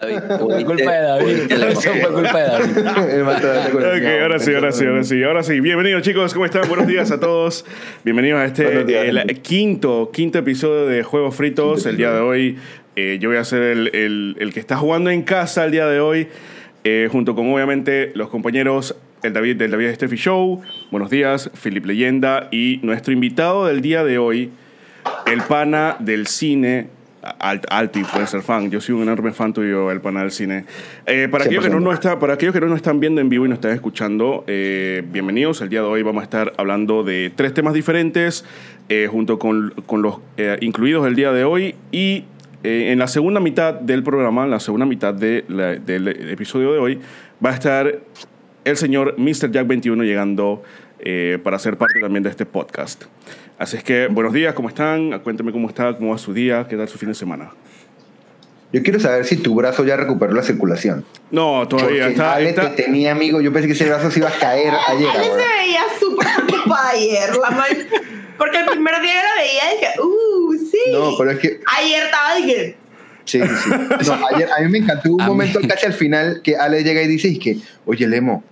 Fue culpa de David. Eso fue culpa de David. ok, ahora sí, ahora sí, ahora sí, ahora sí. Bienvenidos chicos, ¿cómo están? Buenos días a todos. Bienvenidos a este el quinto, quinto episodio de Juegos Fritos. El día de hoy eh, yo voy a ser el, el, el, que está jugando en casa el día de hoy, eh, junto con obviamente los compañeros el David del David Steffi Show. Buenos días, Philip Leyenda y nuestro invitado del día de hoy, el pana del cine Alt, Alti puede ser fan. Yo soy un enorme fan tuyo del panel del cine. Eh, para, aquellos que no, no está, para aquellos que no nos están viendo en vivo y nos están escuchando, eh, bienvenidos. El día de hoy vamos a estar hablando de tres temas diferentes, eh, junto con, con los eh, incluidos el día de hoy. Y eh, en la segunda mitad del programa, en la segunda mitad de la, del episodio de hoy, va a estar el señor Mr. Jack 21 llegando eh, para ser parte también de este podcast. Así es que, buenos días, ¿cómo están? Cuénteme cómo está, cómo va su día, qué tal su fin de semana. Yo quiero saber si tu brazo ya recuperó la circulación. No, todavía Porque está. Ale está- te tenía amigo, yo pensé que ese brazo se iba a caer ayer. Ale ahora. se veía súper preocupada ayer. La mal- Porque el primer día la veía y dije, uh, sí. No, pero es que Ayer estaba, dije, Sí, sí, sí. No, ayer, a mí me encantó un A momento mí- casi al final que Ale llega y dice, y que, oye, Lemo,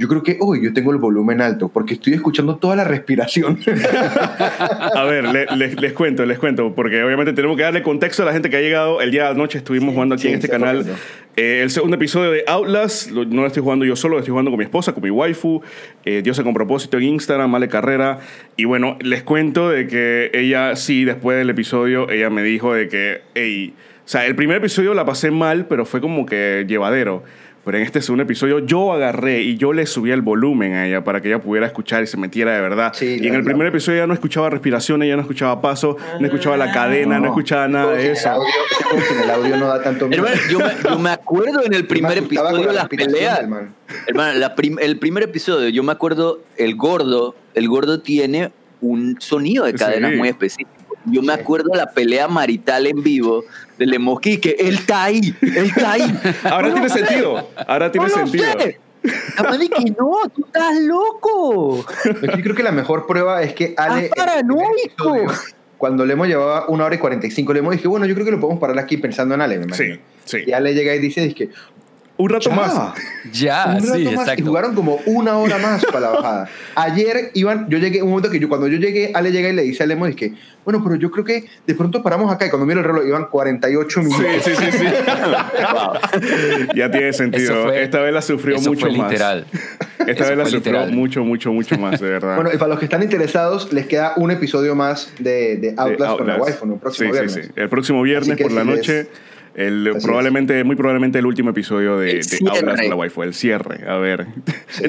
yo creo que hoy yo tengo el volumen alto porque estoy escuchando toda la respiración. A ver, le- le- les cuento, les cuento, porque obviamente tenemos que darle contexto a la gente que ha llegado. El día de anoche estuvimos jugando aquí sí, en este sí, canal eh, el segundo episodio de Outlast. Lo- No lo estoy jugando yo solo, lo estoy jugando con mi esposa, con mi waifu. Eh, Dios con propósito en Instagram, Male Carrera. Y bueno, les cuento de que ella, sí, después del episodio, ella me dijo de que, hey, o sea, el primer episodio la pasé mal, pero fue como que llevadero. Pero en este segundo episodio yo agarré y yo le subí el volumen a ella para que ella pudiera escuchar y se metiera de verdad. Sí, y en el primer episodio ella no escuchaba respiración, ella no escuchaba paso, no escuchaba la cadena, no, escuchaba nada de El eso. audio, el audio no da tanto miedo. Hermano, yo me, yo me acuerdo en el primer episodio la las peleas. Hermano, la prim- el primer episodio, yo me acuerdo, el gordo, el gordo tiene un sonido de cadenas Sí. muy específico. Yo me acuerdo la pelea marital en vivo de Lemosqui, que él está ahí, él está ahí. Ahora No tiene sentido, ahora tiene no lo sentido. sé. Madre que no, tú estás loco. Es que Yo creo que la mejor prueba es que Ale. ¡Estás paranoico! Cuando le hemos llevado una hora y 45, le hemos dije, bueno, yo creo que lo podemos parar aquí pensando en Ale, me imagino. Sí, sí. Y Ale llega y dice, es que, Un rato Ya. más. Ya, un rato sí, más y exacto. jugaron como una hora más para la bajada. Ayer iban, yo llegué, un momento que yo, cuando yo llegué, Ale llega y le dice a Lemo, es que, bueno, pero yo creo que de pronto paramos acá y cuando miro el reloj iban 48 Sí, minutos. sí, sí, sí. ya tiene sentido. Fue- Esta vez la sufrió Eso mucho fue más. literal. Esta Eso vez la sufrió literal. mucho, mucho, mucho más, de verdad. Bueno, y para los que están interesados, les queda un episodio más de, de De Outlast con la Outlast. iPhone, el próximo sí, viernes. Sí, sí. El próximo viernes por la si les- noche. El, Así probablemente, muy probablemente el último episodio de, El de. Outlast con la waifu, el cierre. A ver.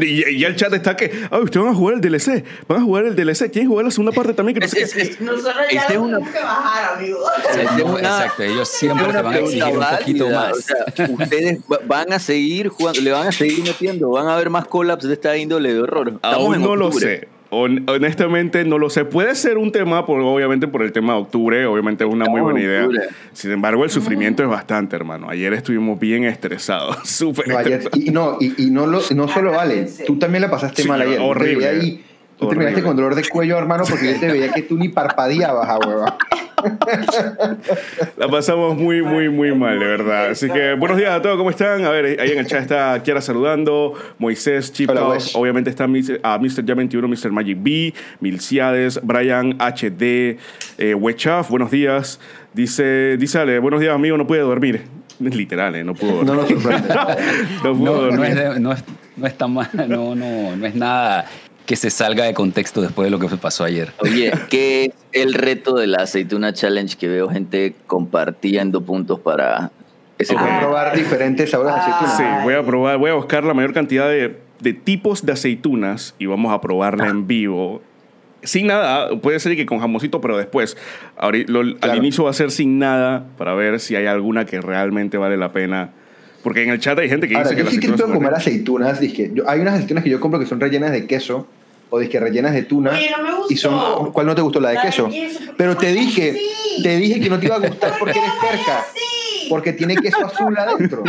Y, y ya el chat está que, ah, ustedes van a jugar el DLC, van a jugar el DLC, ¿quieren jugar la segunda parte también? Que no sé Es- es- es- nosotros ya Esta es lo una- que bajar, amigo. es No, una- exacto, ellos siempre te van a exigir un poquito válida, más. o sea, ustedes va- van a seguir jugando, le van a seguir metiendo, van a haber más collabs de esta índole de horror. Estamos Aún en no lo sé. Hon- honestamente no lo sé. Puede ser un tema, por, obviamente por el tema de octubre, obviamente es una muy buena en idea. Sin embargo, el sufrimiento es bastante, hermano. Ayer estuvimos bien estresados, súper No, ayer- estresados. y, no, y, y no, lo, no solo vale, tú también la pasaste Sí, mal ayer. Te horrible. veía ahí- tú Horrible. terminaste con dolor de cuello, hermano, porque yo te veía que tú ni parpadeabas, a hueva. La pasamos muy, muy, muy mal, de verdad. Así que buenos días a todos, ¿cómo están? A ver, ahí en el chat está Kiara saludando, Moisés, Chip Hola, Talk, Wes. obviamente está a Mr. Ya21, Mr. Magic B, Milciades, Brian HD, eh, Wechaf, buenos días. Dice, dice Ale, buenos días amigo, no puede dormir. Es literal, ¿eh? No pudo No dormir. sorprende. No, No, no, es, no, es, no es tan mal, no, no, no es nada que se salga de contexto después de lo que pasó ayer. Oye, ¿qué es el reto de la aceituna challenge que veo gente compartiendo puntos para ese Ok. Voy a juego? probar diferentes sabores de aceituna. Sí, voy a probar, voy a buscar la mayor cantidad de, de tipos de aceitunas y vamos a probarla en vivo. Sin nada, puede ser que con jamoncito, pero después. Lo- Al inicio va a ser sin nada para ver si hay alguna que realmente vale la pena. Porque en el chat hay gente que Ahora, dice que yo las sí aceitunas intento son comer aceitunas. Dije, yo, hay unas aceitunas que yo compro que son rellenas de queso o dije rellenas de tuna. No me gustó. y son, ¿Cuál no te gustó? La de La de queso. queso, ¿por qué Pero te dije, así? te dije que no te iba a gustar porque eres terca. Sí. Porque tiene queso azul adentro.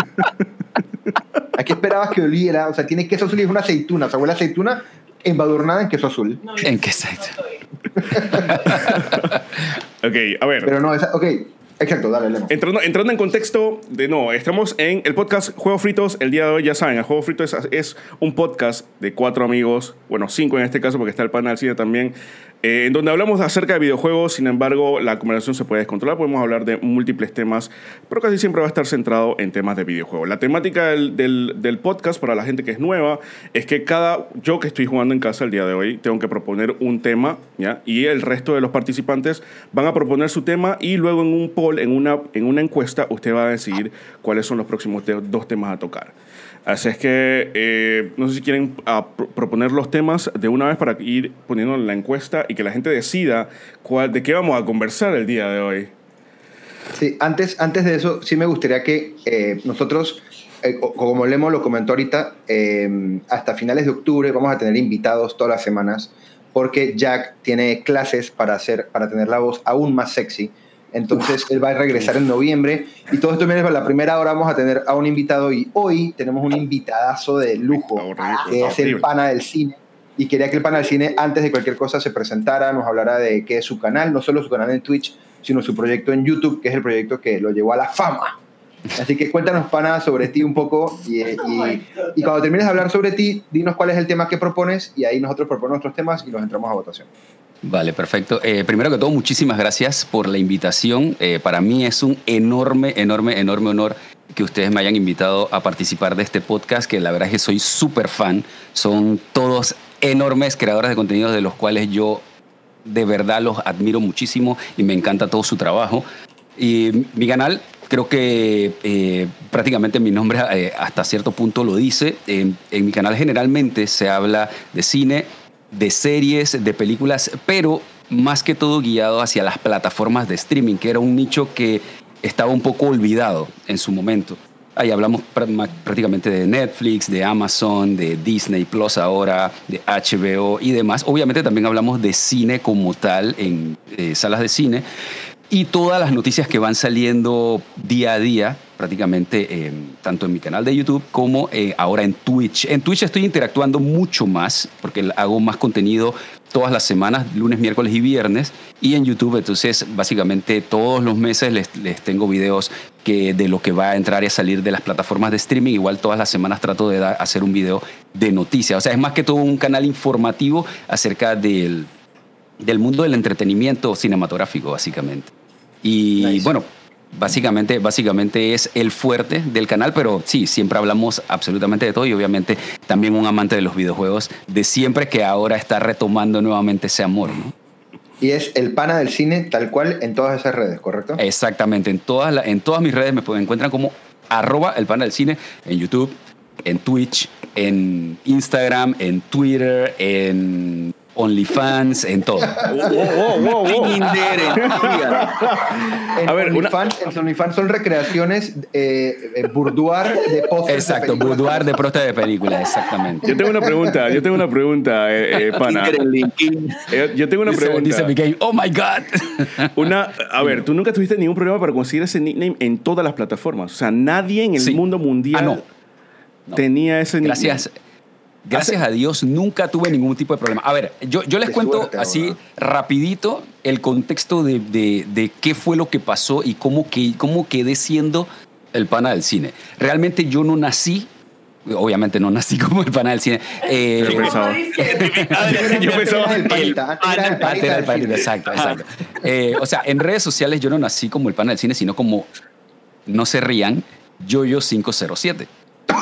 ¿A qué esperabas que oliera? O sea, tiene queso azul y es una aceituna. O sea, huele a aceituna embadurnada en queso azul. No, ¿En qué exacto? Ok, a ver. Pero no, esa, ok. Exacto, dale, Lemo. Entrando, entrando en contexto, de no, estamos en el podcast Juegos Fritos. El día de hoy, ya saben, el Juego Fritos es, un podcast de cuatro amigos, bueno, cinco en este caso, porque está el panel también, eh, en donde hablamos acerca de videojuegos. Sin embargo, la conversación se puede descontrolar. Podemos hablar de múltiples temas, pero casi siempre va a estar centrado en temas de videojuegos. La temática del, del- del podcast, para la gente que es nueva, es que cada. Yo que estoy jugando en casa el día de hoy, tengo que proponer un tema, ¿ya? Y el resto de los participantes van a proponer su tema y luego en un poll, en una, en una encuesta, usted va a decidir cuáles son los próximos dos temas a tocar. Así es que eh, no sé si quieren ah, pro- proponer los temas de una vez para ir poniendo en la encuesta y que la gente decida cuál, de qué vamos a conversar el día de hoy. Sí, antes, antes de eso, sí me gustaría que eh, nosotros, eh, co- como Lemo lo comentó ahorita, eh, hasta finales de octubre vamos a tener invitados todas las semanas porque Jack tiene clases para, hacer, para tener la voz aún más sexy. Entonces él va a regresar en noviembre. Y todo esto viene para la primera hora vamos a tener a un invitado y hoy tenemos un invitadazo de lujo que es el pana del cine. Y quería que el pana del cine antes de cualquier cosa se presentara, nos hablara de qué es su canal, no solo su canal en Twitch, sino su proyecto en YouTube, que es el proyecto que lo llevó a la fama. Así que cuéntanos, pana, sobre ti un poco y, y- y cuando termines de hablar sobre ti, dinos cuál es el tema que propones y ahí nosotros proponemos nuestros temas y los entramos a votación. Vale, perfecto. Eh, primero que todo, muchísimas gracias por la invitación. Eh, para mí es un enorme, enorme, enorme honor que ustedes me hayan invitado a participar de este podcast, que la verdad es que soy súper fan. Son todos enormes creadores de contenidos de los cuales yo de verdad los admiro muchísimo y me encanta todo su trabajo. Y mi canal, creo que eh, prácticamente mi nombre eh, hasta cierto punto lo dice. En, mi canal generalmente se habla de cine, de series, de películas, pero más que todo guiado hacia las plataformas de streaming, que era un nicho que estaba un poco olvidado en su momento. Ahí hablamos prácticamente de Netflix, de Amazon, de Disney Plus ahora, de HBO y demás. Obviamente también hablamos de cine como tal en eh, salas de cine y todas las noticias que van saliendo día a día, prácticamente eh, tanto en mi canal de YouTube como eh, ahora en Twitch. En Twitch estoy interactuando mucho más porque hago más contenido todas las semanas, lunes, miércoles y viernes. Y en YouTube, entonces, básicamente todos los meses les, les tengo videos que de lo que va a entrar y a salir de las plataformas de streaming. Igual todas las semanas trato de hacer un video de noticias. O sea, es más que todo un canal informativo acerca del, del mundo del entretenimiento cinematográfico, básicamente. Y Nice. bueno, básicamente, básicamente es el fuerte del canal, pero sí, siempre hablamos absolutamente de todo y obviamente también un amante de los videojuegos de siempre que ahora está retomando nuevamente ese amor, ¿no? Y es el pana del cine tal cual en todas esas redes, ¿correcto? Exactamente, en todas, la- en todas mis redes me encuentran como arroba el pana del cine, en YouTube, en Twitch, en Instagram, en Twitter, en OnlyFans, en todo. Tinder, en Tinder. En A ver, una- OnlyFans, en OnlyFans son recreaciones eh, eh, boudoir de pósters Exacto, de películas. boudoir de prosta de películas, exactamente. Yo tengo una pregunta, yo tengo una pregunta, eh, eh, pana. En Yo tengo una Dice, pregunta. dice Miguel, oh my God. Una, a ver, tú nunca tuviste ningún problema para conseguir ese nickname en todas las plataformas. O sea, nadie en el Sí. mundo mundial Ah, no. No. tenía ese nickname. Gracias. Gracias a Dios nunca tuve ningún tipo de problema. A ver, yo, yo les Qué cuento suerte, así ahora. rapidito el contexto de, de- de qué fue lo que pasó y cómo, que, cómo quedé siendo el pana del cine. Realmente yo no nací, obviamente no nací como el pana del cine. eh, Yo pensaba- Yo pensaba- Era el panita, el panita era el panita, exacto, exacto. Eh, o sea, en redes sociales yo no nací como el pana del cine, sino como, no se rían, Yoyo 507.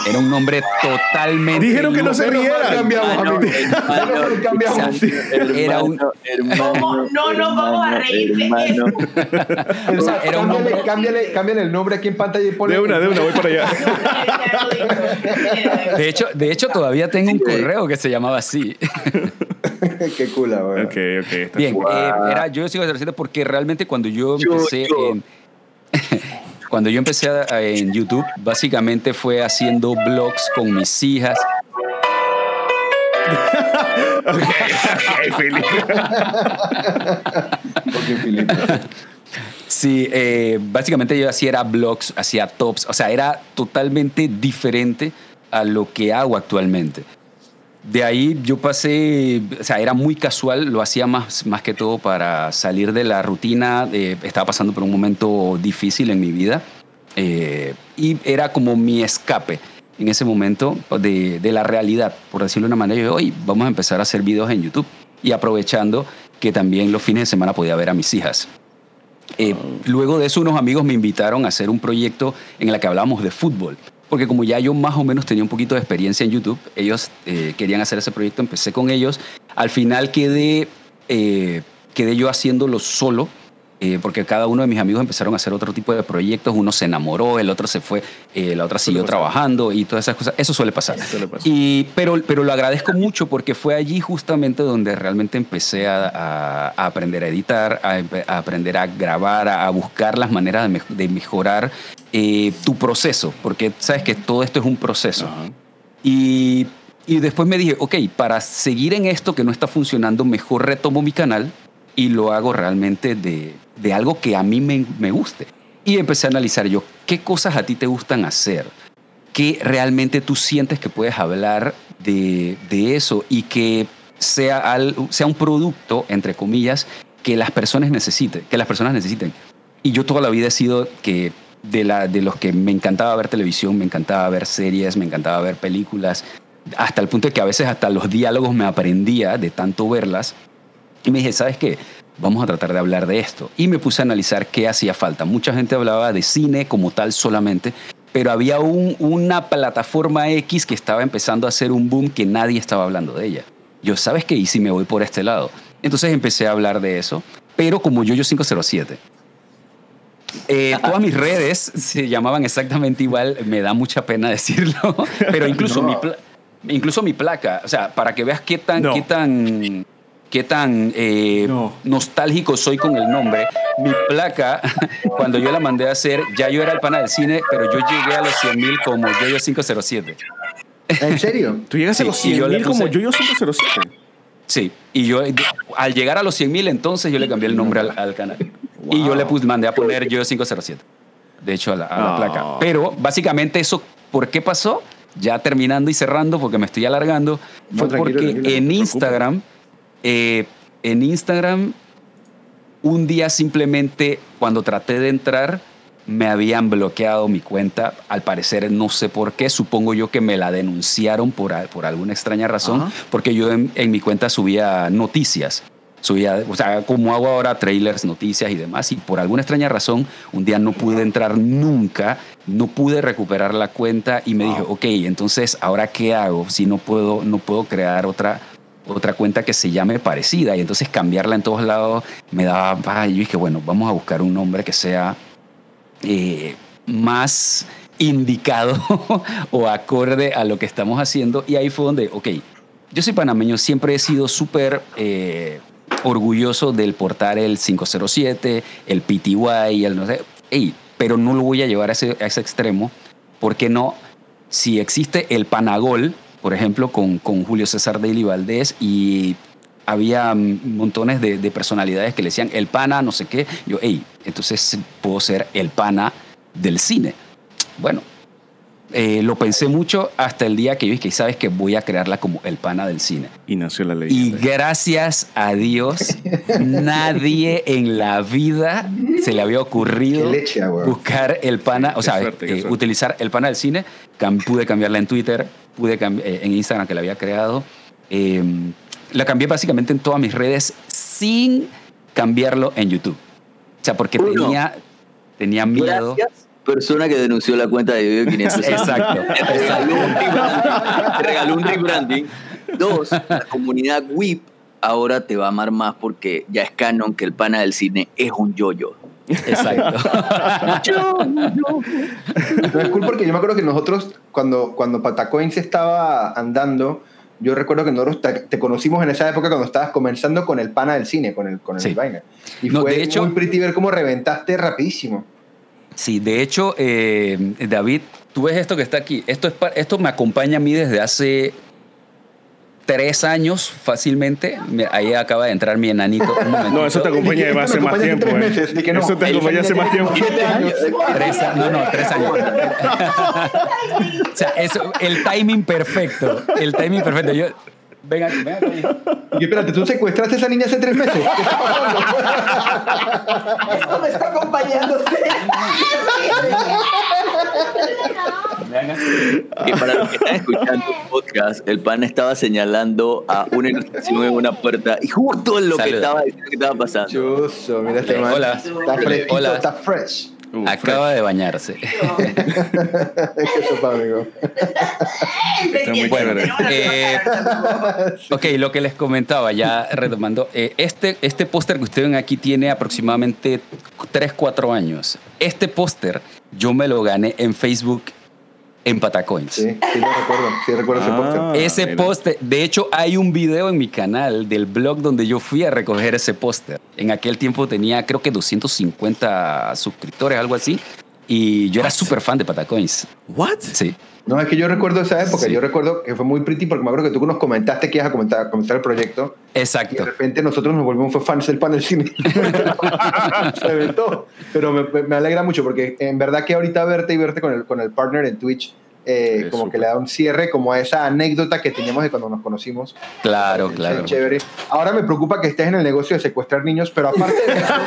Era un nombre totalmente... Dijeron que no se rieran. cambiamos, mal cambiamos. Era un- hermano, ¿Cómo no nos vamos a reír de hermano. O sea, era un cámbiale, nombre- cámbiale, cámbiale el nombre aquí en pantalla y ponle. De una, de una, voy para allá. De hecho, de hecho, todavía tengo un correo que se llamaba así. Qué cool, güey. Ok, ok. Bien, cool. eh, era yo sigo haciendo porque realmente cuando yo Yo, empecé yo. en cuando yo empecé a- en YouTube, básicamente fue haciendo blogs con mis hijas. Ok, Felipe. Ok, Filipe. Sí, eh, básicamente yo hacía era blogs, hacía tops, o sea, era totalmente diferente a lo que hago actualmente. De ahí yo pasé, o sea, era muy casual, lo hacía más, más que todo para salir de la rutina, eh, estaba pasando por un momento difícil en mi vida eh, y era como mi escape en ese momento de, de, la realidad, por decirlo de una manera, yo hoy vamos a empezar a hacer videos en YouTube y aprovechando que también los fines de semana podía ver a mis hijas. Eh, luego de eso unos amigos me invitaron a hacer un proyecto en el que hablábamos de fútbol porque como ya yo más o menos tenía un poquito de experiencia en YouTube, ellos eh, querían hacer ese proyecto, empecé con ellos, al final quedé, eh, quedé yo haciéndolo solo, eh, porque cada uno de mis amigos empezaron a hacer otro tipo de proyectos, uno se enamoró, el otro se fue, la otra siguió trabajando y todas esas cosas, eso suele pasar. Y, pero, pero lo agradezco mucho porque fue allí justamente donde realmente empecé a, aprender a editar, a, aprender a grabar, a, buscar las maneras de, de mejorar eh, tu proceso, porque sabes que todo esto es un proceso. Y, y, después me dije, ok, para seguir en esto que no está funcionando, mejor retomo mi canal y lo hago realmente de, de algo que a mí me, me guste. Y empecé a analizar yo, ¿qué cosas a ti te gustan hacer? ¿Qué realmente tú sientes que puedes hablar de, de eso y que sea, al, sea un producto, entre comillas, que las personas necesiten, que las personas necesiten. Y yo toda la vida he sido que de, la, de los que me encantaba ver televisión, me encantaba ver series, me encantaba ver películas, hasta el punto de que a veces hasta los diálogos me aprendía de tanto verlas. Y me dije, ¿sabes qué? Vamos a tratar de hablar de esto. Y me puse a analizar qué hacía falta. Mucha gente hablaba de cine como tal solamente, pero había un, una plataforma X que estaba empezando a hacer un boom que nadie estaba hablando de ella. Yo, ¿sabes qué? Y si me voy por este lado. Entonces empecé a hablar de eso, pero como yo, yo 507. Eh, todas mis redes se llamaban exactamente igual, me da mucha pena decirlo, pero incluso, mi, incluso mi placa, o sea, para que veas qué tan, qué tan, qué tan eh, nostálgico soy con el nombre, mi placa, cuando yo la mandé a hacer, ya yo era el pana del cine, pero yo llegué a los 100 mil como Yoyo 507. ¿En serio? ¿Tú llegas a los 100 mil como Yoyo 507? Sí, y yo al llegar a los 100 mil entonces yo le cambié el nombre al canal. Y yo le puse, mandé a poner yo 507, de hecho, a la, placa. Pero básicamente eso, ¿por qué pasó? Ya terminando y cerrando, porque me estoy alargando, fue porque en Instagram, eh, en Instagram, un día simplemente cuando traté de entrar, me habían bloqueado mi cuenta. Al parecer, no sé por qué. Supongo yo que me la denunciaron por, por alguna extraña razón, porque yo en, mi cuenta subía noticias subía, o sea, como hago ahora trailers, noticias y demás, y por alguna extraña razón un día no pude entrar nunca, no pude recuperar la cuenta y me dije, ok, entonces ahora qué hago si no puedo, no puedo crear otra otra cuenta que se llame parecida. Y entonces cambiarla en todos lados me daba, y yo dije, bueno, vamos a buscar un nombre que sea eh, más indicado o acorde a lo que estamos haciendo. Y ahí fue donde, ok, yo soy panameño, siempre he sido súper... Eh, orgulloso del portar el 507, el PTY, el no sé, pero no lo voy a llevar a ese, extremo, porque no, si existe el Panagol, por ejemplo, con, con Julio César de Valdés y había montones de, de, personalidades que le decían el pana, no sé qué, yo, hey, entonces puedo ser el pana del cine. Bueno, eh, lo pensé mucho hasta el día que yo dije, sabes que voy a crearla como el pana del cine. Y nació la ley. Y gracias a Dios, nadie en la vida se le había ocurrido buscar el pana, o sea, eh, utilizar el pana del cine. Pude cambiarla en Twitter, pude eh, en Instagram que la había creado. Em, la cambié básicamente en todas mis redes sin cambiarlo en YouTube. O sea, porque tenía, tenía miedo persona que denunció la cuenta de Video 500. Exacto. Te regaló un rebranding. Dos, la comunidad WIP ahora te va a amar más porque ya es canon que el pana del cine es un yoyo. Exacto. es cool porque yo me acuerdo que nosotros, cuando, cuando Patacoin se estaba andando, yo recuerdo que nosotros te, conocimos en esa época cuando estabas comenzando con el pana del cine, con el, con el Y fue de hecho, muy pretty ver cómo reventaste rapidísimo. Sí, de hecho, eh, David, tú ves esto que está aquí. Esto, es, esto me acompaña a mí desde hace tres años fácilmente. Me- Ahí acaba de entrar mi enanito. Un. No, eso te acompaña hace más tiempo. tres eh. meses, di que no. Eso te acompaña hace más tiempo. Años. Tres a- no, no, tres años. o sea, eso, el timing perfecto. El timing perfecto. Yo, venga, venga aquí. Y espérate, ¿tú secuestraste a esa niña hace tres meses? ¿Qué está pasando? Esto me está acompañando. Que para los que están escuchando el podcast, el pan estaba señalando a una ilustración en una puerta y justo en lo que estaba diciendo que estaba pasando. Chuso, mira este man. Hola. Está fresquito, Hola. está fresh. Uh, Acaba de bañarse. ¿Qué sopa, amigo? Está muy chévere. Eh, Ok, lo que les comentaba, ya retomando, eh, este, este póster que ustedes ven aquí tiene aproximadamente 3, 4 años. Este póster yo me lo gané en Facebook en Patacoins. Sí, sí lo recuerdo. Sí recuerdo ese Ah. póster. Ese póster, de hecho hay un video en mi canal del blog donde yo fui a recoger ese póster. En aquel tiempo tenía creo que 250 suscriptores, algo así. Y yo era súper fan de Patacoins. ¿What? Sí. No, es que yo recuerdo esa época. Sí. Yo recuerdo que fue muy pretty porque me acuerdo que tú nos comentaste que ibas a comentar, comenzar el proyecto. Y de Exacto. repente nosotros nos volvimos fans del panel cine. Se aventó. Pero me, me alegra mucho porque en verdad que ahorita verte y verte con el, con el partner en Twitch, eh, Sí, como que le da un cierre como a esa anécdota que teníamos de cuando nos conocimos. Claro, claro. Chévere. Ahora me preocupa que estés en el negocio de secuestrar niños, pero aparte de eso.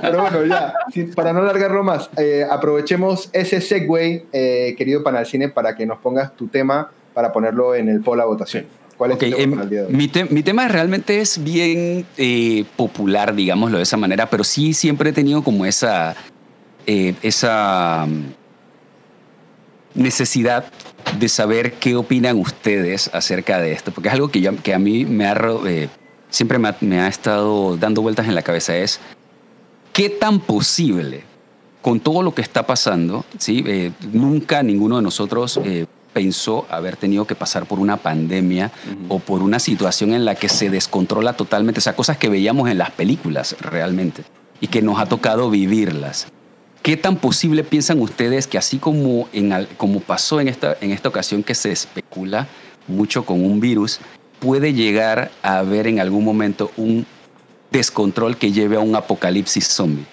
pero bueno, ya, para no alargarlo más, eh, aprovechemos ese segue, eh, querido Panalcine, para que nos pongas tu tema para ponerlo en el poll a votación. ¿Cuál es Ok, tu tema em, para el día de hoy? mi, te- mi tema realmente es bien eh, popular, digámoslo de esa manera, pero sí siempre he tenido como esa, eh, esa mm, necesidad de saber qué opinan ustedes acerca de esto, porque es algo que, yo- que a mí me ha, eh, siempre me ha, me ha estado dando vueltas en la cabeza, es qué tan posible con todo lo que está pasando, ¿sí? Eh, nunca ninguno de nosotros eh, pensó haber tenido que pasar por una pandemia o por una situación en la que se descontrola totalmente, o sea, cosas que veíamos en las películas realmente y que nos ha tocado vivirlas. ¿Qué tan posible piensan ustedes que así como, en, al- como pasó en esta, en esta ocasión que se especula mucho con un virus, puede llegar a haber en algún momento un descontrol que lleve a un apocalipsis zombie?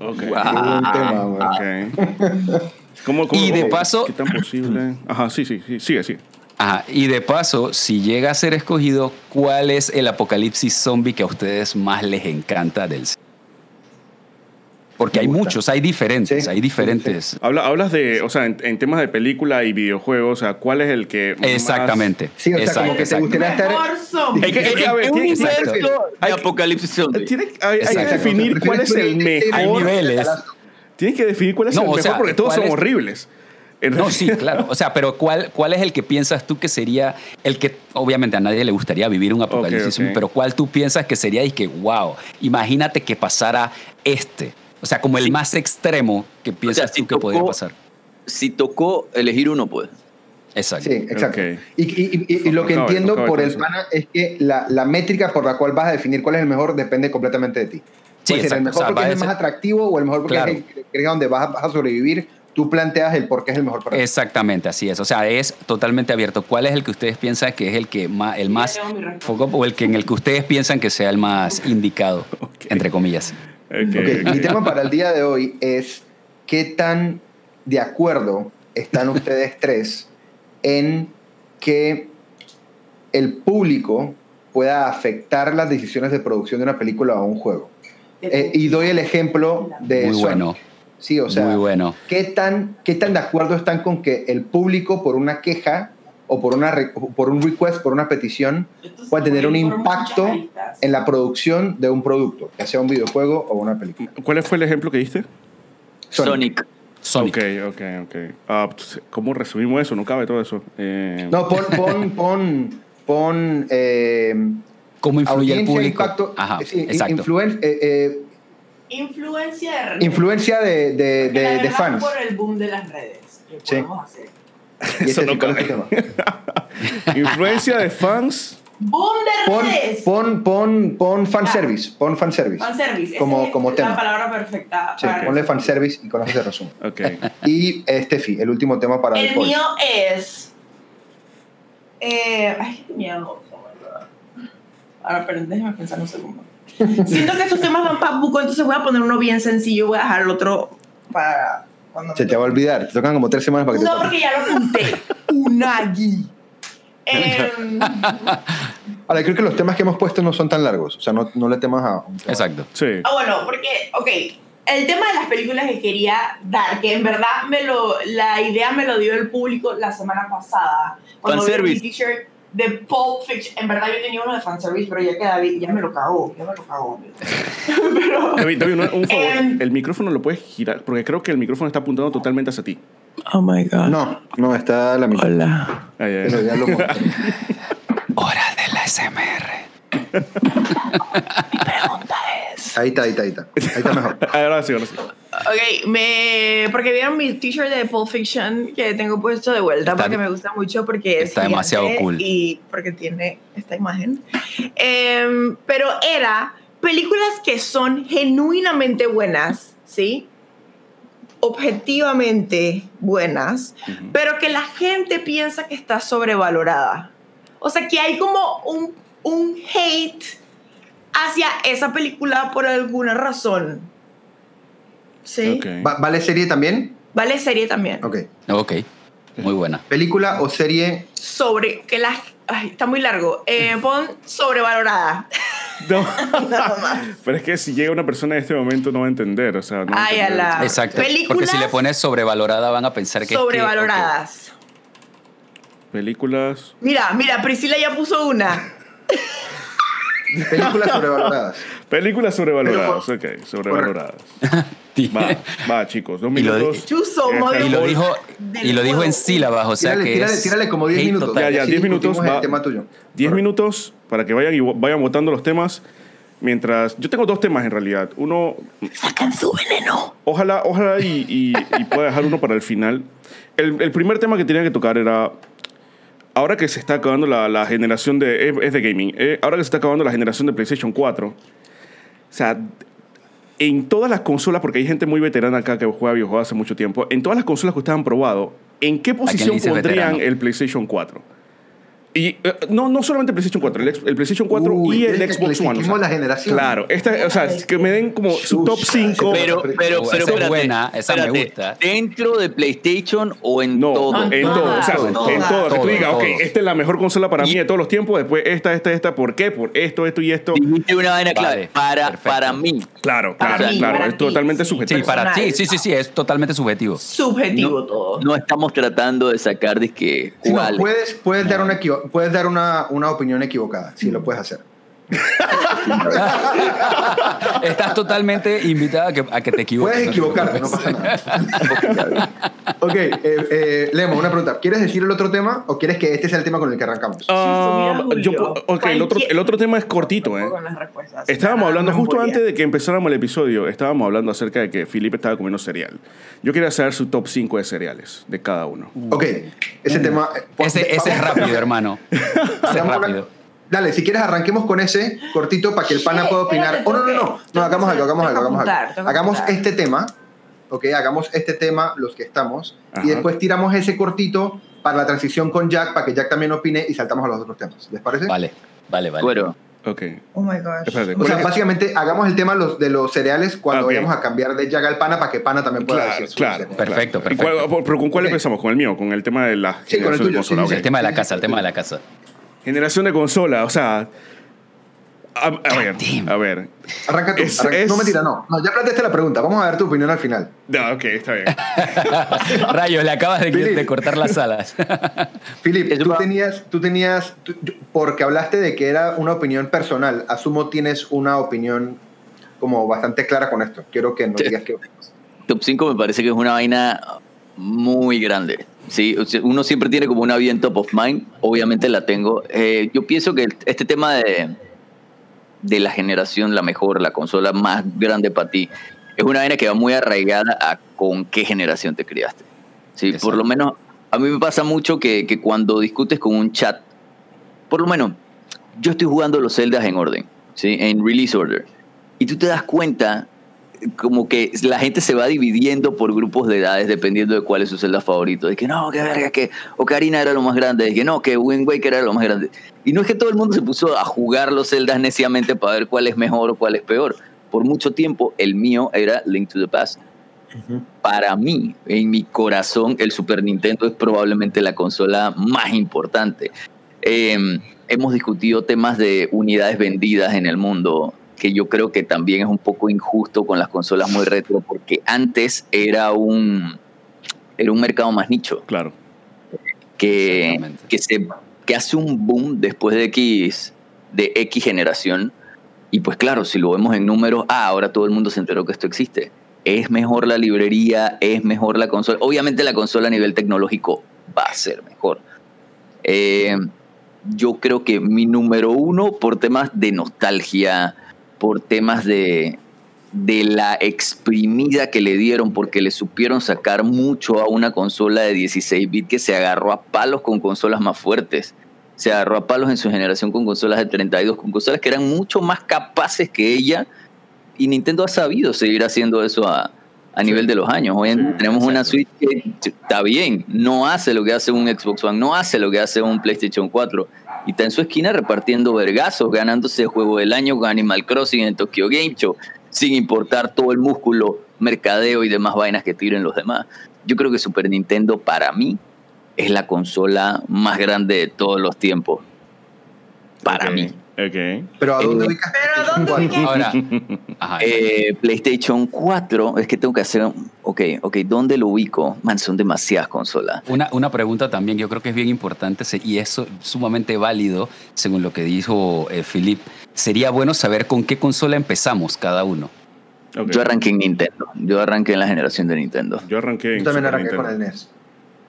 Ok. Qué buen tema. ¿Cómo, cómo, Y de cómo? paso- ¿Qué tan posible? Ajá, sí, sí, sí. Sigue, sigue. Ajá, y de paso, si llega a ser escogido, ¿cuál es el apocalipsis zombie que a ustedes más les encanta del cine? Porque hay muchos, hay diferentes, Sí, hay diferentes. Habla- hablas de, o sea, en, en temas de película y videojuegos, o sea, ¿cuál es el que más- Exactamente. Sí, o sea, exacto, como que te exacto. gustaría estar... Mejor. Hay que- hay apocalipsis zombie. Tiene, hay, hay que definir cuál es el Prefieres Hay mejor. niveles. Tienes que definir cuál es No, el o mejor sea, porque todos ¿cuál son es? horribles. No, sí, claro. O sea, pero ¿cuál, ¿cuál es el que piensas tú que sería el que, obviamente a nadie le gustaría vivir un apocalipsis, pero cuál tú piensas que sería y que, wow, imagínate que pasara este? O sea, como el Sí. más extremo que piensas si tú que podría tocó- pasar. Si tocó elegir uno, pues. Exacto. Sí, exacto. Y, y- y- y lo que entiendo por el pana es que la, la métrica por la cual vas a definir cuál es el mejor depende completamente de ti. Sí, Puede ser el mejor O sea, porque es el más atractivo o el mejor porque Claro. es el que crees donde vas a, vas a sobrevivir. Tú planteas el por qué es el mejor para ti. Exactamente, así es. O sea, es totalmente abierto. ¿Cuál es el que ustedes piensan que es el que más, el más foco o el que en el que ustedes piensan que sea el más indicado, entre comillas? Ok, Ok, ok. Mi tema para el día de hoy es qué tan de acuerdo están ustedes tres en que el público pueda afectar las decisiones de producción de una película o un juego. Eh, y doy el ejemplo de Muy Sonic. bueno, Sí, o sea, muy bueno. ¿qué tan, ¿qué tan de acuerdo están con que el público por una queja o por, una, por un request, por una petición, pueda tener un impacto en la producción de un producto, ya sea un videojuego o una película? ¿Cuál fue el ejemplo que diste? Sonic. Sonic. Ok, ok, ok. Ah, pues, ¿Cómo resumimos eso? No cabe todo eso. Eh, No, pon, pon, pon, pon eh, ¿Cómo influye el audiencia, público? impacto, Ajá, sí, exacto. influen- eh, eh, Influencia de redes. influencia de, de, de- de fans. Por el boom de las redes. ¿Qué Sí. podemos hacer? Y Eso no sí, ¿cuál es cabe. el tema? Influencia de fans Boom de Pon, redes. pon, pon, pon fanservice. Pon fanservice. Fanservice. Como, Esa como es tema. La palabra perfecta. Sí, para ponle fanservice y con eso se resume. Ok. Y eh, Steffi, el último tema para el, El mío es. Eh, ay, qué miedo. Ahora, pero déjame pensar un segundo. Siento que estos temas van para buco, entonces voy a poner uno bien sencillo. Voy a dejar el otro para. Cuando Se te va a olvidar. Te tocan como tres semanas para que No, te toque. porque ya lo apunté. Unagi. Em, Ahora, creo que los temas que hemos puesto no son tan largos. O sea, no, no le temas a un tema. Exacto. Sí. ah, bueno, porque, ok, el tema de las películas que quería dar, que en verdad me lo, la idea me lo dio el público la semana pasada. Cuando vi mi t-shirt de Pulp Fiction. En verdad yo tenía uno de fanservice, pero ya que David ya me lo cagó. Ya me lo cagó. pero. David, David, un, un favor. Em. El micrófono lo puedes girar, porque creo que el micrófono está apuntando totalmente hacia ti. Oh my god. No, no, está la mitad. Hola. Ay, ay, Pero ya lo. Hora del SMR. Pregunta es. Ahí está, ahí está, ahí está. Ahí está mejor. Ahora sí, ahora sí. Ok, me, porque vieron mi t-shirt de Pulp Fiction que tengo puesto de vuelta Está- porque me gusta mucho porque es está demasiado cool. y porque tiene esta imagen. Em, pero era películas que son genuinamente buenas, ¿sí? Objetivamente buenas, pero que la gente piensa que está sobrevalorada. O sea, que hay como un, un hate hacia esa película por alguna razón. ¿Sí? Va- ¿Vale serie también? Vale serie también. Ok. Ok. Muy buena. ¿Película o serie? Sobre, que la... Ay, está muy largo. Eh, pon sobrevalorada. No. Nada más. Pero es que si llega una persona en este momento no va a entender, o sea, no va a Ay, entender. ala. Exacto. Porque películas si le pones sobrevalorada van a pensar que es que- Sobrevaloradas. Películas. Mira, mira, Priscila ya puso una. Películas sobrevaloradas. Películas sobrevaloradas, ok, sobrevaloradas. Va, va, chicos, dos Y lo minutos. Y lo dijo, y lo dijo en sílabas, o sea Tírale, que tírale, es tírale como 10 hate minutos. total. Ya, ya, Así 10 minutos, va. tema tuyo. 10 minutos para que vayan y vayan votando los temas. Mientras. Yo tengo dos temas en realidad. Uno. Sacan su veneno. Ojalá, ojalá y, y- y pueda dejar uno para el final. El, el primer tema que tenía que tocar era. Ahora que se está acabando la, la generación de. Es, de gaming. eh, ahora que se está acabando la generación de PlayStation 4. O sea. En todas las consolas, porque hay gente muy veterana acá que juega videojuegos hace mucho tiempo, en todas las consolas que ustedes han probado, ¿en qué posición pondrían veterano? el PlayStation 4? Y eh, no, no solamente el PlayStation 4, el, ex- el PlayStation 4 Uy, y el ¿quieres que Xbox One. o sea, la generación? Claro, esta, o sea, que me den como su top Chucha, 5. Pero, pero, pero, Esa es buena, esa me gusta. ¿Dentro de PlayStation o en No, todo? en En todo. O sea, todas, en todas. todo. Que tú digas, ok, esta es la mejor consola para mí de todos los tiempos. Después esta, esta, esta. ¿Por qué? Por esto, esto y esto. Dijiste una vaina clave. Vale, para, perfecto. para mí. Claro, Para claro, mí, claro. para Es totalmente sí. subjetivo. Sí, para ti, sí, sí, sí, es totalmente subjetivo. Subjetivo todo. No estamos tratando de sacar de que Sí, no, puedes, puedes dar, una, equivo- puedes dar una, una opinión equivocada. Sí, lo puedes hacer. Estás totalmente invitada a que, a que te equivoques. Puedes no te equivocarte, no preocupes. pasa nada. ok, eh, eh, Lemo, una pregunta. ¿Quieres decir el otro tema o quieres que este sea el tema con el que arrancamos? Ah, Sí, mira, yo, ok, el otro, el otro tema es cortito, ¿eh? Estábamos hablando, no justo antes de que empezáramos el episodio, estábamos hablando acerca de que Felipe estaba comiendo cereal. Yo quería saber su top 5 de cereales de cada uno. Ok, ese tema... eh, Ese, ese es rápido, hermano. Ese es rápido. Dale, si quieres arranquemos con ese cortito para que el pana pueda opinar. espérate, Oh, no, no, no. No, hagamos que algo, hagamos algo, hagamos algo. Hagamos apuntar. este tema, ok, hagamos este tema los que estamos Ajá. y después tiramos ese cortito para la transición con Jack, para que Jack también opine y saltamos a los otros temas. ¿Les parece? Vale, vale, vale. Bueno, Ok. Oh my gosh. Espérate. O ¿cuál sea, es? básicamente hagamos el tema los, de los cereales cuando Ah, ok. vayamos a cambiar de Jack al pana para que pana también pueda Claro, decir su claro. cereal. Perfecto, claro. ¿Y cuál- perfecto. ¿Pero con cuál Ok. empezamos? ¿Con el mío? ¿Con el tema de la Sí, con el tuyo, sí, sí, Ok. El tema de la casa, el tema de la casa. Generación de consola, o sea... A, a ver, Damn. a ver. Arranca tú. Es- arranca- es- No, mentira, no. No, ya planteaste la pregunta. Vamos a ver tu opinión al final. No, ok, está bien. Rayos, le acabas de, cortar las alas. Filip, tú tenías, tú tenías, tú- porque hablaste de que era una opinión personal, asumo tienes una opinión como bastante clara con esto. Quiero que nos digas qué opinas. top 5 me parece que es una vaina muy grande. Sí, uno siempre tiene como una bien top of mind, obviamente la tengo. Eh, yo pienso que este tema de, de la generación, la mejor, la consola más grande para ti, es una vaina que va muy arraigada a con qué generación te criaste. Sí, por lo menos a mí me pasa mucho que, que cuando discutes con un chat, por lo menos yo estoy jugando los celdas en orden, ¿sí? En release order. Y tú te das cuenta como que la gente se va dividiendo por grupos de edades dependiendo de cuál es su celda favorito. De que no, que verga, que Ocarina era lo más grande. De que no, que Wind Waker era lo más grande. Y no es que todo el mundo se puso a jugar los celdas neciamente para ver cuál es mejor o cuál es peor. Por mucho tiempo, el mío era Link to the Past. Para mí, en mi corazón, el Super Nintendo es probablemente la consola más importante. Em, hemos discutido temas de unidades vendidas en el mundo, que yo creo que también es un poco injusto con las consolas muy retro, porque antes era un, era un mercado más nicho. Claro. Que, que, se, que hace un boom después de X, de X generación. Y pues claro, si lo vemos en números, ah, ahora todo el mundo se enteró que esto existe es mejor la librería, es mejor la consola. Obviamente la consola a nivel tecnológico va a ser mejor. Eh, yo creo que mi número uno, por temas de nostalgia, por temas de, de la exprimida que le dieron, porque le supieron sacar mucho a una consola de 16 bits que se agarró a palos con consolas más fuertes. Se agarró a palos en su generación con consolas de 32, con consolas que eran mucho más capaces que ella y Nintendo ha sabido seguir haciendo eso a, a nivel de los años. Hoy tenemos una Switch que está bien, no hace lo que hace un Xbox One, no hace lo que hace un PlayStation 4. Y está en su esquina repartiendo vergazos, ganándose el juego del año con Animal Crossing en Tokyo Game Show, sin importar todo el músculo, mercadeo y demás vainas que tiren los demás. Yo creo que Super Nintendo para mí es la consola más grande de todos los tiempos. Para mí. Pero ¿a dónde eh, ¿Pero a dónde Ahora, eh, PlayStation 4, es que tengo que hacer. Ok, ok, ¿dónde lo ubico? Man, son demasiadas consolas. Una, una pregunta también, yo creo que es bien importante y eso sumamente válido, según lo que dijo eh, Philip. Sería bueno saber con qué consola empezamos cada uno. Yo arranqué en Nintendo. Yo arranqué en la generación de Nintendo. Yo arranqué en Yo también arranqué con el NES.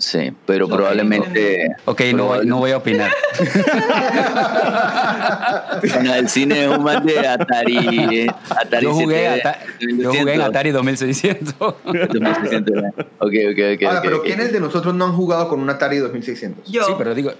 Sí, pero probablemente. Ok, no, no, voy a opinar. bueno, el cine es un más de Atari. Atari yo, jugué, yo jugué en Atari 2600. 2600 ok, ok, ok. Ahora, pero ¿quiénes de nosotros no han jugado con un Atari 2600? Yo. Sí, pero digo,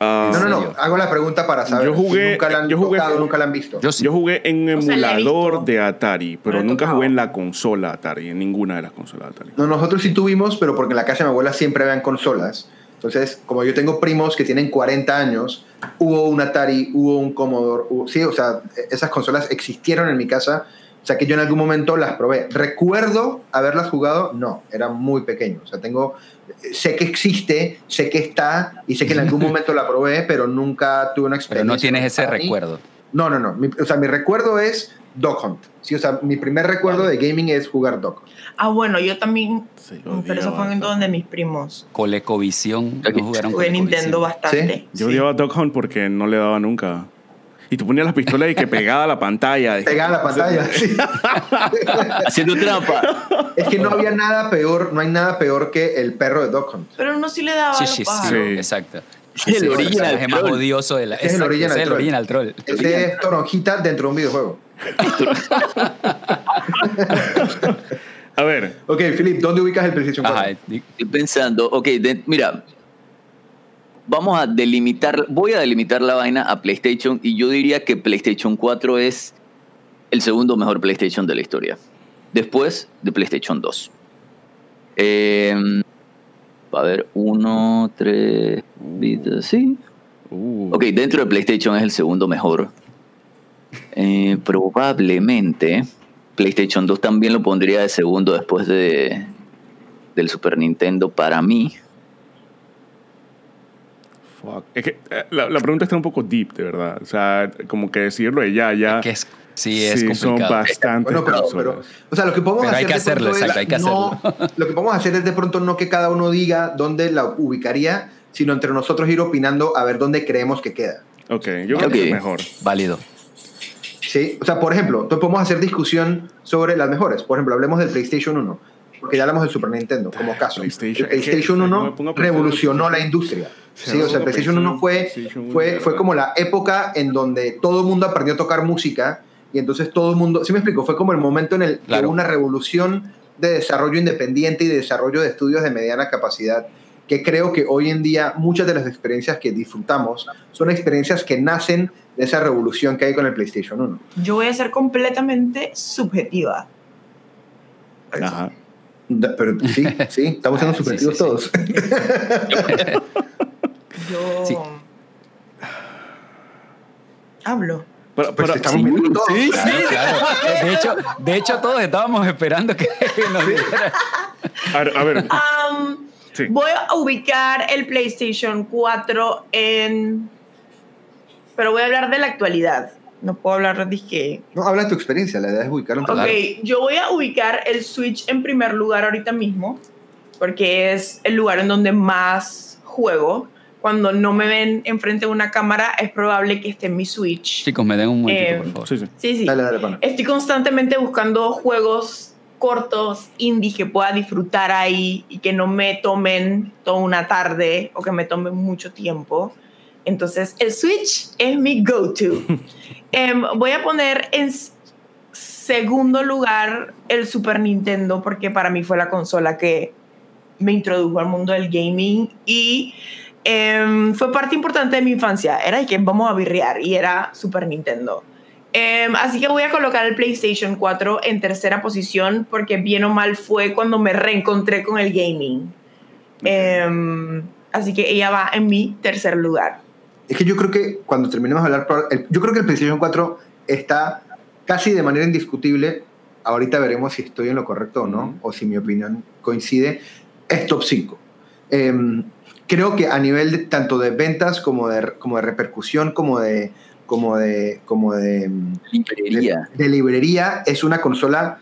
Ah, no, no, no. Hago la pregunta para saber. Yo jugué, nunca la han yo jugué, nunca la han visto. Yo, yo jugué en emulador de Atari, pero nunca jugué en la consola Atari, en ninguna de las consolas Atari. No, nosotros sí tuvimos, pero porque en la casa de mi abuela siempre habían consolas. Entonces, como yo tengo primos que tienen 40 años, hubo un Atari, hubo un Commodore, sí, o sea, esas consolas existieron en mi casa. O sea, que yo en algún momento las probé. ¿Recuerdo haberlas jugado? No, era muy pequeño. O sea, tengo sé que existe, sé que está y sé que en algún momento la probé, pero nunca tuve una experiencia. Pero no tienes ese recuerdo. No, no, no. o sea, mi recuerdo es Dog Hunt. Sí, o sea, mi primer recuerdo de gaming es jugar Dog Hunt. Ah, bueno, yo también. pero eso fue en donde mis primos. Colecovisión. No jugaron Jugué Nintendo bastante. Yo odiaba Dog Hunt porque no le daba nunca. Y tú ponías las pistolas y que pegaba la pantalla. Pegaba la pantalla, sí. Haciendo trampa. Es que no había nada peor, no hay nada peor que el perro de Doc Hunt. Pero no sí le daba Sí, sí, sí, exacto. Es el original es más odioso de la. Es el original, es el original troll. Ese es toronjita dentro de un videojuego. A ver. Ok, Philip, ¿dónde ubicas el PlayStation 4? estoy pensando, ok, mira, vamos a delimitar, voy a delimitar la vaina a PlayStation y yo diría que PlayStation 4 es el segundo mejor PlayStation de la historia. Después de PlayStation 2. Em, a ver, uno, tres, sí. Uh. Ok, dentro de PlayStation es el segundo mejor. Eh, probablemente PlayStation 2 también lo pondría de segundo después de del Super Nintendo para mí. Es que eh, la, pregunta está un poco deep, de verdad. O sea, como que decirlo de ya, ya. que es, sí, es complicado. Son bastantes pero, o sea, lo que podemos hacer. Hay que hacerlo, exacto, hay que hacerlo. lo que podemos hacer es de pronto no que cada uno diga dónde la ubicaría, sino entre nosotros ir opinando a ver dónde creemos que queda. Ok, yo creo que es mejor. Válido. Sí, o sea, por ejemplo, entonces podemos hacer discusión sobre las mejores. Por ejemplo, hablemos del PlayStation 1, porque ya hablamos del Super Nintendo como caso. PlayStation, el PlayStation 1 revolucionó la industria. Sí, o sea, el PlayStation 1 fue, fue, fue como la época en donde todo el mundo aprendió a tocar música y entonces todo el mundo, ¿sí me explico? Fue como el momento en el que hubo una revolución de desarrollo independiente y de desarrollo de estudios de mediana capacidad que creo que hoy en día muchas de las experiencias que disfrutamos son experiencias que nacen de esa revolución que hay con el PlayStation 1. Yo voy a ser completamente subjetiva. Ajá. Pero sí, sí, estamos siendo ah, subjetivos todos. Yo hablo. Pero, pues estamos todos. Sí, sí, claro. De hecho, de hecho, todos estábamos esperando que nos dijera. A ver. Voy a ubicar el PlayStation 4 en. Pero voy a hablar de la actualidad. No puedo hablar de que. No, habla de tu experiencia, la idea es ubicar un Ok, yo voy a ubicar el Switch en primer lugar ahorita mismo, porque es el lugar en donde más juego. Cuando no me ven enfrente de una cámara, es probable que esté en mi Switch. Chicos, me den un momentito, eh, por favor. Sí, sí. sí, sí. Dale, dale, Estoy constantemente buscando juegos cortos, indie que pueda disfrutar ahí y que no me tomen toda una tarde o que me tomen mucho tiempo. Entonces, el Switch es mi go-to. Em, voy a poner en segundo lugar el Super Nintendo porque para mí fue la consola que me introdujo al mundo del gaming y em, fue parte importante de mi infancia. Era de que vamos a birrear y era Super Nintendo. Em, así que voy a colocar el PlayStation 4 en tercera posición porque bien o mal fue cuando me reencontré con el gaming. Em, así que ella va en mi tercer lugar. Es que yo creo que cuando terminemos de hablar, yo creo que el PlayStation 4 está casi de manera indiscutible. Ahorita veremos si estoy en lo correcto o no, o si mi opinión coincide. Es top 5. Em, creo que a nivel de, tanto de ventas como de, como de repercusión, como de como de, como de, librería. De, librería, es una consola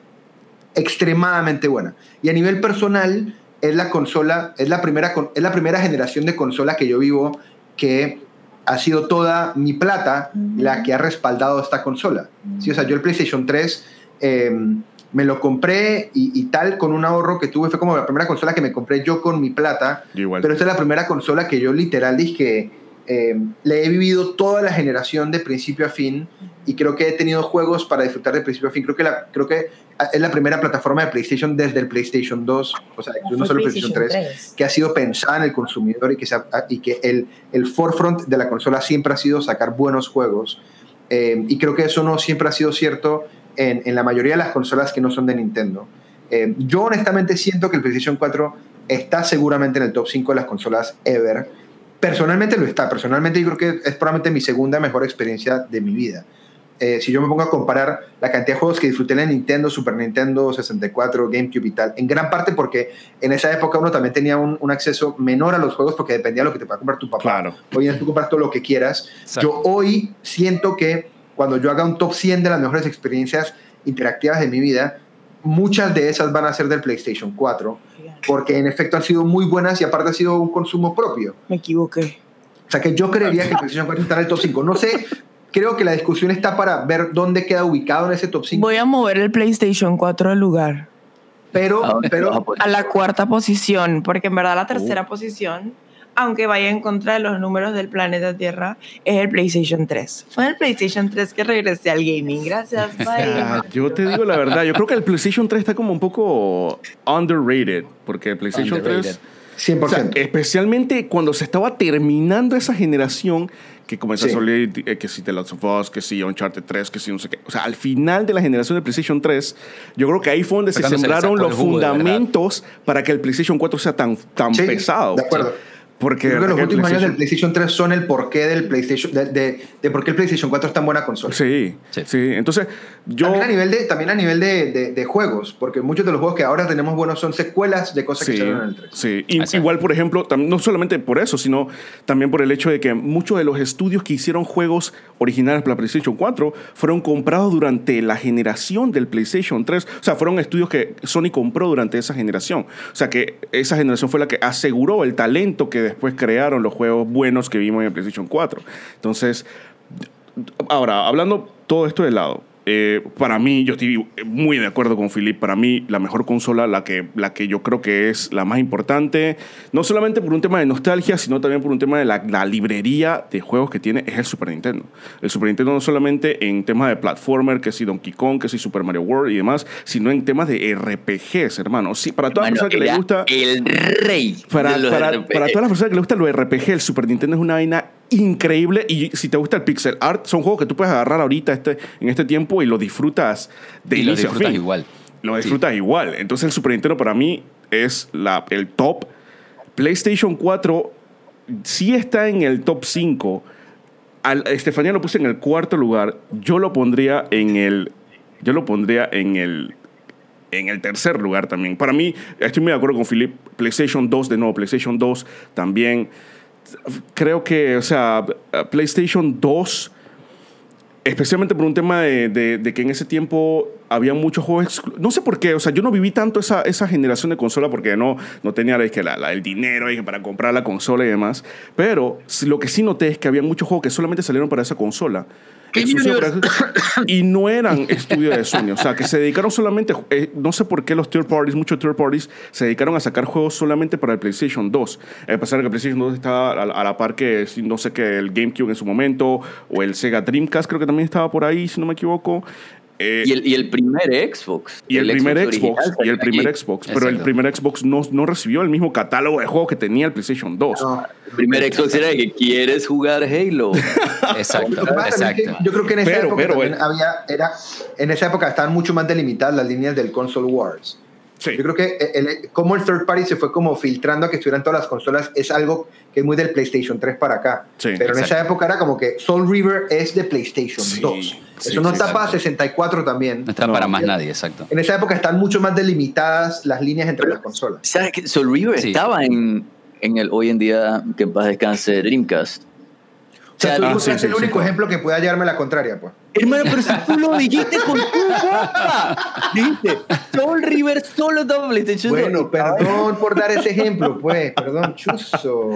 extremadamente buena. Y a nivel personal, es la consola, es la primera, es la primera generación de consola que yo vivo que ha sido toda mi plata la que ha respaldado esta consola. Sí, o sea, yo el PlayStation 3 em, me lo compré y, tal con un ahorro que tuve, fue como la primera consola que me compré yo con mi plata. Pero esta es la primera consola que yo literal dije eh, le he vivido toda la generación de principio a fin y creo que he tenido juegos para disfrutar de principio a fin. Creo que, la, creo que es la primera plataforma de PlayStation desde el PlayStation 2, o sea, no solo el PlayStation 3, que ha sido pensada en el consumidor y que, y que el, el forefront de la consola siempre ha sido sacar buenos juegos. Eh, y creo que eso no siempre ha sido cierto en, en la mayoría de las consolas que no son de Nintendo. Eh, yo honestamente siento que el PlayStation 4 está seguramente en el top 5 de las consolas ever Personalmente lo está. Personalmente yo creo que es probablemente mi segunda mejor experiencia de mi vida. Eh, si yo me pongo a comparar la cantidad de juegos que disfruté en Nintendo, Super Nintendo, 64, GameCube y tal, en gran parte porque en esa época uno también tenía un, acceso menor a los juegos porque dependía de lo que te pueda comprar tu papá. Claro. Hoy en tú compras todo lo que quieras. Yo hoy siento que cuando yo haga un top 100 de las mejores experiencias interactivas de mi vida, muchas de esas van a ser del PlayStation 4 porque en efecto han sido muy buenas y aparte ha sido un consumo propio. Me equivoqué. O sea que yo creería que el PlayStation 4 está en el top 5. No sé, creo que la discusión está para ver dónde queda ubicado en ese top 5. Voy a mover el PlayStation 4 al lugar. Pero, pero a la cuarta posición, porque en verdad la tercera uh. posición aunque vaya en contra de los números del planeta Tierra, es el PlayStation 3. Fue el PlayStation 3 que regresé al gaming. Gracias, bye. yo te digo la verdad, yo creo que el PlayStation 3 está como un poco underrated, porque el PlayStation 3... 100%. especialmente cuando se estaba terminando esa generación que comenzó a salir, eh, que si The Last of Us, que si Uncharted 3, que si no sé qué. O sea, al final de la generación del PlayStation 3, yo creo que ahí fue donde se sembraron los fundamentos para que el PlayStation 4 sea tan, tan pesado. De acuerdo. Porque Creo que los últimos años del PlayStation 3 son el porqué del PlayStation, de, de, por qué el PlayStation 4 es tan buena consola. Sí, sí. Entonces, yo. También a nivel, de, también a nivel de, de, juegos, porque muchos de los juegos que ahora tenemos buenos son secuelas de cosas que salieron en el 3. Sí, igual, por ejemplo, no solamente por eso, sino también por el hecho de que muchos de los estudios que hicieron juegos originales para PlayStation 4 fueron comprados durante la generación del PlayStation 3. O sea, fueron estudios que Sony compró durante esa generación. O sea, que esa generación fue la que aseguró el talento que después crearon los juegos buenos que vimos en el PlayStation 4. Entonces, ahora, hablando todo esto de lado, eh, para mí, yo estoy muy de acuerdo con Philip, para mí la mejor consola, la que, la que yo creo que es la más importante, no solamente por un tema de nostalgia, sino también por un tema de la, la librería de juegos que tiene, es el Super Nintendo. El Super Nintendo no solamente en temas de platformer, que si Donkey Kong, que si Super Mario World y demás, sino en temas de RPGs, hermano. Sí, para todas las personas que le gusta... El rey. Para, para, para todas las personas que le gusta lo RPG, el Super Nintendo es una vaina increíble. Y si te gusta el pixel art, son juegos que tú puedes agarrar ahorita este, en este tiempo y lo disfrutas de y lo disfrutas igual. Lo disfrutas igual. Entonces el Super Nintendo para mí es la, el top. PlayStation 4 sí está en el top 5. Al, Estefanía lo puse en el cuarto lugar. Yo lo pondría en el. Yo lo pondría en el. En el tercer lugar también. Para mí, estoy muy de acuerdo con Philip. PlayStation 2, de nuevo, PlayStation 2 también creo que, o sea, PlayStation 2, especialmente por un tema de, que en ese tiempo había muchos juegos. No sé por qué, o sea, yo no viví tanto esa, esa generación de consola porque no, no tenía que la, el dinero para comprar la consola y demás. Pero lo que sí noté es que había muchos juegos que solamente salieron para esa consola y no eran estudios de Sony. O sea, que se dedicaron solamente, eh, no sé por qué los third parties, muchos third parties, se dedicaron a sacar juegos solamente para el PlayStation 2. A pesar de que el PlayStation 2 estaba a, la par que, no sé qué, el GameCube en su momento, o el Sega Dreamcast creo que también estaba por ahí, si no me equivoco. Eh, ¿Y, el, y, el, primer Xbox. Y el, primer Xbox. y el primer Xbox. Pero el primer Xbox no, no, recibió el mismo catálogo de juegos que tenía el PlayStation 2. el primer Xbox era que quieres jugar Halo. exacto. exacto. yo creo que en esa época había, era, en esa época estaban mucho más delimitadas las líneas del Console Wars. Yo creo que el, como el third party se fue como filtrando a que estuvieran todas las consolas es algo que es muy del PlayStation 3 para acá. Pero en esa época era como que Soul River es de PlayStation 2. Eso no está para 64 también. No está para más nadie, exacto. En esa época están mucho más delimitadas las líneas entre las consolas. ¿Sabes que Soul River estaba en, en el hoy en día que en paz descanse Dreamcast? O sea, tú ah, es el único ejemplo que pueda llevarme la contraria, pues. Hermano, pero si tú lo dijiste con tu boca. Dijiste, Soul River solo PlayStation Bueno, perdón por dar ese ejemplo, pues. Perdón, chuzo.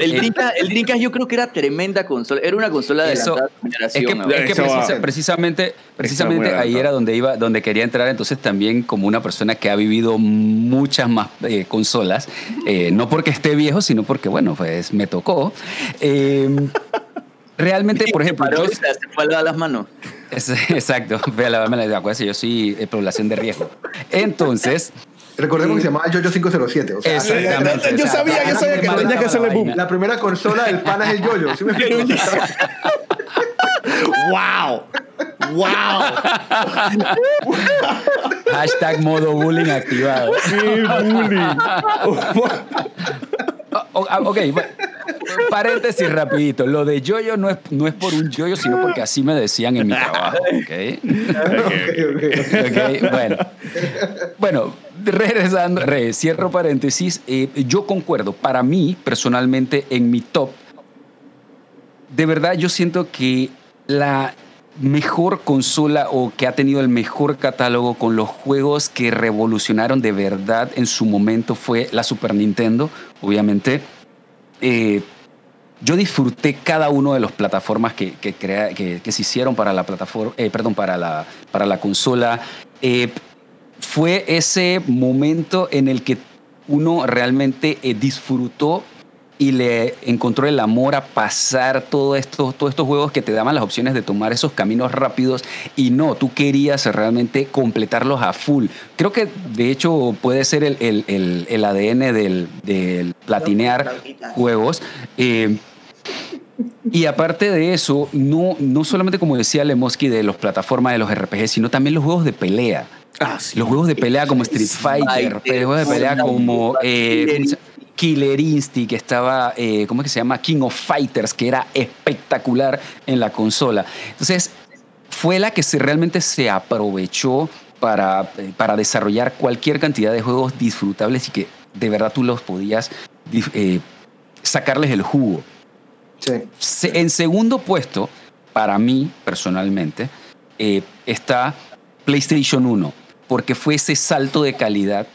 el, Dreamcast, el Dreamcast yo creo que era tremenda consola. Era una consola de Eso, generación. Es que, precisamente, precisamente ahí era donde iba, donde quería entrar. Entonces también como una persona que ha vivido muchas más eh, consolas, eh, no porque esté viejo, sino porque, bueno, pues me tocó. Eh, realmente, por ejemplo. Yo, se fue a las manos. exacto, ve a lavarme las manos. Yo soy de población de riesgo. Entonces. Recordemos que se llamaba Yoyo 507. O sea, Exactamente. Yo sabía, yo sabía que tenía que hacerle boom. La primera consola del pana es el Yoyo. ¿sí me ¡Wow! ¡Wow! Hashtag modo bullying activado. Sí, bullying. ok, paréntesis rapidito. Lo de yoyo no es, no es por un yoyo, sino porque así me decían en mi trabajo. Ok, okay, bueno. Bueno, regresando, cierro paréntesis. Eh, yo concuerdo. Para mí, personalmente, en mi top, de verdad yo siento que la mejor consola o que ha tenido el mejor catálogo con los juegos que revolucionaron de verdad en su momento fue la Super Nintendo, obviamente. Eh, yo disfruté cada uno de las plataformas que, que, se hicieron para la plataforma, eh, perdón, para la, para la consola. Eh, fue ese momento en el que uno realmente disfrutó y le encontró el amor a pasar todo esto, todos estos juegos que te daban las opciones de tomar esos caminos rápidos y no, tú querías realmente completarlos a full. Creo que de hecho puede ser el, el, el, ADN del, del, platinear juegos. Eh, y aparte de eso, no, no solamente como decía Lemoski de las plataformas de los RPG, sino también los juegos de pelea. Ah, los juegos de pelea como Street Fighter, los juegos de pelea como eh, Killer Instinct, que estaba, eh, ¿cómo es que se llama? King of Fighters, que era espectacular en la consola. Entonces, fue la que se, realmente se aprovechó para, eh, para desarrollar cualquier cantidad de juegos disfrutables y que de verdad tú los podías eh, sacarles el jugo. Sí. En segundo puesto, para mí personalmente, está PlayStation 1, porque fue ese salto de calidad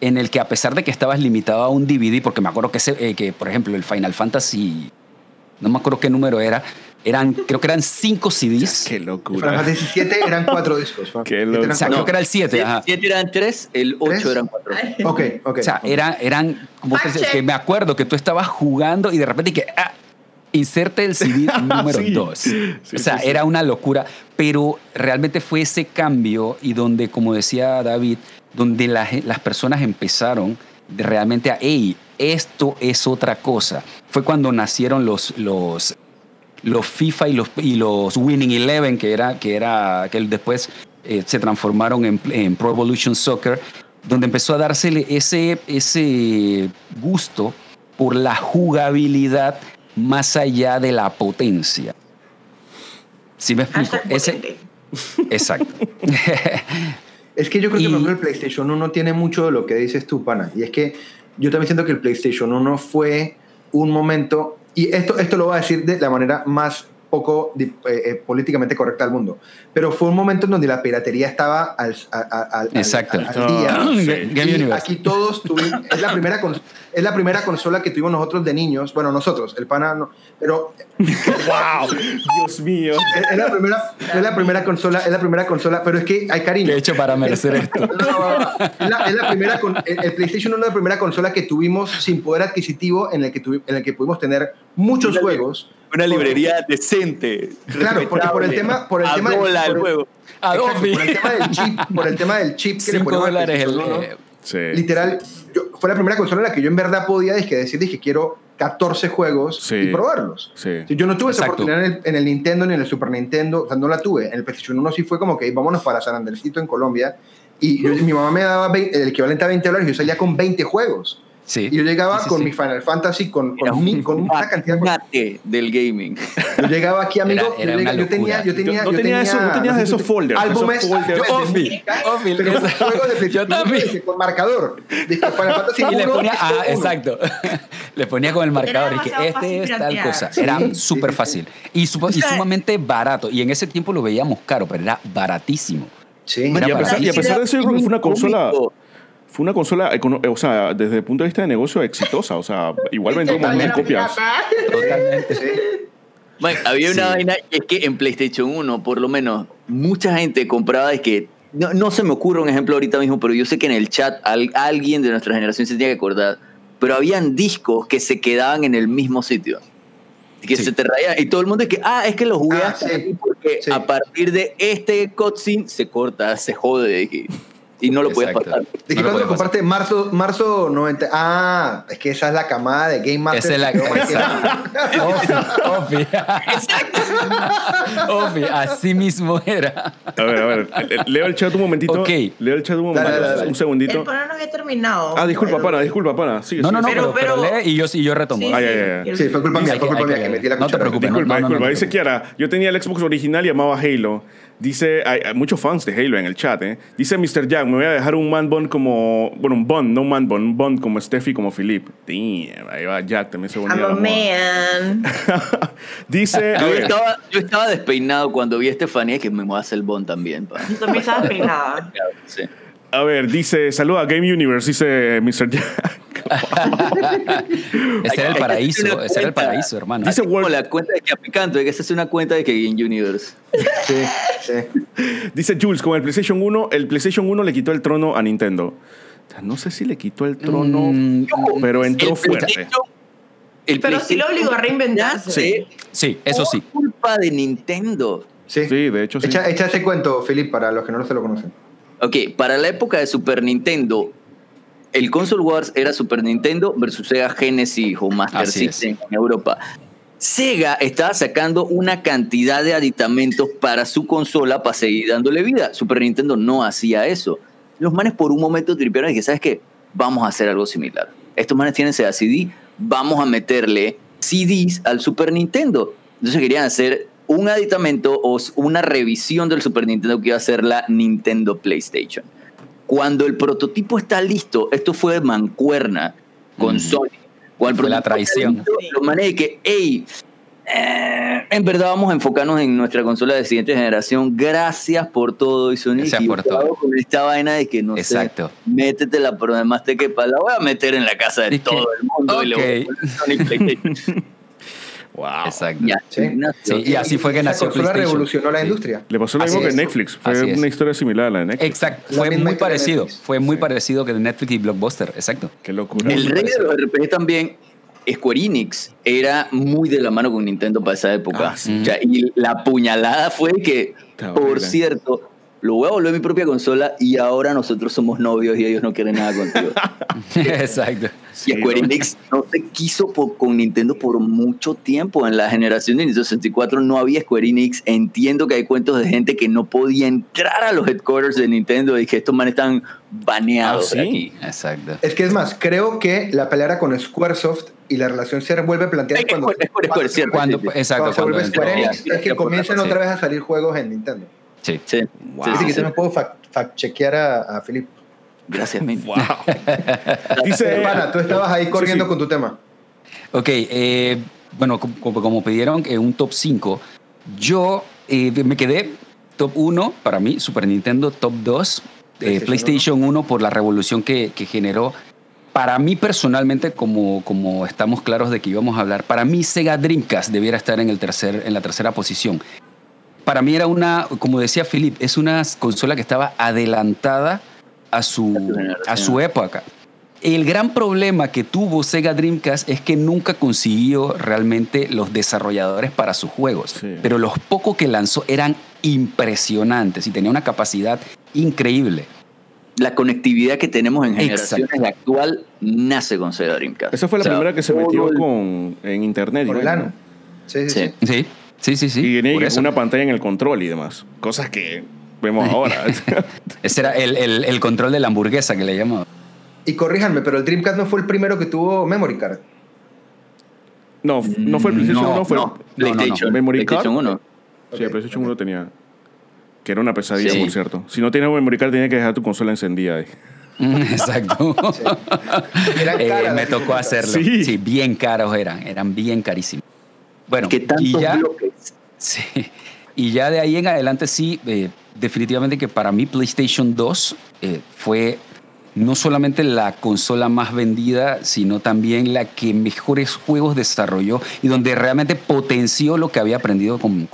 en el que a pesar de que estabas limitado a un DVD, porque me acuerdo que, ese, eh, que por ejemplo, el Final Fantasy, no me acuerdo qué número era, eran, creo que eran cinco CDs. Qué Final locura. Fantasy 7 eran cuatro discos. Qué eran O sea, cuatro. creo que era el 7. El 7 eran 3, el 8 ¿Tres? eran 4. Ok, ok. O sea, era, eran, como que me acuerdo que tú estabas jugando y de repente que, ah, inserte el CD número Sí. 2. Sí, o sea, sí, era una locura, pero realmente fue ese cambio y donde, como decía David, donde la las personas empezaron realmente a, hey, esto es otra cosa. Fue cuando nacieron los, los, los FIFA y los, y los Winning Eleven, que era, que era, que después eh, se transformaron en, en Pro Evolution Soccer, donde empezó a dársele ese, ese gusto por la jugabilidad más allá de la potencia. ¿Sí me explico? Ese, exacto. Es que yo creo que Y- por ejemplo, el PlayStation 1 tiene mucho de lo que dices tú, pana. Y es que yo también siento que el PlayStation 1 fue un momento, y esto, esto lo voy a decir de la manera más poco eh, eh, políticamente correcta del mundo, pero fue un momento en donde la piratería estaba al, al- al- Exacto. al- al día. Ah, sí. Y aquí todos tuvimos, es la primera cons- es la primera consola que tuvimos nosotros de niños, bueno, nosotros, el pana no, pero ¡Wow! Dios mío. es, es la primera es la primera consola, es la primera consola, pero es que hay cariño. ¿Qué he hecho para merecer esto? No. Es la, es la primera con- el, el PlayStation 1 es la primera consola que tuvimos sin poder adquisitivo en el que, tuvi- en el que pudimos tener muchos juegos. Una librería decente. Claro, porque por el tema, por el A tema del- por el el- juego. Adobe. exacto, por el tema del chip, por el tema del chip que le 5 ponemos al dólares el... PlayStation 1, eh, Sí. literal, yo- fue la primera consola en la que yo en verdad podía dije, decir, dije, quiero 14 juegos Sí. y probarlos. Sí. Yo no tuve esa oportunidad en el, en el Nintendo ni en el Super Nintendo, o sea, no la tuve. En el PlayStation 1 sí fue como que vámonos para San Andresito en Colombia y yo- mi mamá me daba 20 el equivalente a 20 dólares y yo salía con 20 juegos. Sí. Y yo llegaba Sí, sí, con sí. mi Final Fantasy, con, con, mi- con una cantidad de del gaming. Yo llegaba aquí, amigo. Era- era yo, tenía, yo tenía, Yo- no yo tenía eso- no tenías esos folders, Álbumes, esos folders. Yo, pero eso- juegos de yo también. dije, con marcador. Dije, Final Fantasy Y le 1, ponía, ah, uno. exacto. le ponía con el marcador y que este es tal cosa. Era súper sí, fácil. Y, y sumamente barato. Y en ese tiempo lo veíamos caro, pero era baratísimo. Sí. Y a, pesar, y a pesar de eso, yo creo que fue una consola. Fue una consola, econo- o sea, desde el punto de vista de negocio, exitosa. O sea, igual vendió montón de copias. Totalmente. Sí. Bueno, había una Sí. vaina que es que en PlayStation 1, por lo menos, mucha gente compraba es que. No, no se me ocurre un ejemplo ahorita mismo, pero yo sé que en el chat al- alguien de nuestra generación se tiene que acordar. Pero habían discos que se quedaban en el mismo sitio. Que Sí. se te rayaban. Y todo el mundo es que, ah, es que los jugué Ah, hasta sí. aquí porque Sí. a partir de este cutscene se corta, se jode. Y, y no lo puedes Exacto. pasar. ¿De qué No cuándo compraste? Marzo, marzo 90. Ah, es que esa es la camada de Game Master. Esa es la. Ofi. Ofi, así mismo era. A ver, a ver. Leo el chat un momentito. Ok. Leo el chat un momentito. Dale, dale, dale. Un segundito. El pana no había terminado. Ah, disculpa, Pero- pana, disculpa, pana. Sigue, No, no, no, pero, Pero- pero, lee y yo, y yo retomo. Sí, Ay, sí. ay, ay. Y Sí, fue culpa mía, fue culpa mía que- metí la no te cuchara. preocupes. Disculpa, disculpa. Dice. Kiara, yo tenía el Xbox original llamado Halo. Dice, hay, hay muchos fans de Halo en el chat, ¿eh? Dice Mr. Jack, me voy a dejar un man bond como, bueno, un bond, no un man bond, un bond como Steffi, como Philip. Damn, ahí va Jack, también se volvió I'm a man. Dice, Yo estaba, yo estaba despeinado cuando vi a Estefanía que me voy a hacer el bond también. pa. Tú también sí. a ver, dice, saluda a Game Universe, dice Mr. Jack. Ese era el paraíso, ese era el cuenta. paraíso, hermano. Dice como la cuenta de Capicanto, que hacerse una cuenta de que Game Universe. Sí, sí. Dice Jules, con el PlayStation 1, el PlayStation 1 le quitó el trono a Nintendo. O sea, no sé si le quitó el trono, Mm, pero entró El fuerte. El Pero sí lo obligó a reinventarse. Sí. Sí, eso sí. Por culpa de Nintendo. Sí, Sí, de hecho sí. Echa, echa ese cuento, Philip, para los que no se lo conocen. Ok, para la época de Super Nintendo, el Console Wars era Super Nintendo versus Sega Genesis o Master. System en Europa. Sega estaba sacando una cantidad de aditamentos para su consola para seguir dándole vida. Super Nintendo no hacía eso. Los manes por un momento tripearon y que, ¿sabes qué? Vamos a hacer algo similar. Estos manes tienen Sega CD, vamos a meterle CDs al Super Nintendo. Entonces querían hacer un aditamento o una revisión del Super Nintendo que iba a ser la Nintendo PlayStation. Cuando el prototipo está listo, esto fue de mancuerna con Mm. Sony. Cuando Fue la traición. listo, Los manes de que, hey, eh, en verdad vamos a enfocarnos en nuestra consola de siguiente generación. Gracias por todo. Y Sony Gracias por todo. con esta vaina de que no Exacto. sé, métetela por demás te quepa. La voy a meter en la casa de Es que- todo el mundo. y le voy a poner Sony PlayStation. Wow. Exacto. Sí. Sí, y así fue que Esa nació PlayStation. revolucionó la Sí. industria. Le pasó lo Así mismo que. Netflix. Fue Así es. una historia similar a la de Netflix. Exacto, fue muy parecido. Fue muy Sí. parecido que de Netflix y Blockbuster, exacto. Qué locura. El rey de los RPG también, Square Enix, era muy de la mano con Nintendo para esa época. Ah, sí. O sea, y la puñalada fue que, Está por horrible. cierto, lo voy a volver mi propia consola y ahora nosotros somos novios y ellos no quieren nada contigo. exacto. Y Square. Enix no se quiso por- con Nintendo por mucho tiempo. En la generación de Nintendo 64 no había Square Enix. Entiendo que hay cuentos de gente que no podía entrar a los headquarters de Nintendo y que estos manes están baneados Ah, ¿sí? aquí. Exacto. Es que es más, creo que la pelea era con Squaresoft y la relación se vuelve planteada Ay, cuando, Square, Square, Square, exacto, cuando se vuelve cuando Square entró- Enix, es que comienzan otra vez a salir juegos en Nintendo. Sí. Sí. Wow. Sí, Así sí, que sí. yo no puedo fact- fact-chequear a, a Philip. Gracias, men. Wow. Dice. Pana, tú estabas ahí corriendo sí. con tu tema. Ok, eh, bueno, como, como- como pidieron eh, un top 5, yo eh, me quedé top 1 para mí, Super Nintendo, top 2, eh, PlayStation PlayStation 1 por la revolución que, que generó. Para mí personalmente, como, como estamos claros de que íbamos a hablar, para mí Sega Dreamcast debiera estar en, el tercer, en la tercera posición. Para mí era una, como decía Philip, es una consola que estaba adelantada a su, a su época. El gran problema que tuvo Sega Dreamcast es que nunca consiguió realmente los desarrolladores para sus juegos. Sí. Pero los pocos que lanzó eran impresionantes y tenía una capacidad increíble. La conectividad que tenemos en Exacto. generaciones actual nace con Sega Dreamcast. Esa fue la O sea, primera que se metió con, en internet. Por ¿no? el ano. Sí, sí, Sí. sí. Sí, sí, sí. sí Y eso. una pantalla en el control y demás. Cosas que vemos ahora. Ese era el, el- el control de la hamburguesa que le llamaba. Y corríjanme, pero el Dreamcast no fue el primero que tuvo Memory Card. no, no fue el PlayStation No, 1, fue no, no, no. PlayStation, Memory card. PlayStation 1. Sí, Ok, el PlayStation ok. 1 tenía. Que era una pesadilla, Sí. por cierto. Si no tienes memory card, tienes que dejar tu consola encendida. ahí. Mm, Exacto. Eran Eh, me tocó hacerlo. Sí. Sí. bien caros eran, eran bien carísimos. Bueno, que tantos y ya, bloques. sí, y ya de ahí en adelante sí, eh, definitivamente que para mí PlayStation 2 eh, fue no solamente la consola más vendida, sino también la que mejores juegos desarrolló y donde realmente potenció lo que había aprendido con,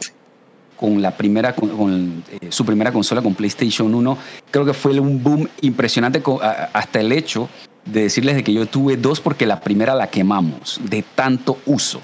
con la primera con, con, eh, su primera consola con PlayStation 1 creo que fue un boom impresionante a- hasta el hecho de decirles de que yo tuve dos porque la primera la quemamos de tanto uso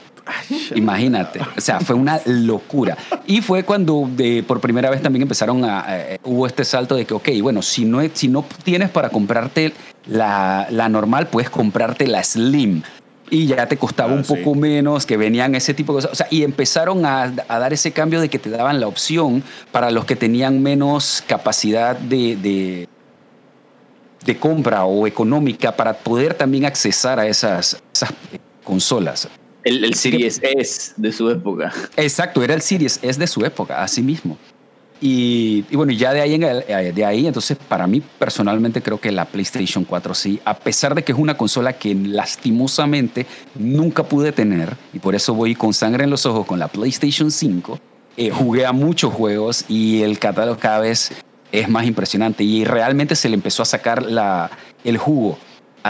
Imagínate, o sea, fue una locura. Y fue cuando de, por primera vez también empezaron a, eh, hubo este salto de que, ok, bueno, si no, si no tienes para comprarte la, la normal, puedes comprarte la Slim. Y ya te costaba Ah, un sí. poco menos, que venían ese tipo de cosas. O sea, y empezaron a, a dar ese cambio de que te daban la opción para los que tenían menos capacidad de, de, de compra o económica para poder también accesar a esas, esas eh, consolas. El, el Series S de su época. Exacto, era el Series S de su época, así mismo. Y, y bueno, ya de ahí, en el- eh, de ahí, entonces, para mí personalmente creo que la PlayStation 4 sí, a pesar de que es una consola que lastimosamente nunca pude tener, y por eso voy con sangre en los ojos con la PlayStation 5, eh, jugué a muchos juegos y el catálogo cada vez es más impresionante y realmente se le empezó a sacar la, el jugo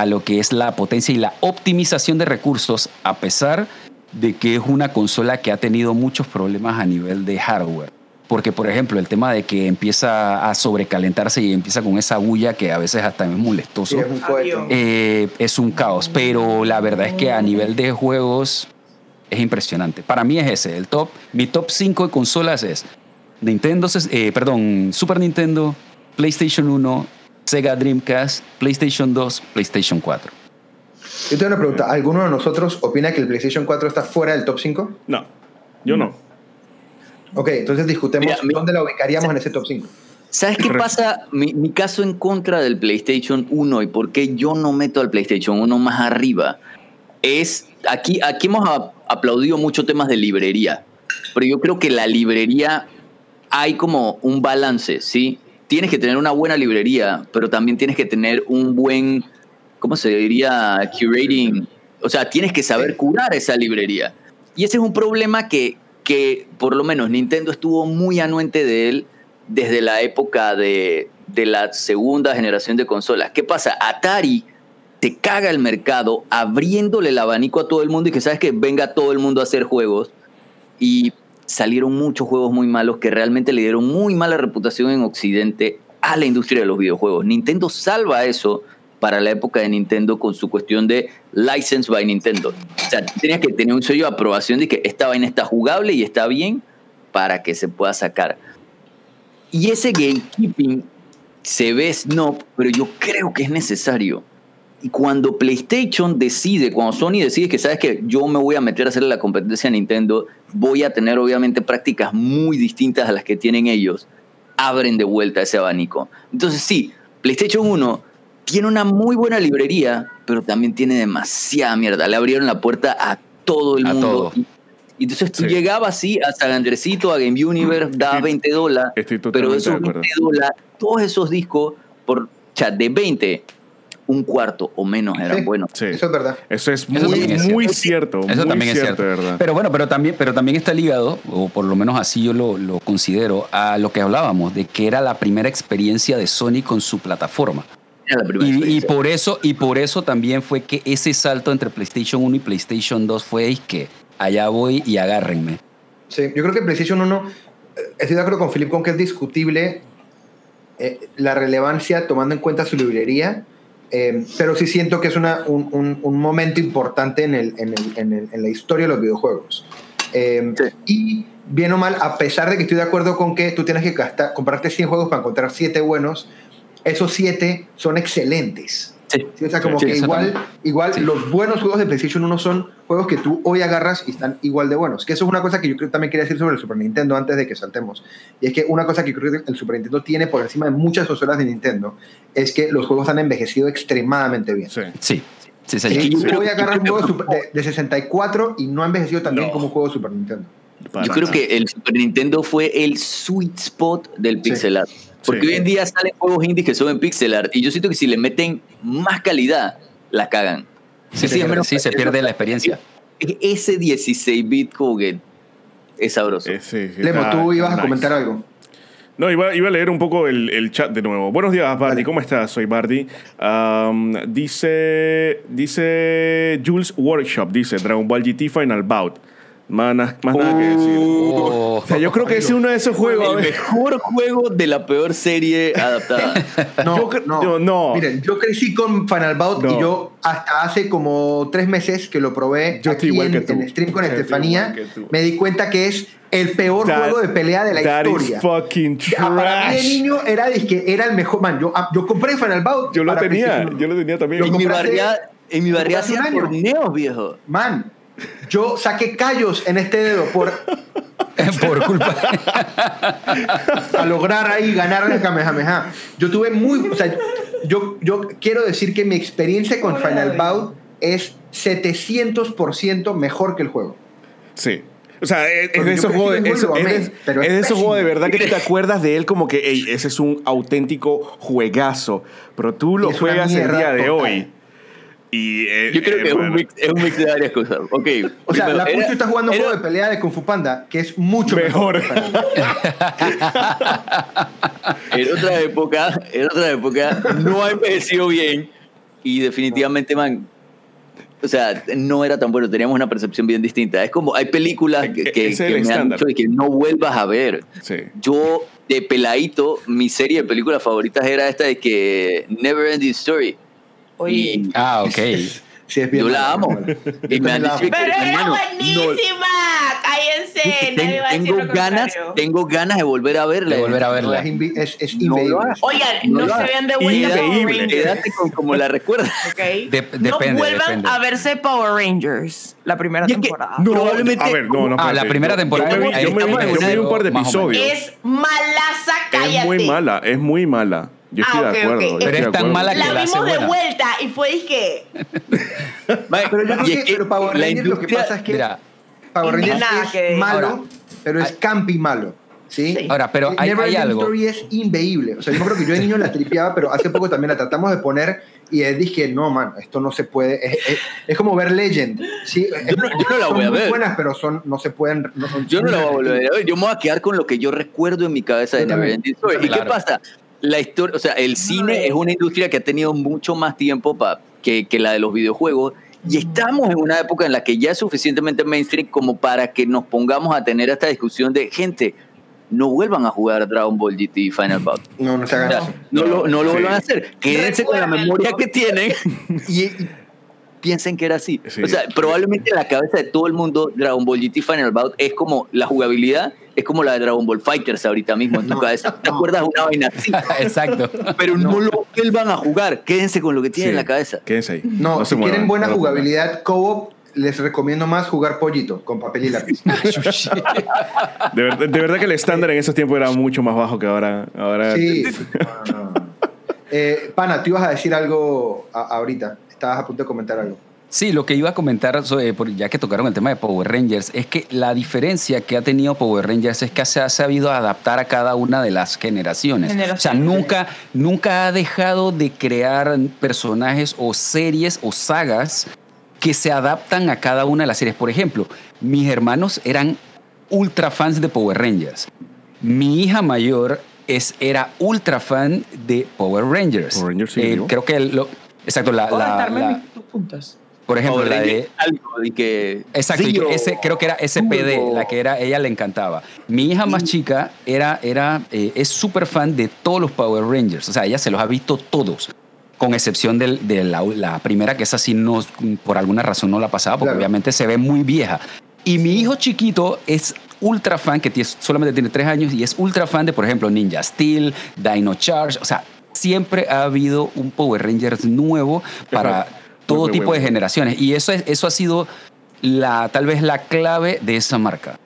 a lo que es la potencia y la optimización de recursos, a pesar de que es una consola que ha tenido muchos problemas a nivel de hardware. Porque, por ejemplo, el tema de que empieza a sobrecalentarse y empieza con esa bulla que a veces hasta es molestoso, Sí, es un eh, es un caos. Pero la verdad es que a nivel de juegos es impresionante. Para mí es ese, el top. Mi top 5 de consolas es Nintendo, eh, perdón, Super Nintendo, PlayStation 1, Sega Dreamcast, PlayStation 2, PlayStation 4. Yo tengo una pregunta. ¿Alguno de nosotros opina que el PlayStation 4 está fuera del top 5? No, yo no. Ok, entonces discutemos Mira, dónde la ubicaríamos en ese top 5. ¿Sabes qué pasa? Mi, mi caso en contra del PlayStation 1 y por qué yo no meto al PlayStation 1 más arriba es, aquí, aquí hemos aplaudido muchos temas de librería, pero yo creo que la librería hay como un balance, ¿sí? Tienes que tener una buena librería, pero también tienes que tener un buen, ¿cómo se diría? Curating. O sea, tienes que saber curar esa librería. Y ese es un problema que, que por lo menos Nintendo estuvo muy anuente de él desde la época de, de la segunda generación de consolas. ¿Qué pasa? Atari se caga el mercado abriéndole el abanico a todo el mundo y que sabes que venga todo el mundo a hacer juegos y salieron muchos juegos muy malos que realmente le dieron muy mala reputación en Occidente a la industria de los videojuegos. Nintendo salva eso para la época de Nintendo con su cuestión de license by Nintendo. O sea, tenías que tener un sello de aprobación de que esta vaina está jugable y está bien para que se pueda sacar. Y ese gatekeeping se ve snob, pero yo creo que es necesario. Y cuando PlayStation decide, cuando Sony decide que sabes que yo me voy a meter a hacer la competencia a Nintendo, voy a tener obviamente prácticas muy distintas a las que tienen ellos, abren de vuelta ese abanico. Entonces sí, PlayStation 1 tiene una muy buena librería, pero también tiene demasiada mierda. Le abrieron la puerta a todo el mundo. Y entonces tú llegabas así a San Andresito, a Game Universe, dabas 20 dólares, pero esos 20 dólares, todos esos discos, por chat de 20, un cuarto o menos eran buenos. Eso es verdad. Eso es muy, muy cierto. Eso también es cierto. Verdad. Pero bueno, pero también, pero también está ligado, o por lo menos así yo lo, lo considero, a lo que hablábamos, de que era la primera experiencia de Sony con su plataforma. Y, y, por eso, y por eso también fue que ese salto entre PlayStation 1 y PlayStation 2 fue que allá voy y agárrenme. Sí, yo creo que PlayStation 1, eh, estoy de acuerdo con Philip con que es discutible eh, la relevancia tomando en cuenta su librería, eh, pero sí siento que es una, un, un, momento importante en, el, en, el, en, la historia de los videojuegos. Y bien o mal, a pesar de que estoy de acuerdo con que tú tienes que gastar, comprarte 100 juegos para encontrar 7 buenos, esos 7 son excelentes. Sí. O sea, como que igual, igual los buenos juegos de PlayStation 1 son juegos que tú hoy agarras y están igual de buenos. Que eso es una cosa que yo creo, también quería decir sobre el Super Nintendo antes de que saltemos. Y es que una cosa que creo que el Super Nintendo tiene por encima de muchas consolas de Nintendo es que los juegos han envejecido extremadamente bien. Sí. sí. Sí, yo voy a agarrar un juego de, 64 y no ha envejecido tan bien como un juego de Super Nintendo. yo creo que el Super Nintendo fue el sweet spot del pixel art. Porque hoy en día salen juegos indies que son en pixel art y yo siento que si le meten más calidad, la cagan. Sí, sí, sí, se pierde la experiencia. Ese 16-bit que es sabroso. Eh, Lemo, tú ibas a comentar algo. No, iba, iba, a leer un poco el, el, chat de nuevo. Buenos días, Bardi. ¿Cómo estás? Soy Bardi. dice, dice Jules Workshop, dice Dragon Ball GT Final Bout. Más, nada que decir. Oh. O sea, yo creo que es uno de esos juegos. El mejor juego de la peor serie adaptada. no, no, no. Miren, yo crecí con Final Bout y yo hasta hace como tres meses que lo probé yo aquí en, en, stream con Estefanía, me di cuenta que es el peor juego de pelea de la historia. Is fucking trash. Para mí de niño era, era el mejor. Man, yo, ah, yo compré Final Bout. Yo lo tenía, yo lo tenía también. En mi barriada, en mi barriada hacían torneos, viejo. Man, yo saqué callos en este dedo por, por culpa. a lograr ahí ganar el Kamehameha. Yo tuve muy. O sea, yo, yo quiero decir que mi experiencia con Final Bout es 700% mejor que el juego. Sí. O sea, es, de esos juegos de, es, de esos juegos de verdad que te acuerdas de él como que ese es un auténtico juegazo. Pero tú lo juegas el día de hoy eh, Yo creo que es, un mix, es, un mix, de varias cosas. Okay, o sea, la Pucho está jugando un juego de pelea de Kung Fu Panda, que es mucho mejor. en otra época, en otra época, no ha envejecido bien y definitivamente, man, o sea, no era tan bueno, teníamos una percepción bien distinta. Es como, hay películas que, que, me han dicho que no vuelvas a ver. Yo, de peladito, mi serie de películas favoritas era esta de que Never Ending Story Oye. ah, ok. Sí, es bien Yo la amo. y me han dicho que, Pero era buenísima. Cállense. Tengo, ganas, tengo ganas de volver a verla. De volver a verla. Es, es increíble. Oigan, no, se vean de vuelta Power Rangers. Quédate con como la recuerdas. Okay. no vuelvan a verse Power Rangers la primera temporada. No, probablemente. A ver, no, no. Ah, la primera temporada. Yo me, yo me, yo vi un par de episodios. Es malaza, cállate. Es muy mala, es muy mala. Yo estoy ah, de acuerdo. Pero es tan mala que la, la vimos de vuelta y fue dije. pero yo creo que, pero Power Rangers lo que pasa es que mira, Power Rangers es malo, pero es campi malo. ¿Sí? Ahora, pero hay, Never hay algo. Story es inveíble. O sea, yo creo que yo de niño la tripeaba, pero hace poco también la tratamos de poner y dije, no, man, esto no se puede. Es, es, como ver Legend. ¿sí? Yo, no, yo no la voy a ver. Son buenas, pero son, no se pueden. No son yo no la voy a volver a ver. Yo me voy a quedar con lo que yo recuerdo en mi cabeza de Never Ending Story. ¿Y qué pasa? La historia, o sea, el cine es una industria que ha tenido mucho más tiempo para que, que la de los videojuegos. Y estamos en una época en la que ya es suficientemente mainstream como para que nos pongamos a tener esta discusión de gente. No vuelvan a jugar Dragon Ball GT Final Bout. No, no se hagan O sea, eso. no, lo, no lo Sí. vuelvan a hacer. Quédense con la memoria que tienen y, y piensen que era así. Sí. O sea, probablemente en la cabeza de todo el mundo Dragon Ball GT Final Bout es como la jugabilidad, es como la de Dragon Ball Fighters ahorita mismo en tu No, cabeza. ¿Te no. acuerdas de una vaina así? Exacto. Pero no, lo vuelvan a jugar. Quédense con lo que tienen Sí. en la cabeza. Quédense ahí. No, si muevan, quieren buena no jugabilidad co-op, les recomiendo más jugar pollito con papel y lápiz. De, ver- de verdad que el estándar en esos tiempos era mucho más bajo que ahora. ahora Sí. No, no, no. Eh, Pana, tú ibas a decir algo a- ahorita. Estabas a punto de comentar algo. Sí, lo que iba a comentar, sobre- por- ya que tocaron el tema de Power Rangers, es que la diferencia que ha tenido Power Rangers es que se ha sabido adaptar a cada una de las generaciones. Generaciones, o sea, nunca, nunca ha dejado de crear personajes o series o sagas que se adaptan a cada una de las series. Por ejemplo, mis hermanos eran ultra fans de Power Rangers. Mi hija mayor es, era ultra fan de Power Rangers. Power Rangers sigue Eh, creo que lo, exacto la, la- la- mis tus puntas. Por ejemplo la de Rangers, algo de que Exacto, ese, creo que era SPD, Turbo. la que era, ella le encantaba. Mi hija más chica era, era, eh, es súper fan de todos los Power Rangers, o sea, ella se los ha visto todos, con excepción del- de la, la primera, que esa sí no, por alguna razón no la pasaba, porque Claro. obviamente se ve muy vieja. Y mi hijo chiquito es ultra fan, que solamente tiene tres años, y es ultra fan de, por ejemplo, Ninja Steel, Dino Charge, o sea, siempre ha habido un Power Rangers nuevo para Ajá. Todo Muy, muy tipo de bueno. generaciones. Y eso, es, eso ha sido la, tal vez la clave de esa marca.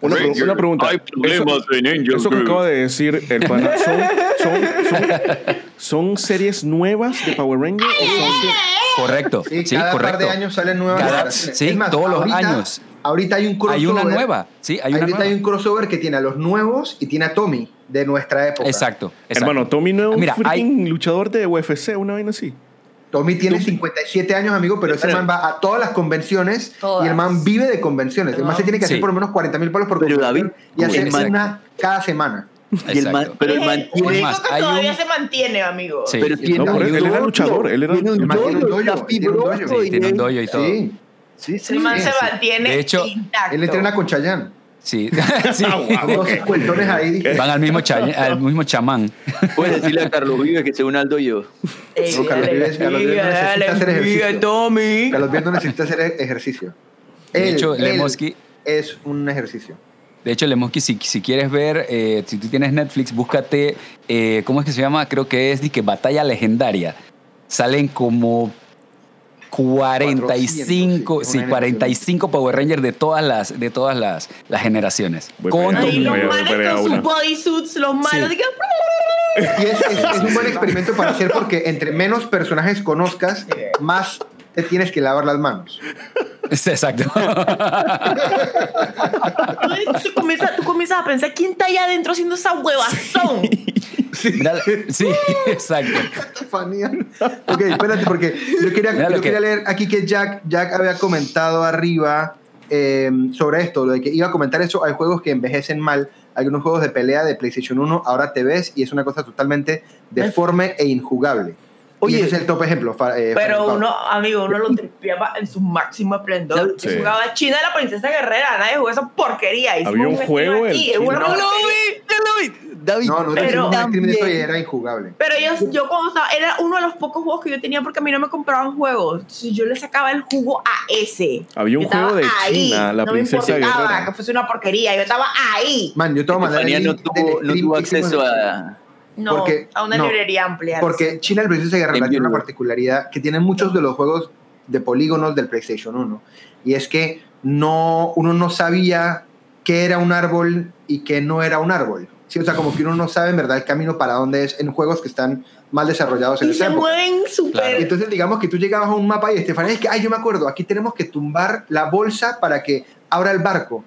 Una, pre- Ranger, una pregunta. hay problemas eso, en Angel eso que acaba de decir el pana, ¿son, son, son, son series nuevas de Power Rangers? o son- Correcto. Sí, Sí, cada correcto. par de años salen nuevas Cada- todos los años. Ahorita hay un crossover. Hay una nueva. Sí, hay una ahorita nueva. hay un crossover que tiene a los nuevos y tiene a Tommy de nuestra época. Exacto, exacto. Hermano, Tommy no es un Mira, hay- luchador de UFC, una vaina así. Tommy tiene 57 años, amigo, pero ese man va a todas las convenciones Todas. y el man vive de convenciones. El man se tiene que hacer Sí. por lo menos 40 mil palos por Pero, convención y hacer Exacto. una cada semana. Y el man- pero el man tiene, más, que todavía un- se mantiene, amigo. Sí. pero tiene No, pero él- él era luchador, él era- tiene un el man tiene un dojo, tiene un dojo. y Tiene un dojo y todo. Sí, Sí, sí, el man sí. se mantiene De hecho, intacto. él entrena con Chayanne. Sí. Sí. Dos cuentones ahí. Van al mismo, cha- al mismo chamán. Puedes decirle a Carlos Vives que según Aldo yo. Ey, No, Carlos Vives- Carlos Vives necesita dale, hacer ejercicio. Tommy. Carlos Viendo necesita hacer e- ejercicio. De Él- hecho, él Lemoski, es un ejercicio. de hecho, Lemoski, si, si quieres ver, eh, si tú tienes Netflix, búscate, eh, ¿cómo es que se llama? Creo que es que Batalla Legendaria. Salen como 45, 400, sí, sí, una 45 Power Rangers de todas las, de todas las, las generaciones. Voy Con. Ahí los a con sus bodysuits, los malos. Sí. Y es, es- es un buen experimento para hacer porque entre menos personajes conozcas, más te tienes que lavar las manos. Exacto. Tú, comienzas, tú comienzas a pensar quién está allá adentro haciendo esa huevazón. Sí, exacto. Estefanía. Ok, espérate, porque yo quería, yo que- quería leer aquí que Jack, Jack había comentado arriba eh, sobre esto, lo de que iba a comentar eso. Hay juegos que envejecen mal. Algunos juegos de pelea de PlayStation 1 ahora te ves y es una cosa totalmente deforme e injugable. Oye, ese es el top ejemplo. fa- eh, Pero uno, amigo, uno lo tripeaba en su máximo esplendor. Sí. Jugaba China de la princesa guerrera, nadie jugó esa porquería. Hicimos Había un juego, el aquí, No lo vi, no lo vi. David, No, no, Pero- hicimos un stream de eso y era injugable. Pero yo, yo cuando estaba, era uno de los pocos juegos que yo tenía porque a mí no me compraban juegos. Entonces yo le sacaba el jugo a ese. Había un Yo estaba juego de ahí. China, la no princesa me importaba guerrera. que fuese una porquería. Yo estaba ahí. Man, yo te voy a mandar el Estefanía no tuvo, no tuvo acceso a... No, Porque- a una no, librería amplia. Porque China el Princesa Guerrera En tiene una particularidad que tienen muchos de los juegos de polígonos del PlayStation 1. Y es que no, uno no sabía qué era un árbol y qué no era un árbol. Sí, o sea, como que uno no sabe en verdad el camino para dónde es en juegos que están mal desarrollados en y se época. mueven súper. entonces digamos que tú llegabas a un mapa y Estefanía es que, ay, yo me acuerdo, aquí tenemos que tumbar la bolsa para que abra el barco.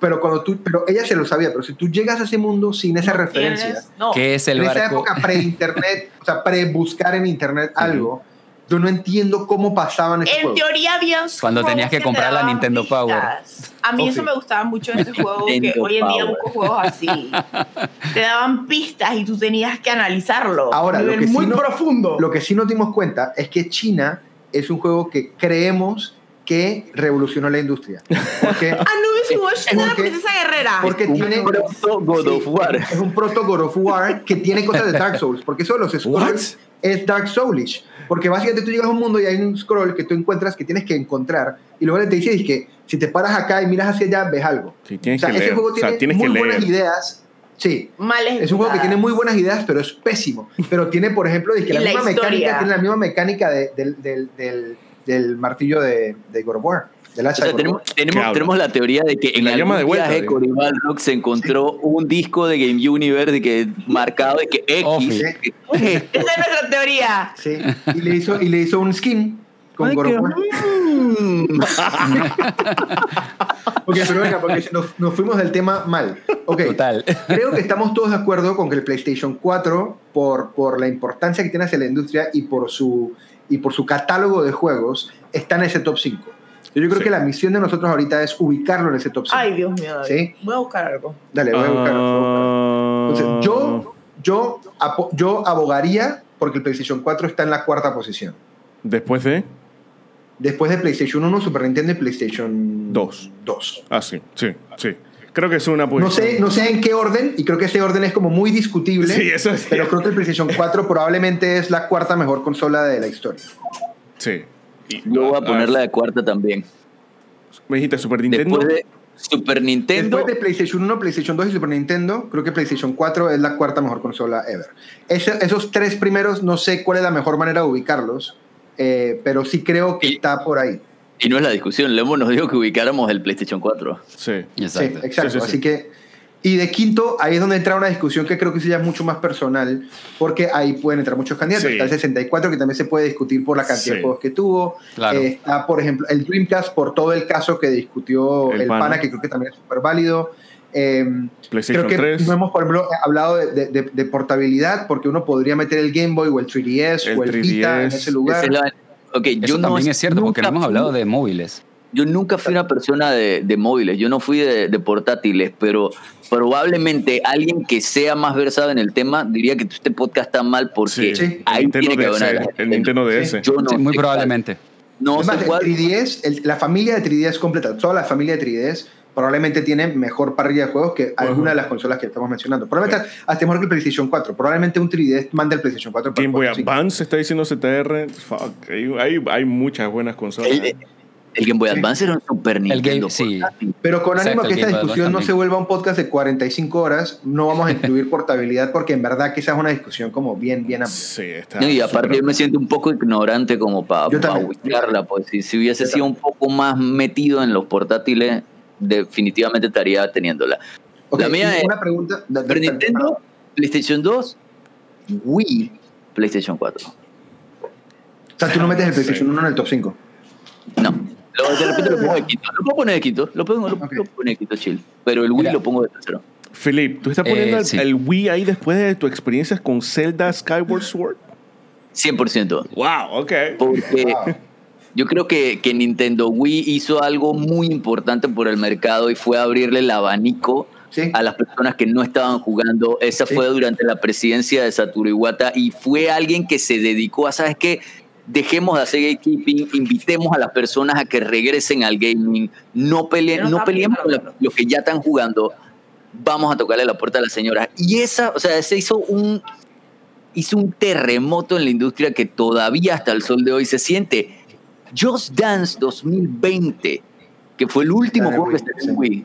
Pero cuando tú, pero ella se lo sabía, pero si tú llegas a ese mundo sin esa No referencia, tienes- No. ¿Qué es el en esa barco? época pre-internet, o sea, pre-buscar en internet algo, yo no entiendo cómo pasaban esos En juegos. teoría habían Cuando tenías que te comprar la Nintendo Power. pistas. A mí Oh, eso sí. me gustaba mucho de ese juego, que hoy en día Power. busco juegos así. Te daban pistas y tú tenías que analizarlo. Ahora, lo que sí muy no- profundo. Lo que sí nos dimos cuenta es que China es un juego que creemos que revolucionó la industria. Porque, Anubis Watch la porque- princesa guerrera. porque Un tiene... proto God Sí, of War. Es un proto God of War que tiene cosas de Dark Souls. Porque eso de los scrolls es Dark Soulish. Porque básicamente tú llegas a un mundo y hay un scroll que tú encuentras que tienes que encontrar. Y luego te dice que si te paras acá y miras hacia allá, ves algo. Sí, tienes o sea, que ese leer. juego O sea, tiene tienes que muy buenas leer. ideas. Sí. Mal Es un juego que tiene muy buenas ideas, pero es pésimo. Pero tiene, por ejemplo, de que la, la misma historia. mecánica, tiene la misma mecánica de- del, del, del, del martillo de, de God of War. Del O hacha sea, de God of tenemos, la teoría de que en La llama algún de vuelta, viaje Ival Rock se encontró un disco de Game Universe de que marcado de que X. Ofi. que- ¿qué es esto? Esa es nuestra teoría. Sí. Y le hizo, y le hizo un skin con God of War. Ok, pero venga, porque nos, nos fuimos del tema mal. Ok. Total. Creo que estamos todos de acuerdo con que el PlayStation 4, por, por la importancia que tiene hacia la industria y por su, y por su catálogo de juegos, está en ese top 5. Yo creo Sí. que la misión de nosotros ahorita es ubicarlo en ese top 5. Ay, Dios mío. David. Sí. Voy a buscar algo. Dale, voy a buscar. voy a buscar. Ah, Entonces, yo, yo, yo abogaría porque el PlayStation 4 está en la cuarta posición. Después de. Después de PlayStation 1, Super Nintendo y PlayStation Dos. 2. Ah, sí, sí, sí. Creo que es una No sé, no sé en qué orden, y creo que ese orden es como muy discutible. Sí, eso es. Pero creo que el PlayStation 4 probablemente es la cuarta mejor consola de la historia. Sí. Y- Yo voy ah, a ponerla de cuarta también. Me dijiste Super Nintendo. Después de Super Nintendo. Después de PlayStation 1, PlayStation 2 y Super Nintendo, creo que PlayStation 4 es la cuarta mejor consola ever. Ese- esos tres primeros, no sé cuál es la mejor manera de ubicarlos, eh, pero sí creo que Y- está por ahí. Y no es la discusión. Lemo nos dijo que ubicáramos el PlayStation 4. Sí. Exacto. Sí, exacto. Sí, sí, sí. Así que. Y de quinto, ahí es donde entra una discusión que creo que es mucho más personal, porque ahí pueden entrar muchos candidatos. Sí. Está el 64, que también se puede discutir por la cantidad Sí. de juegos que tuvo. Claro. Eh, está, por ejemplo, el Dreamcast por todo el caso que discutió El el, pana. pana. que creo que también es súper válido. Eh, PlayStation creo que 3. no hemos, por ejemplo, hablado de, de- de- de portabilidad, porque uno podría meter el Game Boy o el 3DS El o el Vita en 3DS. ese lugar. Es la- Ok, Eso yo no, también es cierto, porque no nunca hemos hablado fui- de móviles. Yo nunca fui una persona de, de móviles, yo no fui de, de portátiles, pero probablemente alguien que sea más versado en el tema diría que este podcast está mal porque Sí. Sí. ahí el Nintendo tiene que haber las El Nintendo DS. Yo no Sí, muy probablemente. No es sé más, el cuál. 3DS, el- la familia de 3DS completa, toda la familia de 3DS probablemente tiene mejor parrilla de juegos que alguna de las consolas que estamos mencionando. Probablemente hasta mejor que el PlayStation 4. Probablemente un 3DS manda el PlayStation 4 para Game Boy el 4, sí. Advance está diciendo CTR. Fuck. Hay, hay, hay muchas buenas consolas. El, el Game Boy Sí. Advance era un Super Nintendo. Game- sí. Pero con Exacto, ánimo que esta discusión no se vuelva un podcast de 45 horas, no vamos a incluir portabilidad porque en verdad que esa es una discusión como bien, bien amplia. Sí, está. No, y aparte yo me siento un poco ignorante como para Yo también. ubicarla, pues si, si hubiese Yo sido un poco más metido en los portátiles, definitivamente estaría teniéndola. La mía es una pregunta. de- de- Nintendo, PlayStation 2, Wii, PlayStation 4. O sea, tú no metes el. PlayStation 1 en el top 5. No. Lo- de repente lo pongo de quinto. Lo puedo poner de quinto. Lo pongo, lo, pongo de quinto chill. Pero el Wii Mira. lo pongo de tercero. Philip, ¿tú estás Eh, poniendo el, sí. el Wii ahí después de tu experiencia con Zelda Skyward Sword? 100%. Wow, ok. Porque Wow. Yo creo que, que Nintendo Wii hizo algo muy importante por el mercado y fue abrirle el abanico Sí. a las personas que no estaban jugando. Esa Sí. fue durante la presidencia de Satoru Iwata y fue alguien que se dedicó a, ¿sabes qué? Dejemos de hacer gatekeeping, invitemos a las personas a que regresen al gaming, no, peleen, no peleemos con la- los que ya están jugando, vamos a tocarle la puerta a las señoras. Y esa, o sea, se hizo un, hizo un terremoto en la industria que todavía hasta el sol de hoy se siente. Just Dance 2020, que fue el último en juego que salió en. Wii,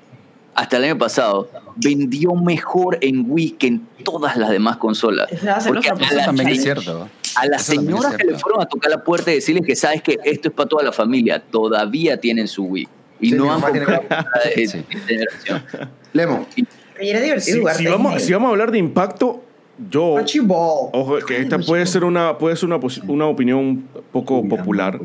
hasta el año pasado, vendió mejor en Wii que en todas las demás consolas. Porque a Eso la- también es cierto. A las Eso señoras que le fueron a tocar la puerta y decirles que sabes que esto es para toda la familia, todavía tienen su Wii. Y Sí, no han comprado de Sí. de generación. Lemo. Y era divertido Si, vamos, si vamos a hablar de impacto, yo. Ojo, que esta puede ser una, puede ser una, una opinión poco popular,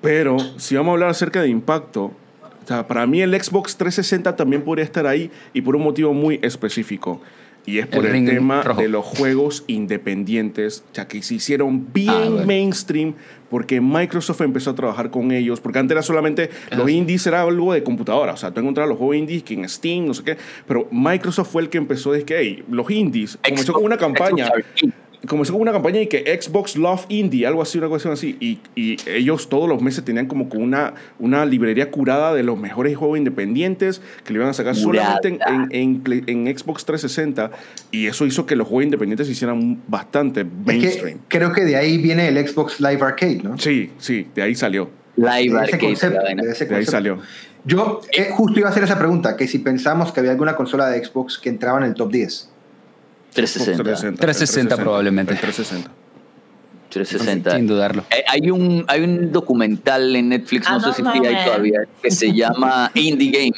pero si vamos a hablar acerca de impacto, o sea, para mí el Xbox 360 también podría estar ahí y por un motivo muy específico. Y es por el, tema de los juegos independientes, ya que se hicieron bien ah, mainstream porque Microsoft empezó a trabajar con ellos, porque antes era solamente los indies era algo de computadora, o sea, tú encontrabas los juegos indies que en Steam, no sé qué, pero Microsoft fue el que empezó de que, hey, los indies, comenzó con una campaña comenzó con una campaña y que Xbox Love Indie, algo así, una cuestión así. Y, y, ellos todos los meses tenían como una, una librería curada de los mejores juegos independientes que le iban a sacar solamente en, en, Xbox 360. Y eso hizo que los juegos independientes se hicieran bastante mainstream. creo que de ahí viene el Xbox Live Arcade, ¿no? Sí, sí, de ahí salió. Live Arcade. de, ahí salió. Yo eh, justo iba a hacer esa pregunta, que si pensamos que había alguna consola de Xbox que entraba en el top 10. 360. 360, probablemente. 360. 360. Sin dudarlo. Eh, hay un, hay un documental en Netflix, no, sé si hay todavía, que se llama Indie Game.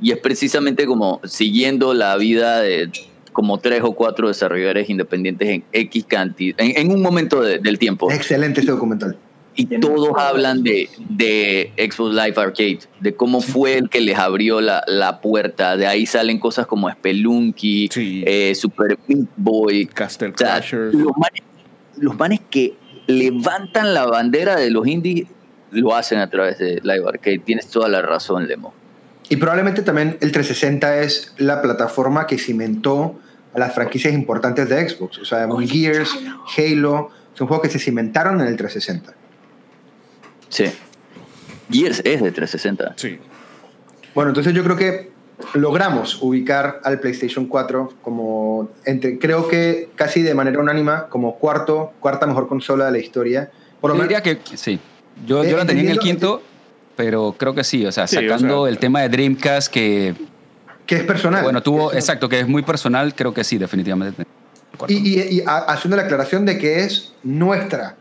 Y es precisamente como siguiendo la vida de como tres o cuatro desarrolladores independientes en X cantidad, en, un momento del tiempo. Excelente este documental y todos hablan de, de Xbox Live Arcade, de cómo fue el que les abrió la, la puerta. De ahí salen cosas como Spelunky, eh, Super Meat Boy, Castle Crashers. los, manes, que levantan la bandera de los indies lo hacen a través de Live Arcade. Tienes toda la razón, Lemo. Y probablemente también el 360 es la plataforma que cimentó a las franquicias importantes de Xbox. O sea, Gears, Halo, son juegos que se cimentaron en el 360. Sí. Gears es de 360. Sí. Bueno, entonces yo creo que logramos ubicar al PlayStation 4 como, entre, creo que casi de manera unánima, como cuarto, cuarta mejor consola de la historia. Por lo yo diría que sí. Yo, yo la tenía en el quinto, pero creo que sí. O sea, sacando el tema de Dreamcast que... Que es personal. Bueno, tuvo, exacto, que es muy personal, creo que sí, definitivamente. Y, y, y, haciendo la aclaración de que es nuestra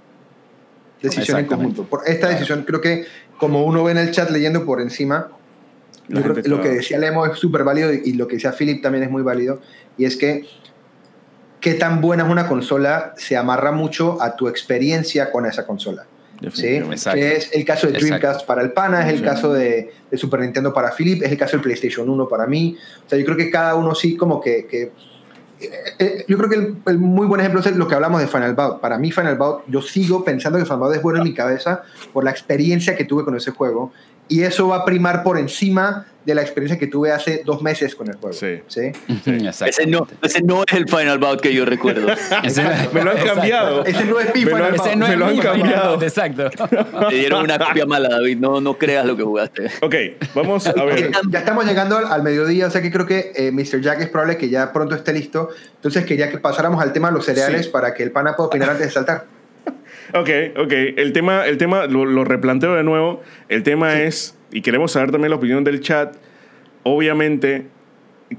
decisión en conjunto. Por esta decisión creo que, como uno ve en el chat leyendo por encima, lo que decía Lemo es súper válido y, lo que decía Philip también es muy válido, y es que qué tan buena es una consola se amarra mucho a tu experiencia con esa consola. ¿sí? Que es el caso de Dreamcast para el pana, es el caso de, de, Super Nintendo para Philip, es el caso del PlayStation 1 para mí. O sea, yo creo que cada uno sí como que, que eh, eh, yo creo que el, muy buen ejemplo es lo que hablamos de Final Bout. Para mí, Final Bout, yo sigo pensando que Final Bout es bueno en mi cabeza por la experiencia que tuve con ese juego. Y eso va a primar por encima de la experiencia que tuve hace dos meses con el juego. Sí. ¿sí? Ese, no, ese no es el Final Bout que yo recuerdo. me lo han cambiado. Ese no es mi Final Bout. No me lo han cambiado. Exacto. Te dieron una copia mala, David. No, no creas lo que jugaste. Ok, vamos a ver. Ya estamos llegando al, mediodía, o sea que creo que eh, Mr. Jack es probable que ya pronto esté listo. Entonces quería que pasáramos al tema de los cereales para que el pana pueda opinar antes de saltar. Ok, ok. El tema, el tema lo, replanteo de nuevo. El tema es y queremos saber también la opinión del chat. Obviamente,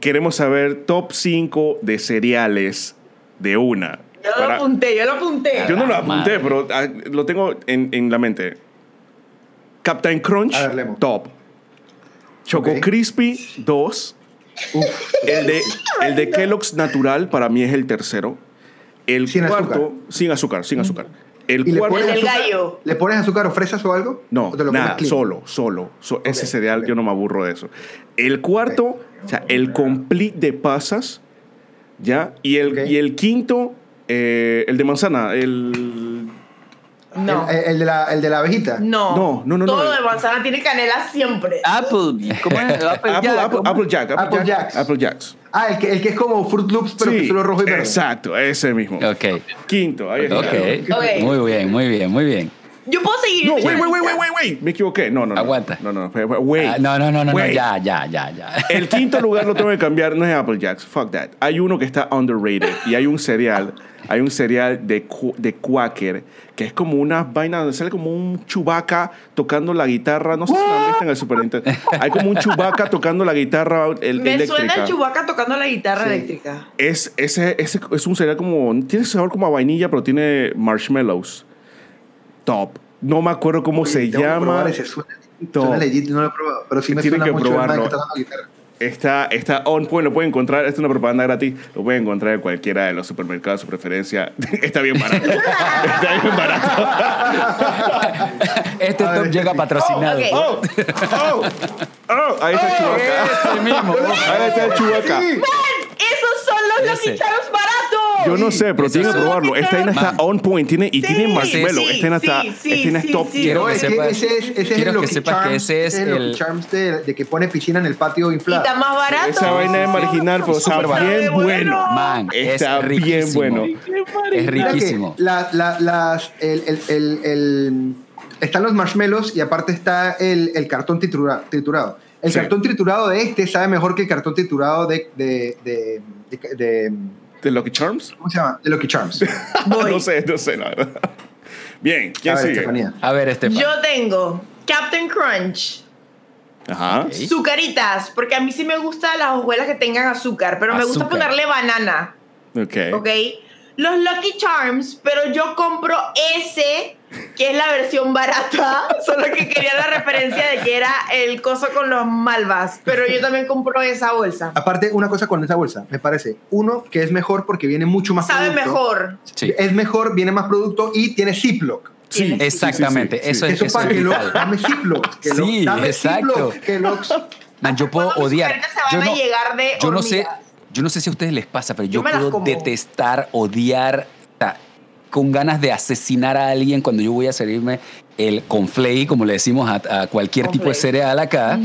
queremos saber top 5 de cereales de una. Yo lo apunté, yo lo apunté. Yo no lo apunté, pero ah, lo tengo en, en, la mente. Captain Crunch, top. Choco Crispy, 2. El de, el de Kellogg's Natural para mí es el tercero. El cuarto, sin azúcar, sin azúcar. El cuarto, le, pones gallo. ¿Le pones azúcar o fresas o algo? No, nada, solo, solo. ese cereal yo no me aburro de eso. El cuarto, o sea, el complete de pasas, ¿ya? Y el, y el quinto, eh, el de manzana, el... No. El, de la, el de la abejita. No. No, no, no. Todo de manzana tiene canela siempre. Apple. ¿Cómo es? Apple, Apple, Jack. Apple, Jack. Apple, Jacks. Apple Jacks. Ah, el que, el que es como Fruit Loops, pero que solo rojo y verde. Exacto, ese mismo. Ok. Quinto, ahí está. Okay. ok. Muy bien, muy bien, muy bien. Yo puedo seguir. No, wait, wait, wait, wait, wait, Me equivoqué. No, no, no. Aguanta. No, no, wait. Ah, no, no, no, no, no, ya, ya, ya, ya. El quinto lugar lo tengo que cambiar, no es Apple Jacks. Fuck that. Hay uno que está underrated y hay un cereal, hay un cereal de, de Quaker que es como una vaina donde sale como un chubaca tocando la guitarra. No sé si lo han visto en el Super Nintendo. Hay como un chubaca tocando la guitarra el, Me eléctrica. suena el chubaca tocando la guitarra eléctrica. Es, ese, ese es un cereal como. Tiene sabor como a vainilla, pero tiene marshmallows. Top. No me acuerdo cómo se llama. Ese. Suena, suena legit, no lo he probado. Pero sí me Tienen suena que mucho probarlo. que guitarra. Está, está on point, lo pueden encontrar. Esta es una propaganda gratis. Lo pueden encontrar en cualquiera de los supermercados de su preferencia. está bien barato. está bien barato. este top llega patrocinado. Oh, oh, oh, ahí está el Chubaca. Ese mismo. Ahí está el Chubaca. esos son los los Lucky Charms baratos! Yo no sé, pero tienen que probarlo. Esta vaina está on point tiene, y Sí, tiene marshmallow. sí, esta vaina está, esta vaina es top. Quiero que sepas- ese es, ese es el que sepas ese es el Charms de, de que pone piscina en el patio Y inflado. está más barato. Esa vaina es marginal, pero está bien bueno. Man, Está es bien bueno. Es Mira que riquísimo. la- la- las, el, el- el- el- están los marshmallows y aparte está el, el cartón tritura- triturado. El Sí. cartón triturado de este sabe mejor que el cartón triturado de, de, de, de- de- ¿De Lucky Charms? ¿cómo se llama? De Lucky Charms. Voy. no sé, no sé, la verdad. Bien, A ¿quién ver, sigue? Estefanía. A ver, Estefan. Yo tengo Captain Crunch. Ajá. Sí. Sucaritas, porque a mí sí me gustan las hojuelas que tengan azúcar, pero me gusta ponerle banana, Ok. ¿ok? Los Lucky Charms, pero yo compro ese, que es la versión barata, solo que quería la referencia de que era el coso con los malvas, pero yo también compro esa bolsa. Aparte, una cosa con esa bolsa, me parece. Uno, que es mejor porque viene mucho más Sabe producto. mejor. Sí. Es mejor, viene más producto y tiene Ziploc. Sí, Tiene- Exactamente, sí, sí, eso sí. es, Eso para es que lo vital. dame Ziploc. Sí, dame exacto. Ziploc, Kellogg's. Man, yo puedo odiar. se Yo van a no, llegar de yo no sé, yo no sé si a ustedes les pasa, pero yo, Yo puedo detestar, odiar, con ganas de asesinar a alguien cuando yo voy a servirme el conflay, como le decimos a, a cualquier tipo de cereal acá.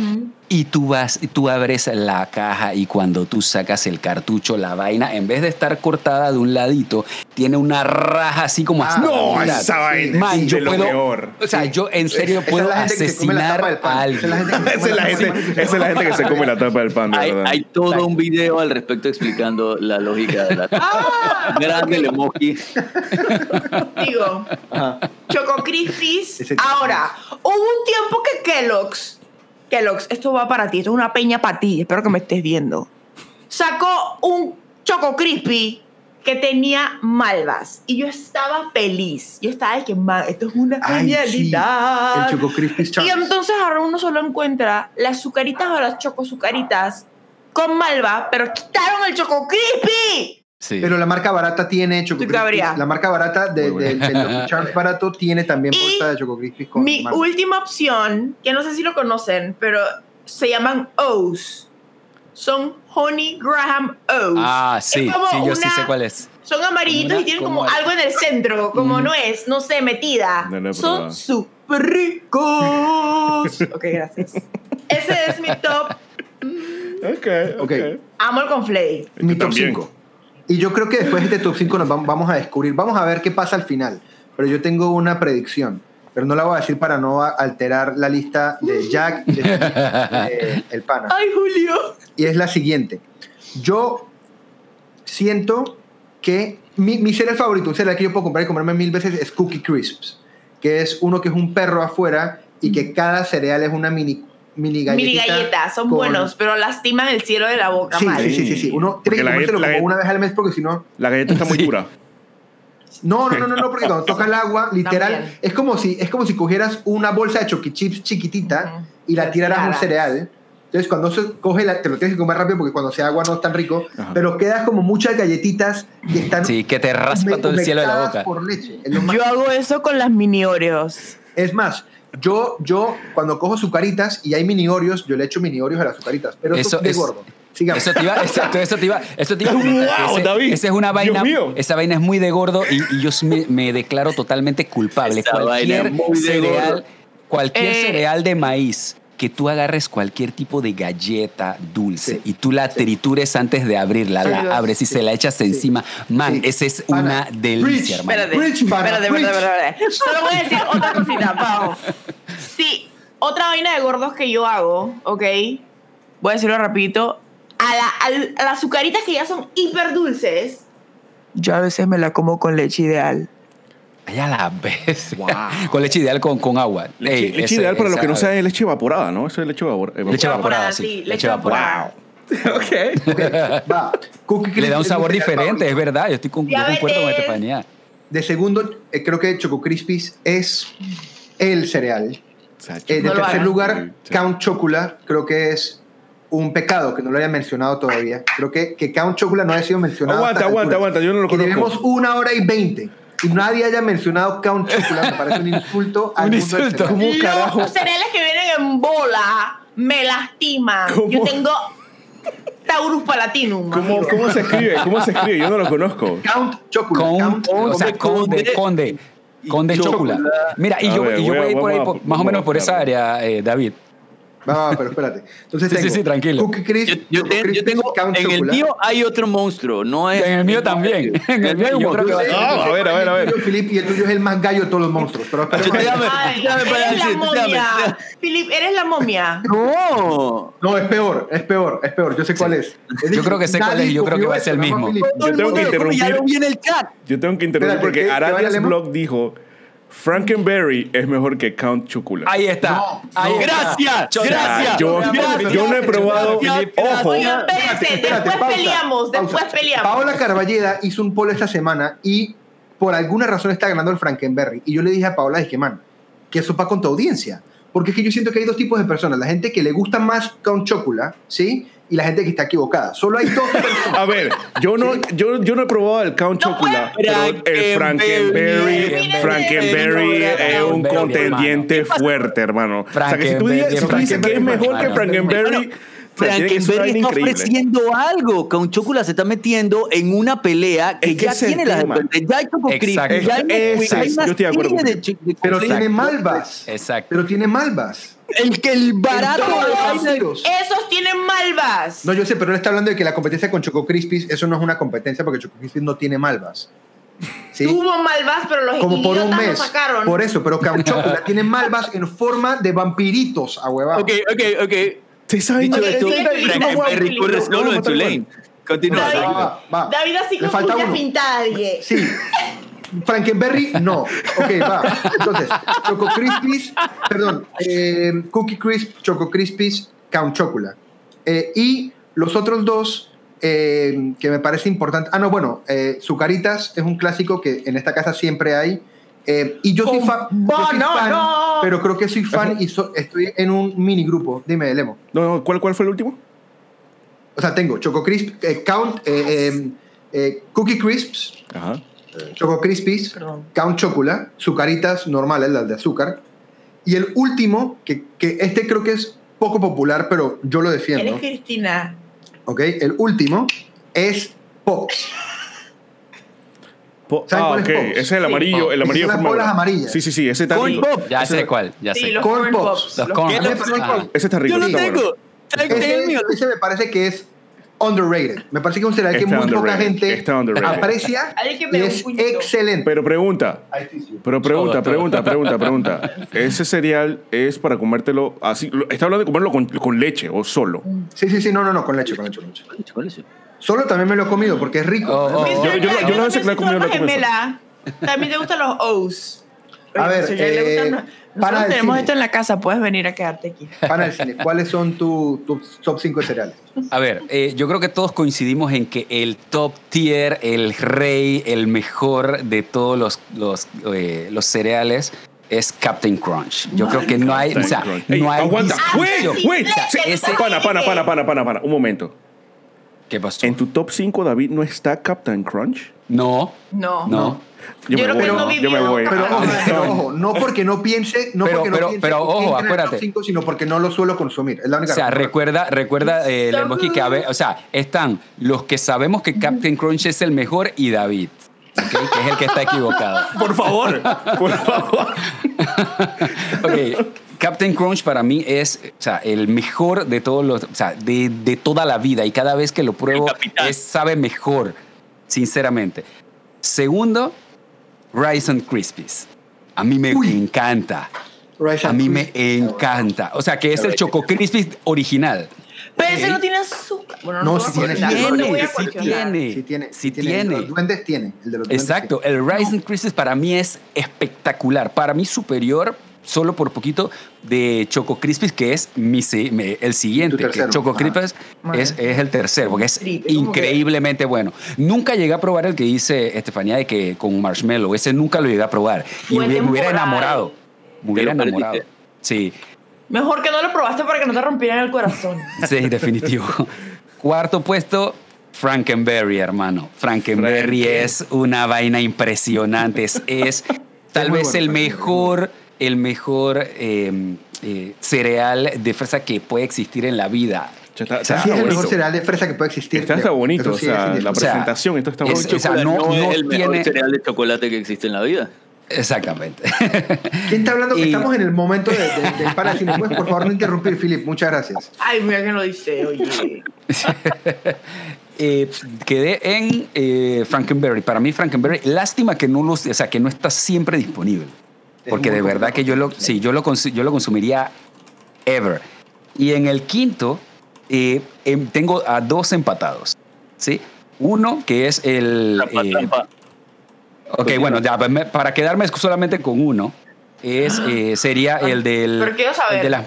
Y tú vas, y tú abres la caja y cuando tú sacas el cartucho, la vaina, en vez de estar cortada de un ladito, tiene una raja así como Ah, No, esa vaina Man, es yo de lo peor. o sea, yo en serio es puedo asesinar tapa a alguien. Esa es la gente, esa es la gente que se come la tapa del pan, de Hay, verdad. hay todo un video al respecto explicando la lógica de la Ah, grande el emoji. digo, Ajá. Choco Crispies. Ahora, hubo un tiempo que Kellogg's, Kellogg's, esto va para ti, esto es una peña para ti, espero que me estés viendo. Sacó un Choco Crispy que tenía malvas y yo estaba feliz. Yo estaba de que, "Man, esto es una Ay, sí, genialidad. El Choco Crispy y entonces ahora uno solo encuentra las azucaritas o las chocosucaritas con malva, pero quitaron el Choco Crispy. Sí. Pero la marca barata tiene Choco. La marca barata de, de- Charms barato tiene también Y bolsa de Choco con Mi marca. última opción, que no sé si lo conocen, pero se llaman O's. Son Honey Graham O's. ah, Es sí, sí, yo sí sé cuál es. Son amarillitos una- y tienen como como, al- algo en el centro, como Mm. nuez, no sé, metida. No he probado. Son súper ricos. ok, gracias. Ese es mi top. Ok, ok. Ok. Amo el conflay. Mi top también. 5. Y yo creo que después de este top 5 nos vam- vamos a descubrir, vamos a ver qué pasa al final. Pero yo tengo una predicción, pero no la voy a decir para no alterar la lista de Jack, de, de el pana. Ay, Julio. Y es la siguiente. Yo siento que mi, mi cereal favorito, un cereal que yo puedo comprar y comerme mil veces es Cookie Crisps, que es uno que es un perro afuera y que cada cereal es una mini, mini galletita. Mini galletas, son con- buenos, pero lastiman el cielo de la boca Sí, mal. sí, sí, sí, sí. Uno Porque tiene que comérselo como galleta- una vez al mes porque si no... La galleta está muy dura. No, no, no, no, no, porque cuando toca el agua, literal, También. es como si es como si cogieras una bolsa de Chucky Chips chiquitita Ujú. y la tiraras a un cereal. Entonces, cuando se coge, la, te lo tienes que comer rápido porque cuando sea agua no es tan rico, Ajá. pero quedas como muchas galletitas que están Sí, que te raspa todo el cielo de la boca. por leche. Yo hago eso con las mini Oreos. es más, yo, yo cuando cojo sucaritas y hay mini Oreos, yo le echo mini Oreos a las sucaritas, pero eso, Eso es de gordo. Sigamos. Eso te iba, exacto, eso te iba, eso te iba Wow, ese- David. Esa es una vaina, esa vaina es muy de gordo y, y yo me, me declaro totalmente culpable. Esa cualquier vaina es muy de cereal, gordo. cualquier Eh. cereal de maíz que tú agarres cualquier tipo de galleta dulce Sí. y tú la tritures antes de abrirla, la abres y se la echas encima, man, Sí. esa es una delicia, rich, hermano. Espérate, espérate, espérate, preach. espérate, espérate. Solo voy a decir otra cosita, Pau. Sí, otra vaina de gordos que yo hago, ¿ok? Voy a decirlo rapidito. A, la, a las azucaritas que ya son hiper dulces, yo a veces me la como con leche ideal. Allá la vez. Wow. con leche ideal con, con agua. Leche, Ey, leche ese- ideal para los esa- que no saben es leche evaporada, ¿no? Eso es leche evapor- evaporada. Leche evaporada, sí. Leche leche evaporada. ok. Ok, va. Cookie Le da un sabor diferente, es verdad. Yo estoy con, yo concuerdo con. Estefanía. De segundo, eh, creo que Choco Crispies es el cereal. Eh, de No lo tercer lugar, Sí. Count Chocula, creo que es un pecado que no lo haya mencionado todavía. Creo que, que Count Chocula no haya sido mencionado. Aguanta, aguanta, altura. aguanta, yo no lo conozco. Tenemos una hora y veinte y nadie haya mencionado Count Chocula, me parece un insulto al Un mundo del insulto. cereal. ¿Cómo carajo? Los cereales que vienen en bola me lastiman. ¿Cómo? Yo tengo Taurus Palatinum. ¿Cómo, ¿Cómo se escribe? ¿Cómo se escribe? Yo no lo conozco. Count Chocula. Count, Count, o sea, Conde, conde, conde. Conde Chocula. Mira, y yo, ver, y yo voy a- voy a ir por ahí, por- más o menos por esa área, eh, David. Va, va, pero espérate. Entonces Sí, sí, tengo sí, tranquilo. Cookie Crisp, Yo, yo Choco te- yo tengo. Count En el Chocula. mío hay otro monstruo, no es. En el mío también. En el mío hay un yo creo que monstruo. va a a ver, a ver, a el ver. Philip, y el tuyo es el más gallo de todos los monstruos. Pero Ay, para eres la momia. déjame- Philip, eres la momia. No. No, es peor, es peor, es peor. Yo sé cuál es. Es Yo creo que sé cuál es y yo creo que va a ser el mismo. Yo tengo que interrumpir. el. Yo tengo que interrumpir porque ¿qué? ¿Qué Aradias vale, Lemo? Blog dijo Frankenberry es mejor que Count Chocula. Ahí está. No, ahí no. Gracias, gracias. yo, Gracias. yo no he probado. Ojo, Oigan, espérense, Espérate, después pausa, peleamos, pausa. después peleamos. Paola Carballeda hizo un polo esta semana y por alguna razón está ganando el Frankenberry. Y yo le dije a Paola, dije, man, que eso va con tu audiencia. Porque es que yo siento que hay dos tipos de personas. La gente que le gusta más Count Chocula, ¿sí? Y la gente que está equivocada. Solo hay dos personas. a ver, yo no, yo, yo no he probado el Count No Chocula, puede- pero el Frankenberry, Frankenberry. Es un contendiente fuerte, hermano. O sea, que si tú dices, si tú dices que es mejor que. Frankenberry, Frankenberry está increíble. ofreciendo algo. Count Chocula se está metiendo en una pelea que Es que ya es tiene las tema. Ya hay Choco ya hay ya hay una Yo estoy de acuerdo de de Pero tiene malvas. Exacto. Pero tiene malvas. El que el barato de. Esos tienen malvas. No, yo sé, pero él está hablando de que la competencia con Choco Crispies, eso no es una competencia porque Choco Crispies no tiene malvas. ¿Sí? Tuvo malvas, pero los Como por un mes. sacaron. Por eso, pero Count Chocula tiene malvas en forma de vampiritos, a Ok, ok, ok. Sí, sí, Frankenberry sí, corre solo en su lane. Continúa. David, David. va, va. David así con falta uñas uno. pintadas. Sí. Frankenberry, no. Ok, va. Entonces, Choco Crispies, perdón, eh, Cookie Crisp, Choco Crispies, Count Chocula. Eh, y los otros dos eh, que me parece importante. Ah, no, bueno, eh, Zucaritas es un clásico que en esta casa siempre hay. Eh, y yo soy, Con fa- yo soy fan, pero creo que soy fan y so- estoy en un mini grupo. Dime, Lemo. No, no, ¿cuál, ¿Cuál fue el último? O sea, tengo Choco Crisp, eh, Count, eh, eh, eh, Cookie Crisps, Ajá. Choco Crispies, Perdón. Count Chocula, Zucaritas normales, las de azúcar. Y el último, que, que este creo que es poco popular, pero yo lo defiendo. Eres Cristina. ¿Ok? El último es Pops. Po- ¿Saben ah, cuál ok. es Pops? Ese es el Sí. amarillo. El amarillo Son las bolas amarillas. Sí, sí, sí. Ese está Corn rico. Pop. Ya sé cuál, ya Sí, sé. los Corn Pops. pops. Los corn ¿Qué? pops. Ese está rico. Yo lo tengo. bueno. Tengo el Ese, mío. ese me parece que es underrated. Me parece que es un cereal que muy poca gente aprecia y es excelente. Pero pregunta. Pero pregunta, pregunta, pregunta, pregunta. ¿Ese cereal es para comértelo así? ¿Está hablando de comerlo con, con leche o solo? Sí, sí, sí, no, no, no, con leche, con leche, con leche. ¿Cuál es ese? Solo también me lo he comido porque es rico. Oh, oh, oh. Yo- yo- Jack, yo no sé que la he comido, gemela. También te gustan los O's. A ver, Si eh, gustan- para nosotros el tenemos cine. esto en la casa, puedes venir a quedarte aquí. Pana del cine, ¿cuáles son tu- tus top 5 de cereales? A ver, eh, yo creo que todos coincidimos en que el top tier, el rey, el mejor de todos los, los, eh, los cereales es Captain Crunch. Yo creo que no hay, o sea, Captain Crunch. Ey, no hay aguanta. Wait, wait. O sea, Ese- ese- Pana, pana, pana, pana, pana, pana. Un momento. ¿Qué pasó? ¿En tu top 5, David, no está Captain Crunch? No, No. no. Yo me creo voy, que no yo me voy. Pero ojo, pero ojo, no porque no piense, no Pero- porque no pero- piense pero ojo, acuérdate. 5, sino porque no lo suelo consumir. Es la única O sea, razón. recuerda, recuerda, eh, So que a ver, o sea, están los que sabemos que Captain Crunch es el mejor y David, ¿ok? que es el que está equivocado. Por favor, por favor. Ok, Captain Crunch para mí es o sea, el mejor de todos los, o sea, de, de toda la vida y cada vez que lo pruebo es, sabe mejor, sinceramente. Segundo, Rice and Krispies. A mí me encanta. Rice A mí me encanta. O sea, que es el Choco Crispies original. Pero ese no tiene azúcar. Bueno, No, sí tiene, no tiene, sí tiene. Sí tiene, Sí El de tiene. los duendes tiene. El de los duendes Exacto, tiene. el Rice and Krispies para mí es espectacular. Para mí superior, solo por poquito, de Choco Crispies, que es mi, si- me- el siguiente. Que. Choco Ajá. Crispies Vale. es, es el tercero, porque es Triple. ¿Cómo increíblemente bueno. Nunca llegué a probar el que dice Estefanía de que con marshmallow. Ese nunca lo llegué a probar. Y me, me hubiera enamorado. Me hubiera enamorado. Sí, Mejor que no lo probaste para que no te rompieran el corazón. sí, definitivo. Cuarto puesto, Frankenberry, hermano. Frankenberry Franken. es una vaina impresionante. Es, es tal vez bueno, el mejor, el mejor eh, eh, cereal de fresa que puede existir en la vida. Está, sí, es el mejor cereal de fresa que puede existir. Está, está bonito, o sea, la presentación, esto está bonito. o sea, no, no, es el mejor cereal de chocolate que existe en la vida. Exactamente. ¿Quién está hablando? Que estamos en el momento de, de, del Palacine. ¿Puedes, por favor, no interrumpir, Philip? Muchas gracias. Ay, mira que lo dice, oye. eh, quedé en eh, Frankenberry. Para mí, Frankenberry, lástima que no, lo, o sea, que no está siempre disponible. Porque de verdad que yo lo, sí, yo lo, yo lo consumiría ever. Y en el quinto, eh, em, tengo a dos empatados. ¿sí? Uno que es el... Eh, ok, bueno, ya, pues para quedarme solamente con uno, es, eh, sería el del... Pero quiero saber. De la,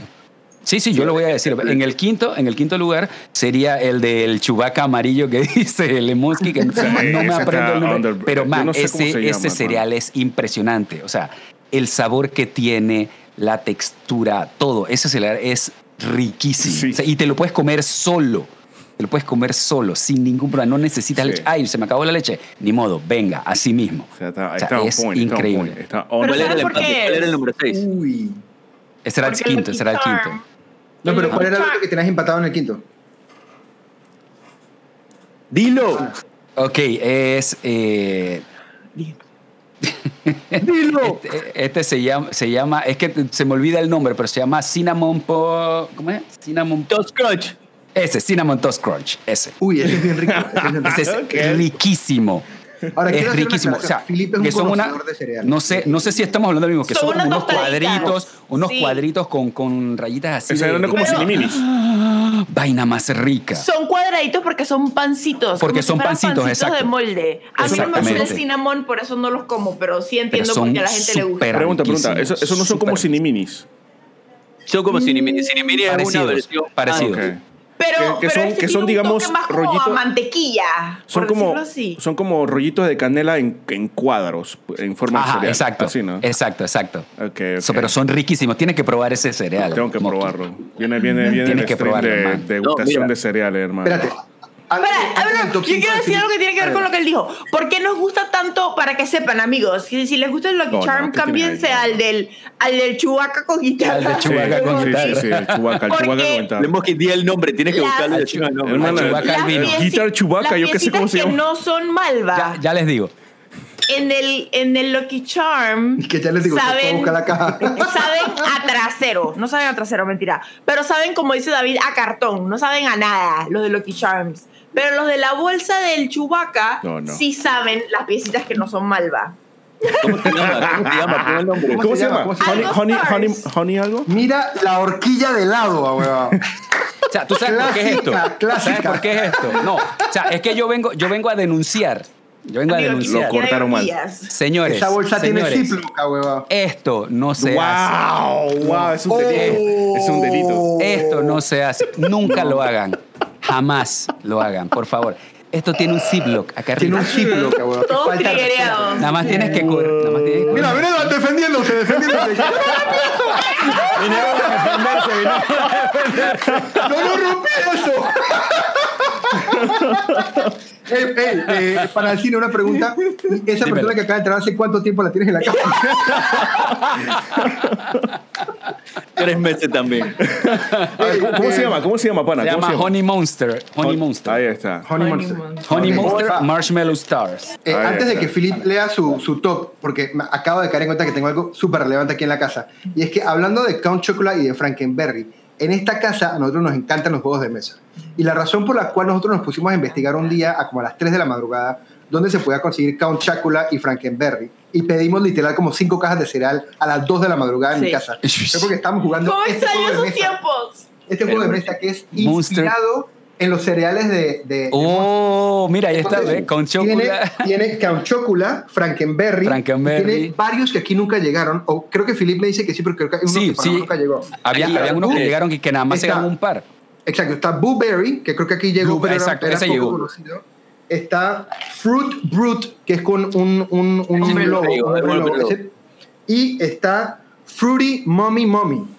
Sí, sí, yo lo voy a decir. En el quinto, en el quinto lugar sería el del chubaca amarillo que dice Lemunsky, que no, me aprendo el nombre. Pero man, ese, ese cereal es impresionante. O sea, el sabor que tiene, la textura, todo. Ese cereal es riquísimo. y te lo puedes comer solo. Te lo puedes comer solo, sin ningún problema. No necesitas leche. Ay, se me acabó la leche. Ni modo, venga, así mismo. O sea, está, es increíble. ¿Cuál era el, número 6? Uy. Ese era el quinto, ese era el quinto. No, pero ¿cuál era lo que tenías empatado en el quinto? Dilo. Ah. Ok, es. Eh, Dilo. Este, este, se, llama, se llama, es que se me olvida el nombre, pero se llama Cinnamon po, ¿Cómo es? Cinnamon Toast Crunch. Ese, Cinnamon Toast Crunch, ese. Uy, ese es bien rico. ese es riquísimo. Ahora, es riquísimo. O sea, Felipe es un que son una, de cereal. No sé, no sé si estamos hablando de lo mismo, que son, unos cuadritos, unos cuadritos con, con rayitas así. de, como ciniminis. Vaina más rica. Son cuadraditos porque son pancitos. Porque son pancitos, pancitos exacto. de molde. A mí no me gusta el cinnamon, por eso no los como, pero sí entiendo por qué a la gente le gusta. Pregunta, pregunta. ¿Esos eso no son como ciniminis? Son como ciniminis. Ciniminis es una versión. Parecido. Pero, que, son, que son digamos, rollitos. mantequilla. Son como, son como rollitos de canela en, en cuadros, en forma de cereal. Exacto. Así, ¿no? Exacto, exacto. pero son riquísimos. Tienes que probar ese cereal. Tengo que probarlo. Viene, viene, viene Tienes que probarlo, de, degustación no, de cereales, hermano. Espérate. Espera, yo quiero decir algo que tiene que ver con lo que él dijo. ¿Por qué nos gusta tanto? Para que sepan, amigos, si, si les gusta el Lucky Charm, cámbiense al del, al del Chubaca con guitarra. Al del Chubaca con guitarra. Sí, sí, el Chubaca, el Chubaca con guitarra. Tenemos que di el nombre, tienes que buscarle el Chubaca vino. Guitar Chubaca, yo qué sé cómo se llama. que no son malva. Ya, ya les digo en el, en el Lucky Charm. Que ya les digo, saben, la caja. saben a trasero. No saben a trasero, mentira. Pero saben, como dice David, a cartón. No saben a nada, los de Lucky Charms. Pero los de la bolsa del Chubaca sí saben las piecitas que no son malva. ¿Cómo se llama? ¿Cómo se llama? ¿Cómo, ¿Cómo se llama? Honey, honey, honey, honey, algo? Mira la horquilla de lado, weón. O sea, ¿tú sabes por qué es esto? ¿Sabes por qué es esto? No, o sea, es que yo vengo, yo vengo a denunciar. Yo vengo a denunciar. Lo cortaron mal. Señores. Esa bolsa señores, tiene Ziploc, weón. Esto no se wow, hace. ¡Wow! ¡Wow! Es un delito. Es un delito. Esto no se hace. Nunca lo hagan. Jamás lo hagan, por favor. Esto tiene un Ziploc acá arriba. Tiene un Ziploc, cabrón. Todo triguereado. Nada más tienes que correr. Nada más tienes que Mira, mira, defendiéndose, defendiéndose. Vinieron a defenderse, vinieron a defenderse. ¡No lo rompí eso! Eh, para el cine, una pregunta. Esa Dímelo. persona que acaba de entrar, ¿hace cuánto tiempo la tienes en la cama? Tres meses también. Ver, ¿cómo, se llama? ¿Cómo se llama, pana? Se llama, se llama Honey Monster. Honey Monster. Ahí está. Honey, Monster. Honey Monster, Marshmallow Stars. Eh, antes de que Philip lea su, su top, porque me acabo de caer en cuenta que tengo algo súper relevante aquí en la casa. Y es que hablando de Count Chocolate y de Frankenberry, en esta casa a nosotros nos encantan los juegos de mesa. Y la razón por la cual nosotros nos pusimos a investigar un día a como a las 3 de la madrugada donde se podía conseguir Count Chocula y Frankenberry. Y pedimos literal como 5 cajas de cereal a las 2 de la madrugada en mi casa. Es porque estamos jugando ¿Cómo este juego de mesa. tiempos? Este juego de mesa que es inspirado en los cereales de... de oh, mira, ahí está, Chocula. Tiene, tiene Count Chocula, Frankenberry. Frankenberry. Tiene varios que aquí nunca llegaron. O creo que Philip me dice que sí, pero creo que hay uno sí, que sí. nunca llegó. Había, había unos que llegaron y que nada más se ganó un par. Exacto, está Blueberry, que creo que aquí llegó, Blue, pero exacto, era, ese poco llegó. conocido. Está Fruit Brute, que es con un, un, un, logo, Y está Fruity Mommy Mommy.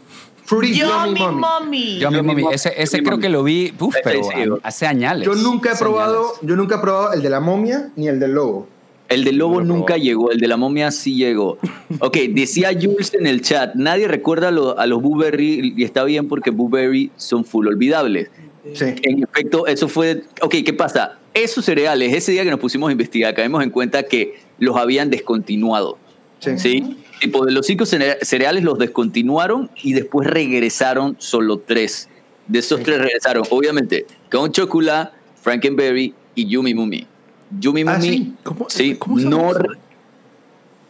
Fruity Yummy Yummy Mommy. mommy. Yo, mi Mommy. ese, ese creo Mommy. que lo vi, uf, pero hace años. Yo nunca he probado, yo nunca he probado el de la momia ni el del lobo. El del lobo No nunca probó. llegó, el de la momia sí llegó. Ok, decía Jules en el chat, nadie recuerda a, lo- a los Blueberry y está bien porque Blueberry son full olvidables. Sí. En efecto, eso fue. Ok, ¿qué pasa? Esos cereales, ese día que nos pusimos a investigar, caímos en cuenta que los habían descontinuado. Sí. ¿Sí? Tipo, de los cinco cere- cereales los descontinuaron y después regresaron solo tres. De esos tres regresaron, obviamente, Count Chocula, Frankenberry y Yumi Mumi. Yumi Ah, Mumi, ¿sí? ¿Cómo- sí, cómo no.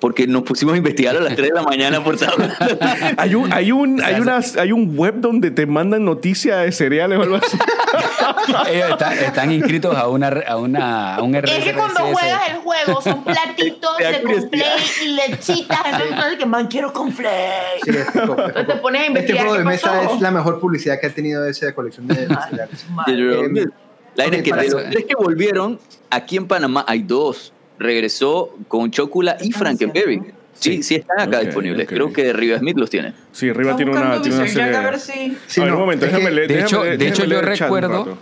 Porque nos pusimos a investigar a las 3 de la mañana por saber. Hay un, hay, un, hay, unas, hay un web donde te mandan noticias de cereales o algo así. Ellos están, están inscritos a, una, a, una, a un RSS. Es que cuando juegas el juego son platitos de conflay y lechitas. Entonces, que man, quiero conflay. Sí, Entonces te pones a Este investigar juego de mesa es la mejor publicidad que ha tenido esa colección de cereales. Eh, la vaina es que de los tres que volvieron, aquí en Panamá hay dos. Regresó con Chocula y Frankenberry. Sí, sí están acá disponibles. Creo que Riva Smith los tiene. Sí, arriba tiene una, tiene una serie. A ver si. Sí, a ver, no, un momento, déjame leer. de hecho- de hecho, déjame yo recuerdo-.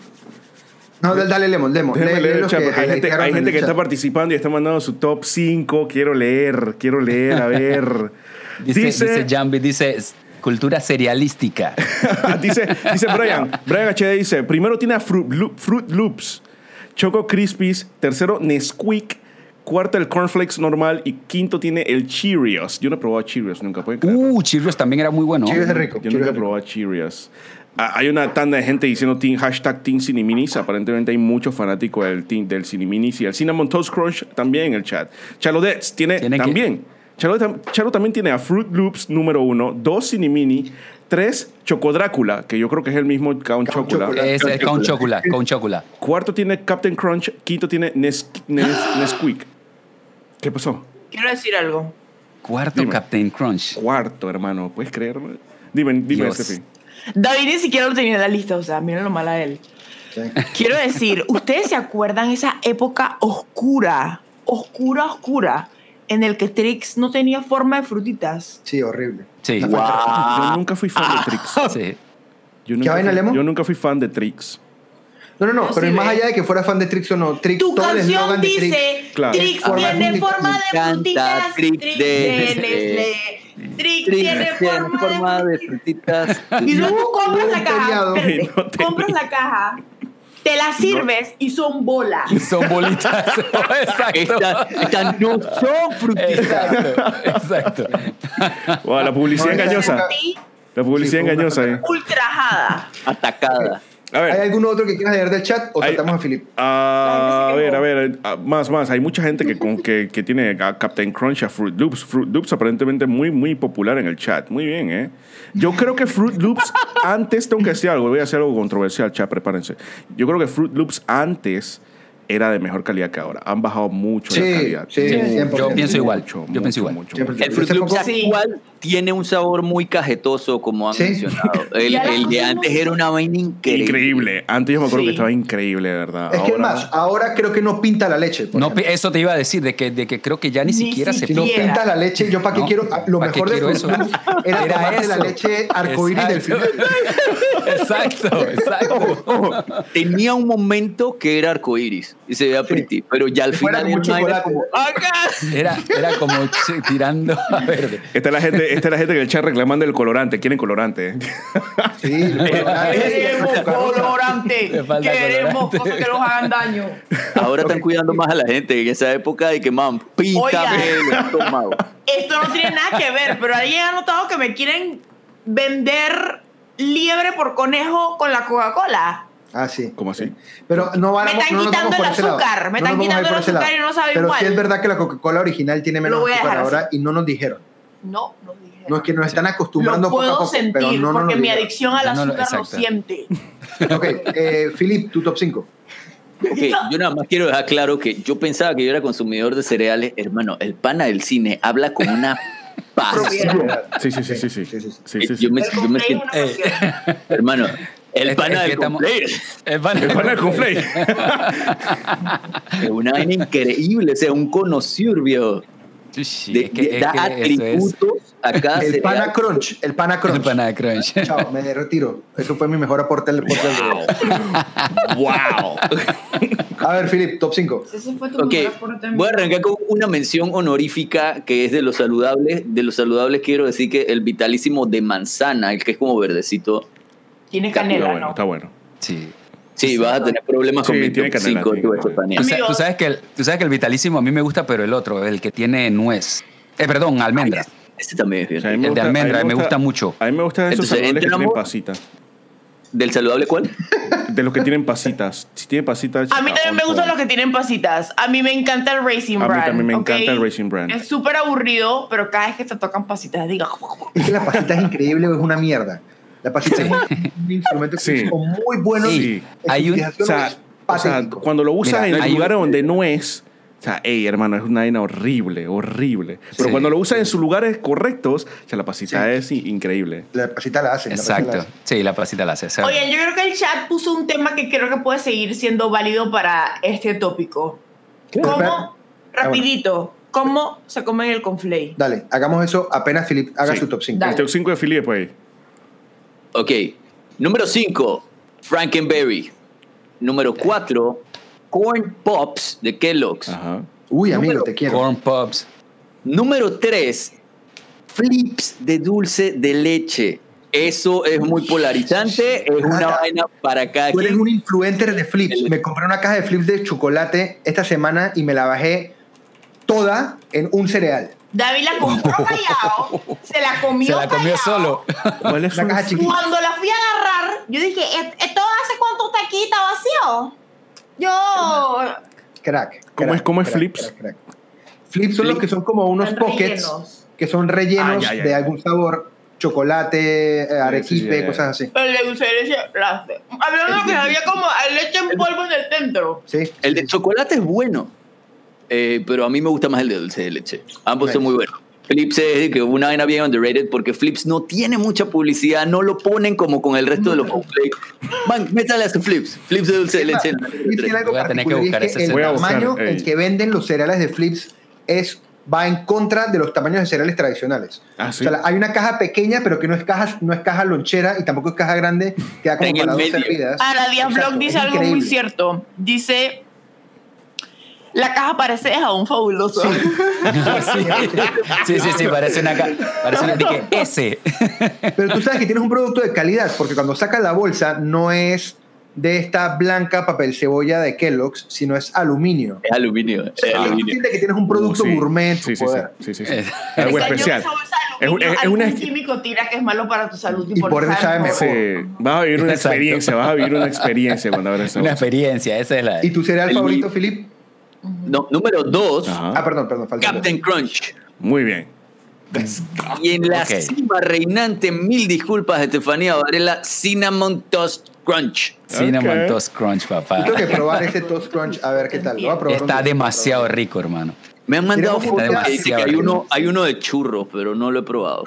No, dale, Lemon, Lemon. Déjame Lee- leer lee el chat, porque hay gente, hay que está participando y está mandando su top 5. Quiero leer, quiero leer, a ver. Dice, dice Jambi, dice cultura cerealística. dice, dice Brian, Brian HD dice, primero tiene a Fruit, Loop- Fruit Loops, Choco Crispies, tercero Nesquik, cuarto el Cornflakes normal y quinto tiene el Cheerios. Yo no he probado Cheerios nunca, ¿pueden creer? Uh, Cheerios también era muy bueno. Cheerios es rico. Yo Cheerios nunca he probado Cheerios. Ah, hay una tanda de gente diciendo team, hashtag Team Cineminis. Aparentemente hay muchos fanáticos del, team, del Cineminis y el Cinnamon Toast Crunch también en el chat. Chalodets tiene, Tiene que- también. Chalo, tam- Chalo también tiene a Fruit Loops número uno, dos Cinemini, tres Chocodrácula, que yo creo que es el mismo Count Count Chocula. Chocula. Es, con chocolate, con chocolate. Cuarto tiene Captain Crunch, quinto tiene Nes, Nes- Nesquik. ¿Qué pasó? Quiero decir algo. Cuarto Dime. Captain Crunch. Cuarto, hermano. ¿Puedes creerme? Dime, dime, Dios. David ni siquiera lo tenía en la lista, o sea, miren lo mal a él. Quiero decir, ¿ustedes se acuerdan esa época oscura, oscura, oscura, en el que Trix no tenía forma de frutitas? Sí, horrible. Sí. Wow. falta- Yo nunca fui fan de Trix. Sí. Yo nunca vaina, fui- Lemo? Yo nunca fui fan de Trix. No, no, no, pero sí más allá de que fuera fan de Trix o no, Trix, Tu todo el canción eslogan de dice, Trix. Claro. Tiene forma de frutitas, Trix de de Nestlé. Nestlé, Trix tiene forma de frutitas. Y luego compras la caja, Y compras la caja, te la sirves y son bolas. Son bolitas. Exacto. Estas estas no son frutitas. Exacto. Exacto. Wow, la publicidad engañosa. Y La publicidad Sí, fue una engañosa. eh. ultrajada. Atacada. A ver. ¿Hay algún otro que quieras leer del chat o Hay- saltamos a Filip? Ah, a ver, a quejó. ver, ah, más, más. Hay mucha gente que, con- que, que tiene a Captain Crunch, a Fruit Loops. Fruit Loops aparentemente muy, muy popular en el chat. Muy bien, ¿eh? Yo creo que Fruit Loops antes, tengo que decir algo, voy a hacer algo controversial, chat, prepárense. Yo creo que Fruit Loops antes era de mejor calidad que ahora. Han bajado mucho Sí, la calidad. sí, Sí, 100%. yo pienso igual. Mucho, Yo pienso igual. mucho, Siempre. mucho. El Fruit Loops actual tiene un sabor muy cajetoso, como han Sí. mencionado. El, de antes era una vaina increíble. Increíble. Antes yo me acuerdo Sí. que estaba increíble, de verdad. Es que Ahora- más, ahora creo que no pinta la leche. por No, ejemplo. eso te iba a decir, de que, de que creo que ya ni, Ni siquiera se Si no pinta la leche, yo para qué No, quiero. Lo ¿pa' qué mejor de eso? Loops era, Era tomarte la leche arcoíris del final. Exacto, exacto. Tenía un momento que era arcoíris y se veía pretty, pero ya al Que final como era como. Era, era como tirando a verde. Esta es la gente, esta es la gente que el chat reclamando el colorante. Quieren colorante. ¿eh? Sí, lo Queremos colorante. Queremos cosas que nos hagan daño. Ahora están cuidando más a la gente en esa época de que, man, píntame Oiga. el estómago. Esto no tiene nada que ver, pero alguien ha notado que me quieren vender liebre por conejo con la Coca-Cola. Ah, sí. ¿Cómo así? Pero no van Me están quitando el azúcar, me están quitando el azúcar y no sabe Pero igual. sí es verdad que la Coca-Cola original tiene Lo menos voy a azúcar ahora así. y no nos dijeron. No, no dije. No es que nos están acostumbrando lo poco a puedo poco, sentir pero no porque mi dijeron. adicción al no azúcar lo siente. Ok, eh, Philip, tu top 5. Ok, yo nada más quiero dejar claro que yo pensaba que yo era consumidor de cereales. Hermano, el pana del cine habla con una pasión. Sí, sí, sí, sí, sí. Sí, sí, sí. Sí, sí, sí. Yo me, yo siento, pasión. hermano, el pana del cumpleaños. El pan- El pan del conflay. Es una vaina increíble, o sea, un conocido, viejo. Sí, De- es que- de- es da que eso es atributos a cada El cereal. Pana Crunch, el Pana el Crunch. pana de crunch. Chao, me retiro. Eso fue mi mejor aporte al podcast. ¡Wow! A ver, Philip, top 5. Ese fue tu Ok, mejor aporte. voy a arrancar con una mención honorífica que es de los saludables. De los saludables quiero decir que el vitalísimo de manzana, el que es como verdecito. Tiene Está canela, bueno, ¿no? está bueno. Sí. Sí, vas a tener problemas con Sí, mi tiene top canela, 5 tiene de canela. Estefanía. Tú, sabes que el, tú sabes que el vitalísimo a mí me gusta, pero el otro, el que tiene nuez. Eh, perdón, almendra. Este también es bien. O sea, El de gusta- almendra, a mí me gusta mucho. A mí me gustan esos Entonces, saludables que tienen entramos- pasita. ¿Del saludable cuál? De los que tienen pasitas. Si tiene pasitas. A mí también me gustan los que tienen pasitas. A mí me encanta el Racing A mí Brand. también me encanta el Racing Brand. Es súper aburrido, pero cada vez que te tocan pasitas, diga. Es que la pasita es increíble o es una mierda. La pasita es un instrumento que Sí. muy bueno. Sí. Hay un- O sea, o sea, cuando lo usas Mira, en hay lugares un- donde no es. O sea, hey, hermano, es una vaina horrible, horrible. Pero Sí. cuando lo usas en sus lugares correctos, o sea, la pasita Sí. es increíble. La pasita la hace. la pasita la Exacto. hace. Sí, la pasita la hace. ¿sabes? Oigan, yo creo que el chat puso un tema que creo que puede seguir siendo válido para este tópico. Espera. ¿Cómo? Rapidito. ¿Cómo se comen el conflay? Dale, hagamos eso apenas Philip haga Sí. su top 5. Dale. El top 5 de Philly después. Ok. Número 5, Frankenberry. Número 4, Corn Pops de Kellogg's. Ajá. Uy, amigo, te quiero. Corn Pops. Número 3, Flips de dulce de leche. Eso es muy polarizante, es una Nada. vaina para cada Tú eres quien. un influencer de flips. Me compré una caja de flips de chocolate esta semana y me la bajé toda en un cereal. David la compró callado, se la comió Se la comió callado. solo. ¿Cuál es un- caja chiquita. Cuando la fui a agarrar, yo dije, "¿E- ¿esto hace cuánto está aquí? ¿Está vacío? Yo... Crack. ¿Cómo crack, es- cómo es crack, flips? crack, crack. Flips son los que son como unos Están pockets rellenos. que son rellenos Ah, ya, ya, de ya. algún sabor. Chocolate, eh, arequipe, sí, ya, ya. cosas así. El de dulce de leche, la hace. Hablando de que había como leche en polvo en el centro. Sí. El de chocolate es bueno, eh, pero a mí me gusta más el de dulce de leche. Ambos son muy buenos. Flips es que una vaina bien underrated porque Flips no tiene mucha publicidad, no lo ponen como con el resto de los Coldplay. Man, métale a su Flips, Flips de dulce de leche. Voy a tener que buscar es que ese el buscar, tamaño en que venden los cereales de Flips es va en contra de los tamaños de cereales tradicionales. Ah, sí. O sea, la- hay una caja pequeña, pero que no es caja, no es caja lonchera y tampoco es caja grande, que da como para dos medio. servidas. Ahora, Blog dice algo muy cierto. Dice, la caja parece de jabón fabuloso. Sí, sí, sí, parece una. ca- Parece una. que ese. Pero tú sabes que tienes un producto de calidad, porque cuando sacas la bolsa no es de esta blanca papel cebolla de Kellogg's, sino es aluminio. Es aluminio, es Y tú aluminio. que tienes un producto Uh, sí. gourmet Sí, sí, sí. Eh. Es algo O especial. esa bolsa de Es es- es una- químico tira que es malo para tu salud y, Y por eso sabe mejor. Sí, vas a vivir una Exacto. experiencia, vas a vivir una experiencia cuando abres esa Una bolsa. experiencia, esa es la. ¿Y tu cereal El- favorito, Philip? No, número 2, Ajá. Ah, perdón, perdón, falta. Captain Crunch. Muy bien. Y en la cima reinante, mil disculpas, Estefanía Varela, Cinnamon Toast Crunch. Cinnamon. Toast Crunch, papá. Yo tengo que probar ese Toast Crunch a ver qué tal. Lo voy a probar Está demasiado rico, hermano. Me han mandado fotos que hay uno, hay uno de churros, pero no lo he probado.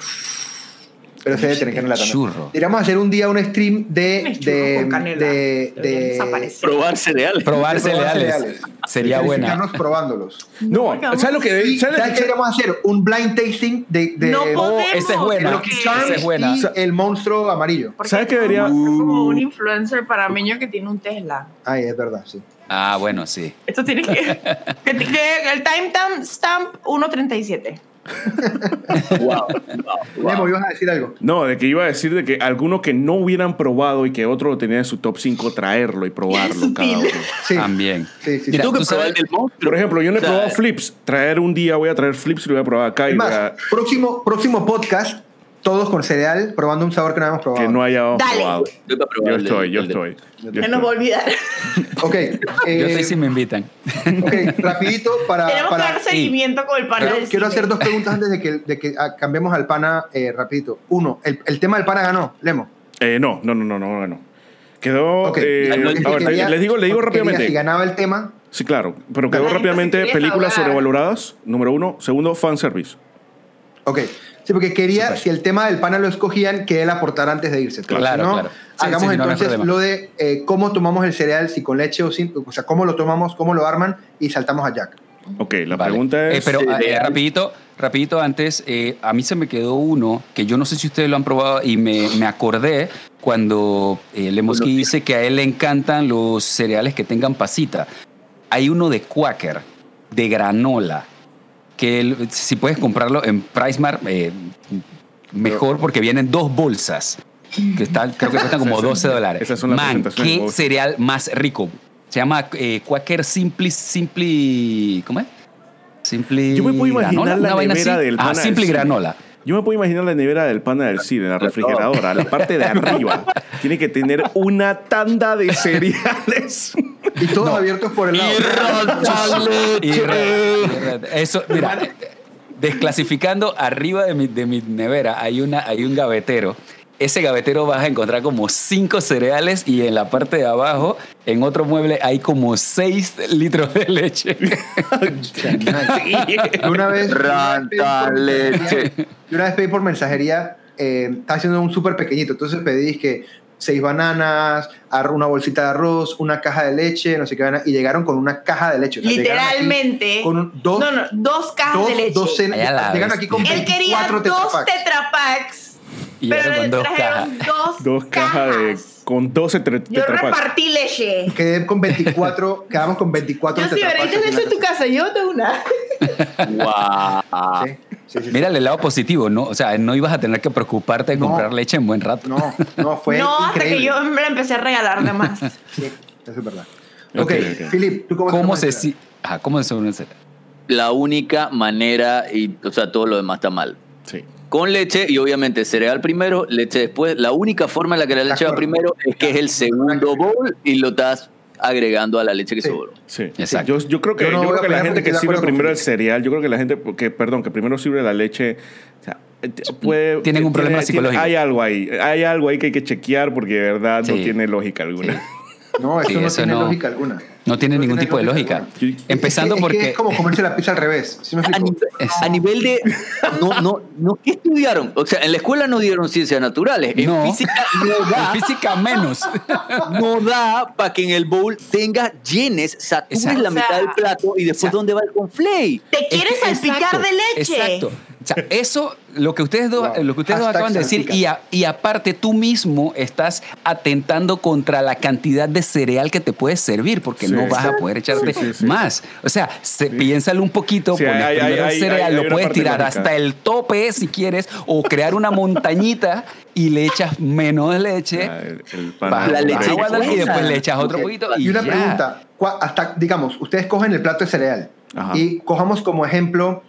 Pero se debe tener canela también. Churro. Deberíamos hacer un día un stream de. De, de, de-. Probar cereales. Probar cereales. cereales. Sería de buena. verificarnos probándolos. No, vamos ¿sabes lo que Y, ¿sabes ¿Sabes qué que- deberíamos hacer? Un blind tasting de. de No Oh, podemos. esa es buena. Lucky porque- Charms Esa es buena. y el monstruo amarillo. porque ¿Sabes qué debería- ser como un influencer parameño que tiene un Tesla. Ay, es verdad, sí. Ah, bueno, sí. Esto tiene que. que, que el time stamp 1.37. Wow, wow, ibas a decir algo. No, de que iba a decir de que algunos que no hubieran probado y que otro lo tenía en su top 5, traerlo y probarlo cada uno. Sí. También. Sí, sí, Mira, Tengo que tú probar sabes- el del monstruo. Por ejemplo, yo no he O sea, probado flips. Traer un día voy a traer flips y lo voy a probar acá y Es voy más, a- próximo, próximo podcast, todos con cereal, probando un sabor que no habíamos probado. que no haya Dale. probado. Yo estoy, yo estoy. yo nos va a olvidar. Ok, Yo eh, estoy si me invitan. ok, rapidito para... Tenemos para- que dar seguimiento con el pana Quiero, del quiero cine. hacer dos preguntas antes de que, de que ah, cambiemos al pana eh, rapidito. Uno, el, el tema del pana ganó, Lemo. Eh, no, no, no, no, no, no. Quedó. Eh, a ver, quería- les digo, les digo quería, rápidamente. Si ganaba el tema, Sí, claro. Pero quedó rápidamente películas sobrevaloradas. Número uno. Segundo, fanservice. ok. Sí, porque quería, si el tema del pana lo escogían, que él aportara antes de irse. Claro, no, claro. Sí, hagamos sí, sí, no, no hay entonces lo de eh, cómo tomamos el cereal, si con leche o sin, o sea, cómo lo tomamos, cómo lo arman y saltamos a Jack. Ok, la Vale. pregunta Eh, es. pero eh, rapidito, rapidito antes, eh, a mí se me quedó uno que yo no sé si ustedes lo han probado y me, me acordé cuando eh, Lemoski dice que a él le encantan los cereales que tengan pasita. Hay uno de Quaker, de granola, que el- si puedes comprarlo en PriceMart, eh, mejor porque vienen dos bolsas. que está, creo que cuestan como 12 dólares. Esas son las Man, qué cereal más rico. Se llama eh, Quaker Simply, Simply, ¿cómo es? Simply Yo me puedo imaginar granola, la una nevera así. del Ah, del Simply cine. granola. Yo me puedo imaginar la nevera del pana del cine, la refrigeradora, la parte de arriba. Tiene que tener una tanda de cereales. Y todos abiertos por el lado. Y eso, mira, desclasificando arriba de mi, de mi nevera hay, una, hay un gavetero. Ese gavetero vas a encontrar como cinco cereales y en la parte de abajo, en otro mueble, hay como seis litros de leche. Una vez. Ranta leche. Yo una vez pedí por mensajería, eh, estaba haciendo un súper pequeñito, entonces pedí que seis bananas, arro- una bolsita de arroz, una caja de leche, no sé qué y llegaron con una caja de leche. o sea, Literalmente. Con dos, no, no, dos cajas dos, de leche. dos llegaron aquí con Él quería 24 dos tetrapacks. tetrapacks. Y pero con dos trajeron cajas. dos, Dos cajas de. con 12 tre- Yo tetrapacks. repartí leche. Quedé con 24, quedamos con 24 Yo sí, tetrapacks aquí leche en tu casa. Yo tengo una. Wow. Sí, sí, sí. Mira el lado positivo, ¿no? O sea, no ibas a tener que preocuparte de No. comprar leche en buen rato. No, no, fue no, hasta que yo me la empecé a regalar de más. Sí, eso es verdad. Ok, Ok, ok. Philip, ¿tú cómo, ¿Cómo se... si- Ajá, ¿cómo se cereal? La única manera, y, o sea, todo lo demás está mal. Sí. Con leche y obviamente cereal primero, leche después. La única forma en la que la leche va primero es que es el segundo bowl y lo estás agregando a la leche que Sí. sobró. Sí, Exacto. Yo, yo creo que, Yo no yo voy creo que la gente que sirve primero el cereal, yo creo que la gente que, perdón, que primero sirve la leche, o sea, puede, Tienen un problema psicológico. hay algo ahí, hay algo ahí que hay que chequear porque de verdad no tiene lógica alguna. No, eso Sí, no eso tiene no- lógica alguna. No tiene ningún tipo de lógica. Empezando es que, porque... Es, que es como comerse la pizza al revés. ¿Sí me A nivel, Es- a nivel de. No, no, no, ¿qué estudiaron? O sea, en la escuela no dieron ciencias naturales. En No. física no da. En física menos. no da para que en el bowl tengas llenes, satures Exacto. la O sea, mitad del plato y después ¿dónde va el conflay? Te Es quieres que- salpicar exacto, de leche. Exacto. O sea, eso, lo que ustedes dos, Wow. lo que ustedes dos acaban de decir, y, a- y aparte tú mismo estás atentando contra la cantidad de cereal que te puedes servir, porque Sí. no vas a poder echarte Sí, sí, sí. más. O sea, se, piénsalo un poquito, Sí, pones hay- primero hay- el cereal, hay- hay lo puedes tirar lógica. hasta el tope si quieres, o crear una montañita y le echas menos leche. Ah, el- el pan- bajas- La leche y después le echas otro poquito y, Y una ya. pregunta, ¿cuá- hasta, digamos, ustedes cogen el plato de cereal Ajá. y cojamos como ejemplo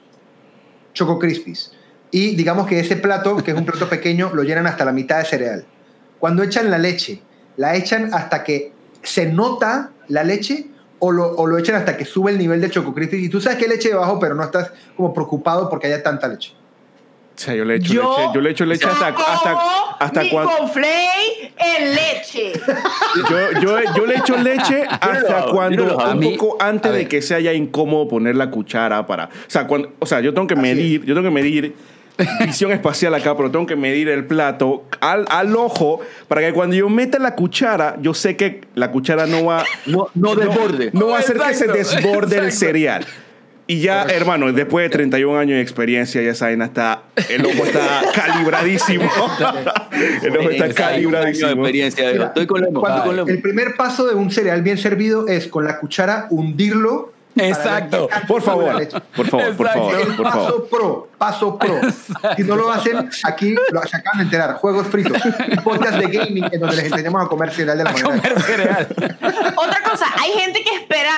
Choco Crispies. Y digamos que ese plato, que es un plato pequeño, lo llenan hasta la mitad de cereal. Cuando echan la leche, ¿la echan hasta que se nota la leche o lo, o lo echan hasta que sube el nivel de Choco Crispies? Y tú sabes que hay leche debajo, pero no estás como preocupado porque haya tanta leche. O sea, yo le echo Yo leche, yo le echo leche hasta, hasta, hasta mi cuando... conflay en leche. Yo, yo, yo le echo leche hasta cuando un mí- poco antes de que sea ya incómodo poner la cuchara para, o sea, cuando, o sea, yo tengo que medir, yo tengo que medir visión espacial acá, pero tengo que medir el plato al, al ojo para que cuando yo meta la cuchara, yo sé que la cuchara no va No, no desborde. no va a hacer que se Exacto, desborde el exacto. cereal. Y ya, hermano, después de 31 años de experiencia, ya saben, está, el ojo está calibradísimo. el ojo está calibradísimo. Experiencia, Estoy con Lemo. el primer paso de un cereal bien servido es con la cuchara hundirlo. Exacto. Por favor, por favor, por favor, El por paso favor. pro, paso pro. Si no lo hacen, aquí lo, se acaban de enterar. Juegos fritos. Un podcast de gaming en donde les enseñamos a comer cereal de la A manera. comer cereal. Otra cosa, hay gente que espera.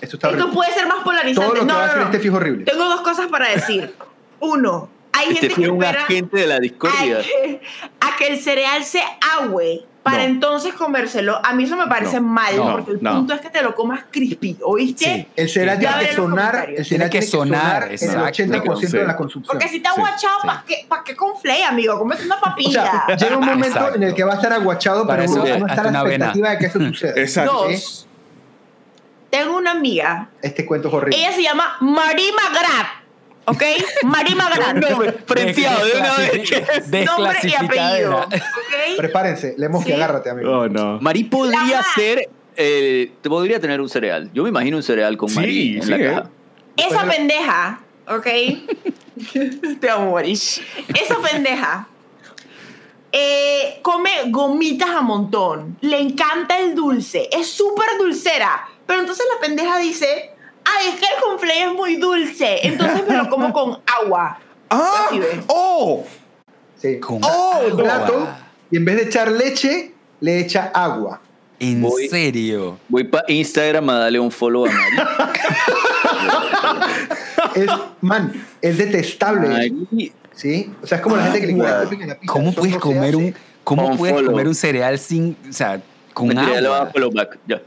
Esto está Esto puede ser más polarizante. Todo lo que no, va a no, hacer no. este fijo horrible. Tengo dos cosas para decir. Uno, hay Este gente fue que un espera agente de la a discordia. que, a que el cereal se agüe para No. entonces comérselo. A mí eso me parece No, mal, no, porque el no. punto es que te lo comas crispy, ¿oíste? Sí. El cereal Ya tiene que sonar, el cereal Tiene que sonar, el 80% de la Sí. consumpción. Porque si está Sí, aguachado, sí. ¿para qué, pa' qué conflay, amigo? Cómete una O papilla. sea, llega un momento Exacto. en el que va a estar aguachado, Para pero eso, uno no está hazte a la expectativa de que eso suceda. Exacto. Dos, tengo una amiga. Este cuento es horrible. Ella se llama Marie Magrat. ¿Ok? Marie Magrat. Nombre frenteado de una vez. Nombre y apellido. Desclasificadera. ¿Ok? Prepárense, leemos que Sí. agárrate, amigo. Oh, no. Marí podría ser. eh, te podría tener un cereal. Yo me imagino un cereal con Sí, Marí en sí, la eh. caja. Esa pendeja, ¿ok? Te amo, Marish. Esa pendeja eh, come gomitas a montón. Le encanta el dulce. Es súper dulcera. Pero entonces la pendeja dice: Ay, es que el conflay es muy dulce. Entonces me lo como con agua. ¡Ah! ¡Oh! Sí. Con Oh, el agua. plato, y en vez de echar leche, le echa agua. ¿En Voy- serio? Voy para Instagram a darle un follow a Mari. Es, man, es detestable. ¿Sí? O sea, es como la gente que le en la pizza. ¿Cómo puedes comer un cómo puedes follow. comer un cereal sin, o sea, con ya a agua? dar follow back. Ya.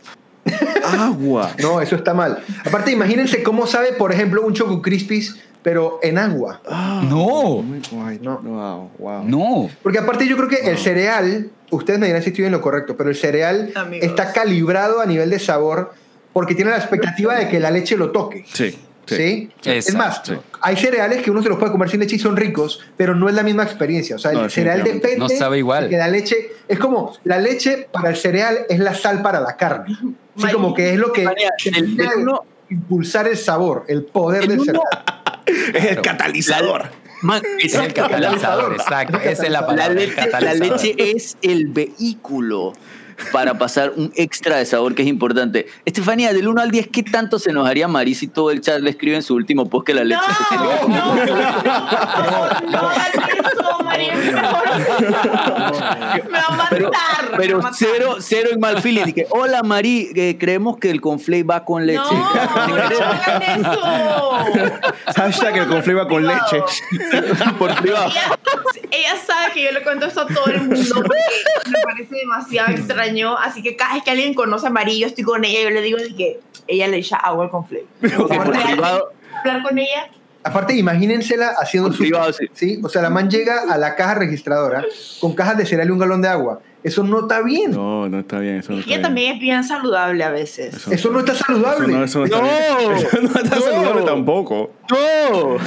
Agua. No, eso está mal. Aparte, imagínense cómo sabe, por ejemplo, un Choco Crispies, pero en agua. No. Muy guay. No. Wow, wow. No. Porque aparte yo creo que el cereal, ustedes me dirán si estoy en lo correcto, pero el cereal Amigos. está calibrado a nivel de sabor porque tiene la expectativa de que la leche lo toque. Sí. ¿Sí? Sí. Es más, Exacto. hay cereales que uno se los puede comer sin leche y son ricos, pero no es la misma experiencia. O sea, No, el cereal depende No sabe igual. de que la leche es como la leche para el cereal es la sal para la carne. Así May- como que es lo que María, el- el uno- impulsar el sabor, el poder el del uno- cereal. Es el catalizador. Man, Es el catalizador, exacto. Esa es la la, palabra. el leche, la leche es el vehículo para pasar un extra de sabor que es importante. Estefanía, del 1 al 10, ¿qué tanto se enojaría Mari si todo el chat le escribe en su último post que la leche se tiene que No, comer? no, no, no, favor. Me va a matar. Pero, cero, cero en mal feeling. Dije, hola Mari, eh, creemos que el conflate va con leche. No, no hagan eso. Hashtag el conflicto va con leche. Por privado. Ella, ella sabe que yo le cuento esto a todo el mundo porque me parece demasiado extraño. Así que cada vez que alguien conoce a María, yo estoy con ella, yo le digo de que ella le echa agua al conflicto. Hablar con ella. Aparte, imagínensela haciendo su. sí. sí. O sea, la man llega a la caja registradora con cajas de cereal y un galón de agua. Eso no está bien. No, no está bien. Eso no está Ella bien. también es bien saludable a veces. Eso no está saludable. Eso no, eso no está No. bien. Eso no está No. saludable tampoco. ¡No!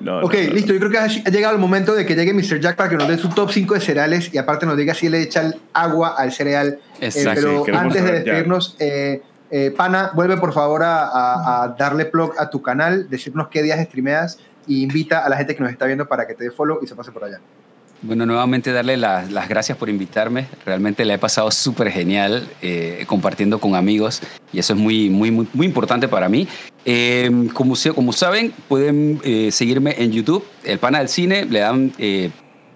No, Ok, no, no. listo. Yo creo que ha, ha llegado el momento de que llegue Mr. Jack para que nos dé su top 5 de cereales y aparte nos diga si le echa el agua al cereal. Eh, pero sí, antes de despedirnos, eh, eh, Pana, vuelve por favor a, a- a darle plug a tu canal, decirnos qué días streameas y invita a la gente que nos está viendo para que te dé follow y se pase por allá. Bueno, nuevamente darle las, las gracias por invitarme. Realmente la he pasado súper genial eh, compartiendo con amigos y eso es muy, muy, muy, muy importante para mí. Eh, como, como saben, pueden eh, seguirme en YouTube, El Pana del Cine, le dan eh,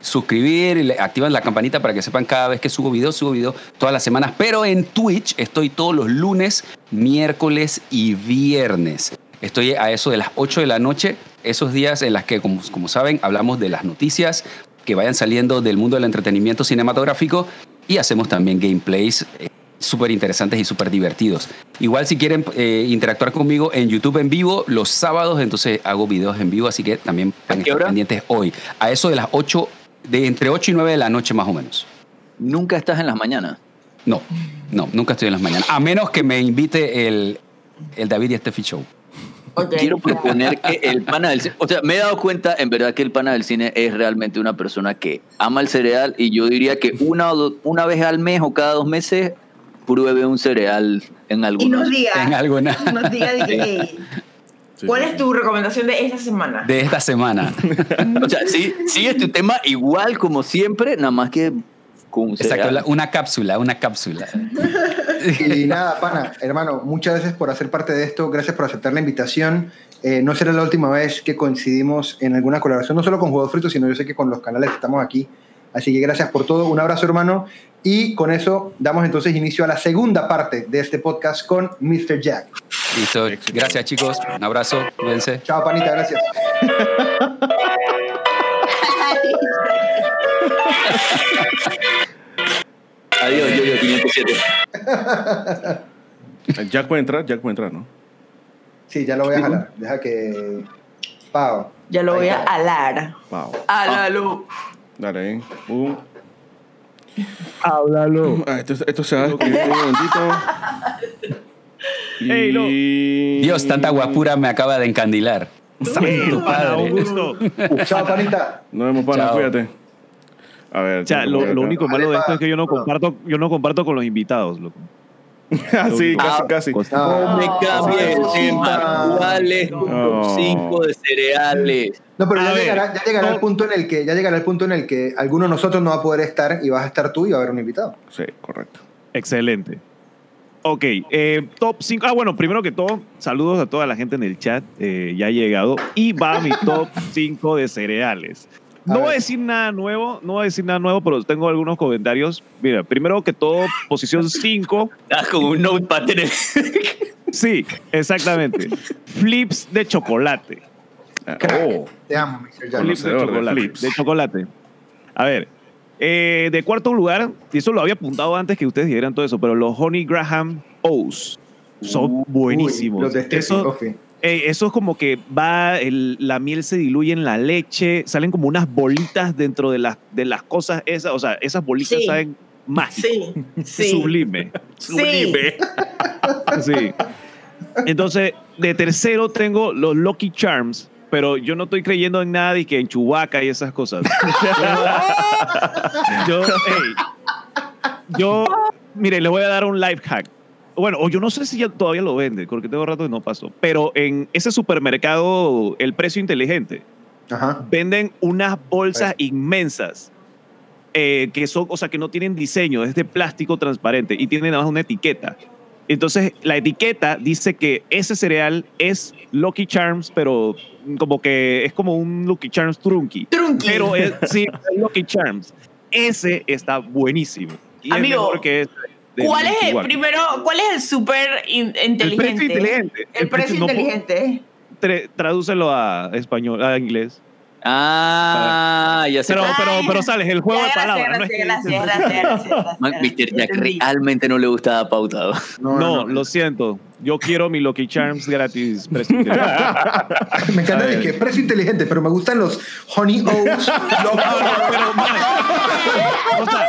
suscribir y activan la campanita para que sepan cada vez que subo videos, subo videos todas las semanas. Pero en Twitch estoy todos los lunes, miércoles y viernes. Estoy a eso de las 8 de la noche, esos días en las que, como, como saben, hablamos de las noticias que vayan saliendo del mundo del entretenimiento cinematográfico y hacemos también gameplays eh, súper interesantes y súper divertidos. Igual si quieren eh, interactuar conmigo en YouTube en vivo los sábados, entonces hago videos en vivo, así que también pueden estar pendientes hoy. A eso de las 8, de entre 8 y 9 de la noche más o menos. Nunca estás en las mañanas. No, no, nunca estoy en las mañanas. A menos que me invite el, el David y Steffi Show. Quiero proponer que el pana del cine, o sea, me he dado cuenta en verdad que el pana del cine es realmente una persona que ama el cereal y yo diría que una, o do- una vez al mes o cada dos meses pruebe un cereal en Y nos diga. En algo, na- Nos diga de que, hey, Sí, ¿cuál sí, es tu recomendación de esta semana? de esta semana. O sea, sí, sigue tu tema igual como siempre, nada más que con Exacto, la- una cápsula, una cápsula. Y nada, pana, hermano, muchas gracias por hacer parte de esto, gracias por aceptar la invitación. Eh, no será la última vez que coincidimos en alguna colaboración, no solo con Juegos Fritos, sino yo sé que con los canales que estamos aquí. Así que gracias por todo, un abrazo hermano. Y con eso damos entonces inicio a la segunda parte de este podcast con Mr. Jack. Listo. Gracias, chicos. Un abrazo. Cuídense. Chao, panita, gracias. Adiós, yo, yo, 507. Jack puede entrar, Jack puede entrar, ¿no? Sí, ya lo voy a jalar. Deja que... Pau. Ya lo voy a está. alar. Wow. Alalo. Dale, ¿eh? Háblalo. Ah, esto, esto se va a escribir un momentito. No. Dios, tanta guapura me acaba de encandilar. Santo padre. gusto. Chao, panita. Nos vemos, pana, Chao. cuídate. A ver. O sea, lo, lo único malo de esto es que yo no comparto, yo no comparto con los invitados, loco. Ah, sí, casi, Ah, casi. No me cambie el no. tema. ¿Cuál es tu No. top 5 de cereales? No, pero ya llegará, ya llegará el punto en el que ya llegará el punto en el que alguno de nosotros no va a poder estar y vas a estar tú y va a haber un invitado. Sí, correcto. Excelente. Ok, eh, top 5. Ah, bueno, primero que todo, saludos a toda la gente en el chat. eh, ya ha llegado. Y va mi top 5 de cereales. No voy a decir nada nuevo, no voy a decir nada nuevo, pero tengo algunos comentarios. Mira, primero que todo, posición 5. Ah, con un notepad en el... Sí, exactamente. Flips de chocolate. Oh. Te amo, Mr. Jan. Flips de chocolate. flips. De chocolate. A ver, eh, de cuarto lugar, y eso lo había apuntado antes que ustedes dijeran todo eso, pero los Honey Graham O's son buenísimos. Uy, los de Eso- Coffee. Eh, eso es como que va, el- la miel se diluye en la leche, salen como unas bolitas dentro de las, de las cosas esas, o sea, esas bolitas Sí. saben mágico, Sí, sí. sublime. Sublime. Sí. Entonces, de tercero tengo los Lucky Charms, pero yo no estoy creyendo en nada y que en Chewbacca y esas cosas. yo, hey, yo, mire, le voy a dar un life hack. Bueno, o yo no sé si ya todavía lo vende, porque tengo rato que no pasó. Pero en ese supermercado, el precio inteligente, Ajá. venden unas bolsas inmensas eh, que son, o sea, que no tienen diseño, es de plástico transparente y tienen además una etiqueta. Entonces, la etiqueta dice que ese cereal es Lucky Charms, pero como que es como un Lucky Charms trunky. Trunky. Pero es, sí, es Lucky Charms. Ese está buenísimo. Y es Amigo, mejor que ese de ¿Cuál es el primero? ¿Cuál es el súper in- inteligente? El precio inteligente. El precio no puedo- inteligente. tra- tradúcelo a español, a inglés. Ah, ya sé. Pero, pero, pero sales, el juego de gracias, palabras. no es gracias, gracias, gracias, gracias, gracias, Man, gracias. Mr. Jack realmente no le gustaba pautado. No, lo siento. Yo quiero mi Lucky Charms gratis. precio inteligente. Me encanta de que precio inteligente, pero me gustan los Honey O's. No, no, pero, man, o sea,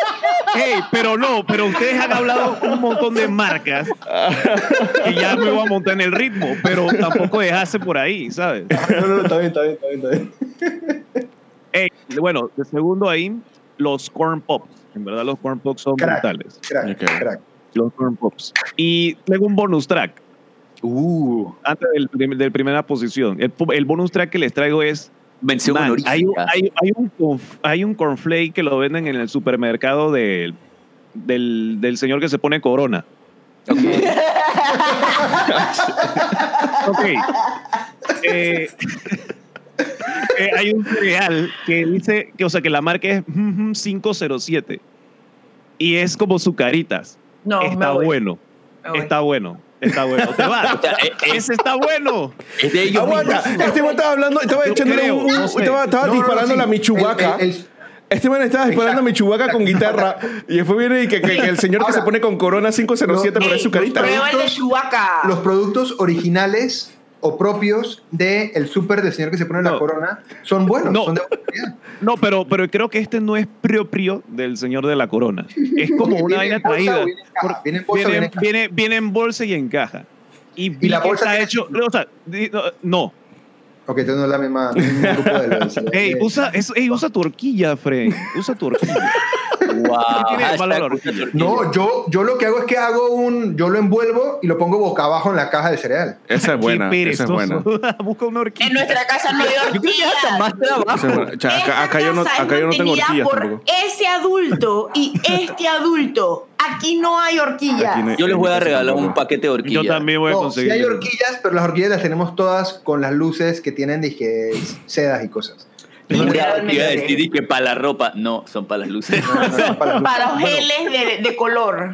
hey, pero no, pero ustedes han hablado un montón de marcas y ya me voy a montar en el ritmo, pero tampoco dejarse por ahí, ¿sabes? no, no, no, está bien, está bien, está bien. Está bien. Hey, bueno, de segundo ahí, los Corn Pops. En verdad, los Corn Pops son Crack. brutales. Crack, crack. Los Corn Pops. Y tengo un bonus track. Uh, Antes del, del primera posición. El, el bonus track que les traigo es mención Man, hay, un- hay, hay un, hay un cornflake que lo venden en el supermercado de- del, del señor que se pone corona. Ok. Eh, eh, hay un cereal que dice, que, o sea, que la marca es 507 y es como sucaritas. No, me está voy, bueno, me voy. está bueno, está bueno. Te vas. O sea, eh, eh, Ese está bueno. es de ellos Aguanta, este man estaba hablando, estaba un- no sé. estaba, estaba No, no, no, disparando sí. la Michubaca. El- el- Este man estaba disparando a Michubaca con guitarra y después viene y que, que- que el señor que se pone con Corona 507 no, por ahí su carita. Prueba el de Chewbacca. Los productos originales o propios del el súper del señor que se pone la No. corona son buenos, No. son de buena. No, pero, pero creo que este no es propio del señor de la corona. Es como una vaina traída. viene en viene bolsa viene, viene en caja. viene- viene en bolsa y en caja. Y, la bolsa está hecho. O sea, no. Ok, es la misma, mismo grupo de los. Ey, usa, es- ey, usa tu horquilla, Fred. Usa tu horquilla. Wow. No, yo, yo lo que hago es que hago un. Yo lo envuelvo y lo pongo boca abajo en la caja de cereal. Esa es buena, Qué esa es buena. Busca una horquilla. En nuestra casa no hay Yo creo que es hasta horquillas. más trabajo. Esa es buena. O sea, acá, yo no, acá yo no tengo horquillas por tampoco. ese adulto y este adulto. Aquí no hay horquillas. No hay- Yo les voy a regalar un paquete de horquillas. Yo también voy a No, conseguir. sí hay horquillas, pero las horquillas las tenemos todas con las luces que tienen, dije, sedas y cosas. Iba a decir que para la ropa. No, son para las luces. No, no, no, para geles de, de color.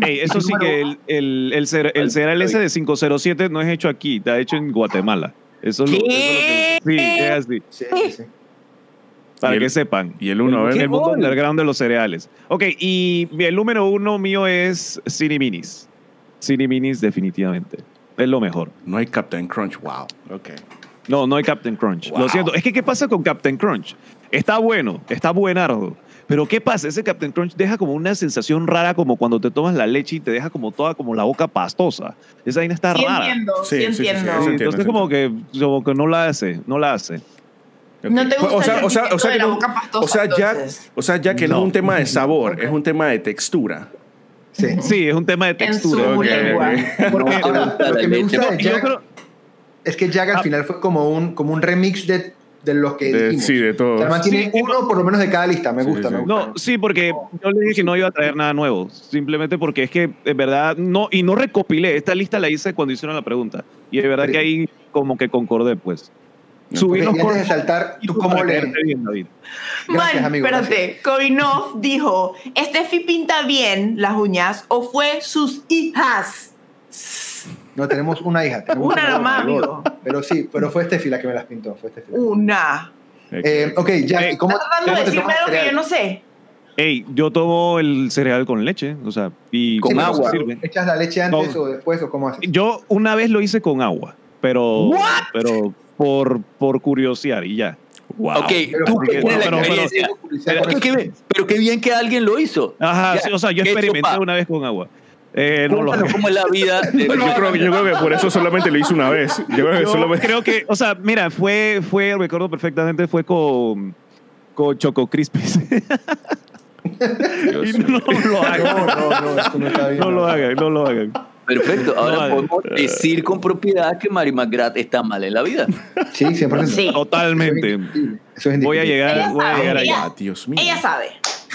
Ey, eso sí que el, el, el, cer- el cereal ese de 507 no es hecho aquí, está hecho en Guatemala. Eso es lo, eso es lo que. Sí, es así. Sí, sí, sí. Para el- que sepan. y el uno, a ver. El mundo underground de los cereales. Ok, y el número uno mío es Cine Minis. Cine Minis, definitivamente. Es lo mejor. No hay Captain Crunch, wow. Ok. No, no hay Captain Crunch. Wow. Lo siento. Es que, ¿qué pasa con Captain Crunch? Está bueno, está buenardo. Pero ¿qué pasa? Ese Captain Crunch deja como una sensación rara, como cuando te tomas la leche y te deja como toda como la boca pastosa. Esa vaina está Sí rara. entiendo, Sí, sí, sí, sí, sí, entiendo. sí, Sí, entiendo, entonces sí, como que, como que no la hace, no la hace. No te gusta o sea, el o sea, o sea de la boca pastosa, o sea, ya, o sea, ya que no. No. es un tema de sabor, es un tema de textura. Sí. Sí, es un tema de En textura. su Ok, lengua. Porque- Ahora, lo que me gusta de Jack creo- es que Jack al Ah. final fue como un, como un remix de, de los que De- dijimos. sí, de todo. O sea, además tiene Sí, uno por lo menos de cada lista. Me Sí, gusta, sí. me gusta. No, sí, porque yo le dije que no iba a traer nada nuevo. Simplemente porque es que, de verdad, no, y no recopilé. Esta lista la hice cuando hicieron la pregunta. Y de verdad Sí. que ahí como que concordé, pues. Y antes de saltar, ¿tú cómo le...? caerte bien, David. Gracias, Man, amigo, espérate. Kovinov dijo, ¿Steffi pinta bien las uñas o fue sus hijas? No, tenemos una hija. tenemos Una nomás, amigo. Pero sí, pero fue Steffi la que me las pintó. Fue Steffi. Una. Eh, ok, ya. Eh, ¿y ¿Cómo, Está tratando de decirme algo que cereal? yo no sé. Ey, yo tomo el cereal con leche, o sea, y Con agua. sirve. ¿Echas la leche antes No. o después o cómo haces? Yo una vez lo hice con agua, pero, pero por, por curiosidad y ya. Ok, Pero- tú que tienes la pero- pero- experiencia. pero- Pero qué, pero qué bien que alguien lo hizo. Ajá, Ya, sí, o sea, yo ¿qué experimenté sopa? una vez con agua. Eh, no lo cómo es la vida. de- Yo creo, yo creo que por eso solamente lo hice una vez. Yo creo que Yo solamente. creo que, o sea, mira, fue, fue, recuerdo perfectamente, fue con, con Choco Crispies. y no lo hagan. No, no, no, eso no está bien. No lo hagan, no lo hagan. Perfecto. Ahora No, podemos decir con propiedad que Mary McGrath está mal en la vida. Sí, 100%. Sí. Totalmente. Eso es Voy a llegar, Ella voy a sabe, llegar allá. Ah, Dios mío. Ella sabe.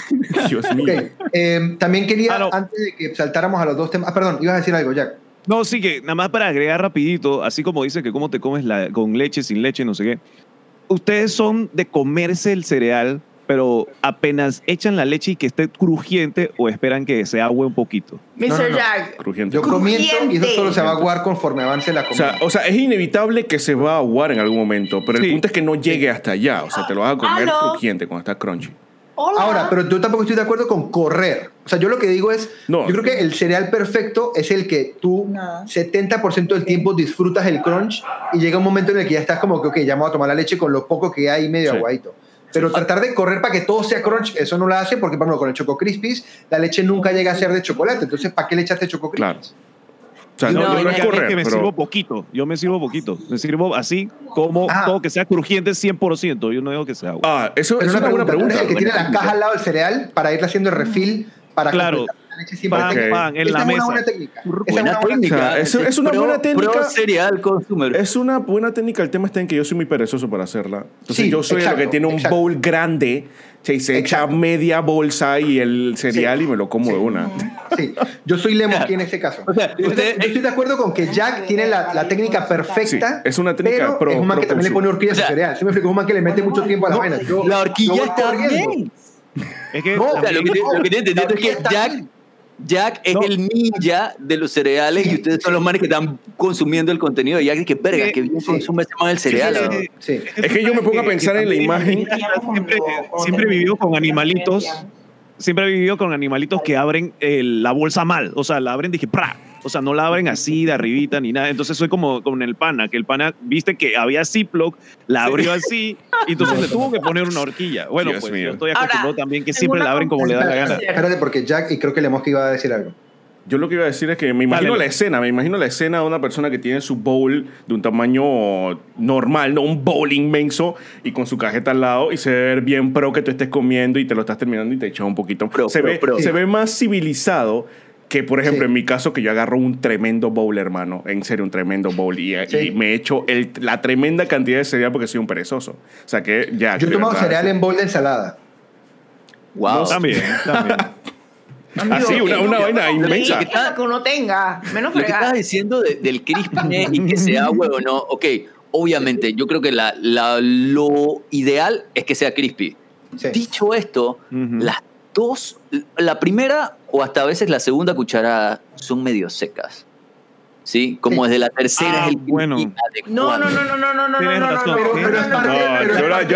Dios mío. Eh, también quería, Ah, no. antes de que saltáramos a los dos temas. Ah, perdón, ibas a decir algo, Jack. No, sí que nada más para agregar rapidito, así como dice que cómo te comes la, con leche, sin leche, no sé qué. Ustedes son de comerse el cereal, pero apenas echan la leche y que esté crujiente o esperan que se agüe un poquito. Mr. No, no, no. Jack. Crujiente. Yo comienzo y eso solo se va a aguar conforme avance la O comida. sea, o sea, es inevitable que se va a aguar en algún momento, pero el Sí. punto es que no llegue hasta allá. O sea, te lo vas a comer Ah, no. crujiente cuando está crunchy. Hola. Ahora, pero yo tampoco estoy de acuerdo con correr. O sea, yo lo que digo es, No. yo creo que el cereal perfecto es el que tú No. 70% del tiempo disfrutas el crunch y llega un momento en el que ya estás como que, ok, ya me voy a tomar la leche con lo poco que hay medio Sí. aguadito. Pero tratar de correr para que todo sea crunch, eso no lo hace porque, por ejemplo, con el Choco Crispies, la leche nunca llega a ser de chocolate. Entonces, ¿para qué le echaste Choco Claro. Crispies? O sea, No, no, yo no es correr, que me pero... sirvo poquito. Yo me sirvo poquito. Me sirvo así como Ah. todo que sea crujiente 100%. Yo no digo que sea agua. Ah, eso es una buena ¿tú eres pregunta. el que tiene la caja al lado del cereal para irle haciendo el refill para Claro. completar leche siempre. Pan, Ok. pan, en la es una mesa. buena técnica. Es una buena técnica. O es una Pro- buena técnica. Cereal consumer. Es una buena técnica. El tema está en que yo soy muy perezoso para hacerla. Entonces Sí, yo soy exacto, el que tiene un exacto. bowl grande, se, se echa Exacto. media bolsa y el cereal y me lo como de una. Sí, yo soy Lemo aquí en ese caso. O sea, yo, usted- yo estoy de acuerdo con que Jack tiene la, la técnica perfecta. Sí, es una técnica pero pro- es un man que pro también le pone horquilla a su O cereal. ¿Sí me explico? Es un man que le mete mucho tiempo a la vaina. Yo- La horquilla está bien. Es que No, O sea, lo que, No, lo que la es que Jack, bien. Jack es No. el ninja de los cereales y ustedes son los manes que están consumiendo el contenido de Jack. Y que verga, Sí, que bien sí. consume ese man el cereal. sí, ¿no? sí, sí. Es que yo me pongo a pensar en la imagen. Siempre, siempre he vivido con animalitos. Siempre he vivido con animalitos que abren eh, la bolsa mal. O sea, la abren, dije, ¡pra! O sea, no la abren así de arribita ni nada. Entonces soy como con el pana, que el pana, viste que había Ziploc, la abrió así, y entonces le tuvo que poner una horquilla. Bueno, Dios pues mío. yo estoy acostumbrado Ahora, también que siempre la abren como le da la gana. Espérate, porque Jack, y creo que Lemos que iba a decir algo. Yo lo que iba a decir es que me imagino Dale. la escena, me imagino la escena de una persona que tiene su bowl de un tamaño normal, no un bowl inmenso y con su cajeta al lado y se ve ver bien pro que tú estés comiendo y te lo estás terminando y te echas un poquito. Pro, se, pro, ve, pro. se ve más civilizado que, por ejemplo, Sí. en mi caso, que yo agarro un tremendo bowl, hermano. En serio, un tremendo bowl. Y, Sí. y me echo el- la tremenda cantidad de cereal porque soy un perezoso. O sea que ya. Yo he tomado cereal en bol de ensalada. Wow. También, también. Así, Ah, una, una vaina inmensa. Lo que uno tenga, menos Lo que estabas fregar. diciendo de- del crispiness y que sea agua o no, ok, obviamente, yo creo que la, la- lo ideal es que sea crispy. Sí. Dicho esto, Ujú. las dos, la primera o hasta a veces la segunda cucharada son medio secas. ¿Sí? Como desde la tercera Ah, es el bueno. No, no, no, no, no, no, no, Tienes no, no, razón, no, pero- pero es yo, es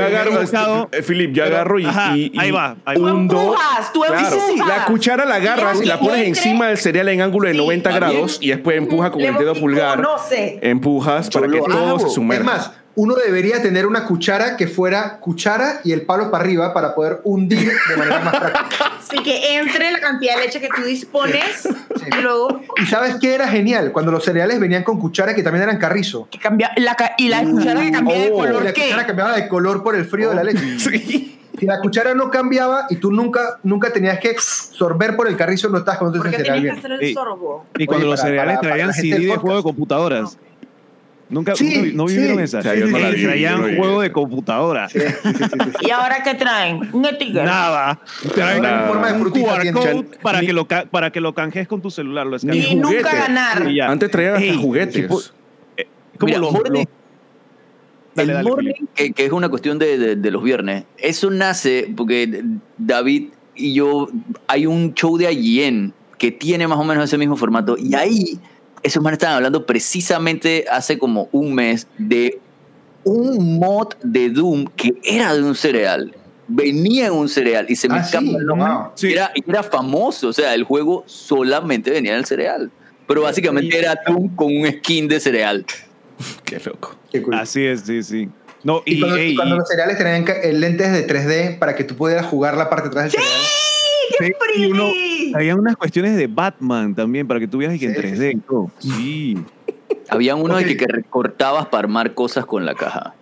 agarro, mercado. eh, yo agarro y, Ajá, y- y ahí va, ahí Tú va. hundo. empujas, tú Claro, empujas. la cuchara la agarras y la pones encima del cereal en ángulo de Sí, 90 está bien. grados y después empujas con el dedo pulgar. No sé. Empujas para que todo se Es sumerja. más, uno debería tener una cuchara que fuera cuchara y el palo para arriba para poder hundir de manera más práctica. Así que entre la cantidad de leche que tú dispones y luego ¿Y sabes qué era genial? Cuando los cereales venían con cuchara que también eran carrizo. que cambia la y la cuchara que cambia de Oh. Y color la qué. cuchara cambiaba de color por el frío de la leche. Sí. Si la cuchara no cambiaba y tú nunca, nunca tenías que sorber por el carrizo, no comiendo Porque ese cereal que bien. hacer el Ey. sorbo. Y cuando Oye, los para- cereales para- para traían gente CD de juego de computadoras. Nunca, Sí, nunca- no vivieron sí. esa. Eh, vi, yo traían vi juego de computadora. Sí, sí, sí, sí, sí. ¿Y ahora qué traen? Un sticker. Nada. Traen en forma de un frutita QR tiene. code para Ni- que lo para que lo canjees con tu celular, lo Ni. Y nunca ganar. Y. Antes traían hasta Ey, juguetes. tipo- Como Mira, los, Dale, el dale, morning, que, que es una cuestión de, de- de los viernes, eso nace porque David y yo, hay un show de IGN que tiene más o menos ese mismo formato, y ahí esos manes estaban hablando precisamente hace como un mes de un mod de Doom que era de un cereal. Venía en un cereal y se me Ah, escapa sí, el nombre. wow. Sí. Y Era, y era famoso, o sea, el juego solamente venía en el cereal. Pero básicamente era Doom con un skin de cereal. Qué loco. Qué cool. Así es, sí, sí. No, Y, y, cuando, ey, cuando y- los cereales tenían eh, lentes de 3D para que tú pudieras jugar la parte de atrás del cereal. Sí, había unas cuestiones de Batman también para que tú vieras que en Sí, 3D y todo. Sí. Había uno de que recortabas para armar cosas con la caja.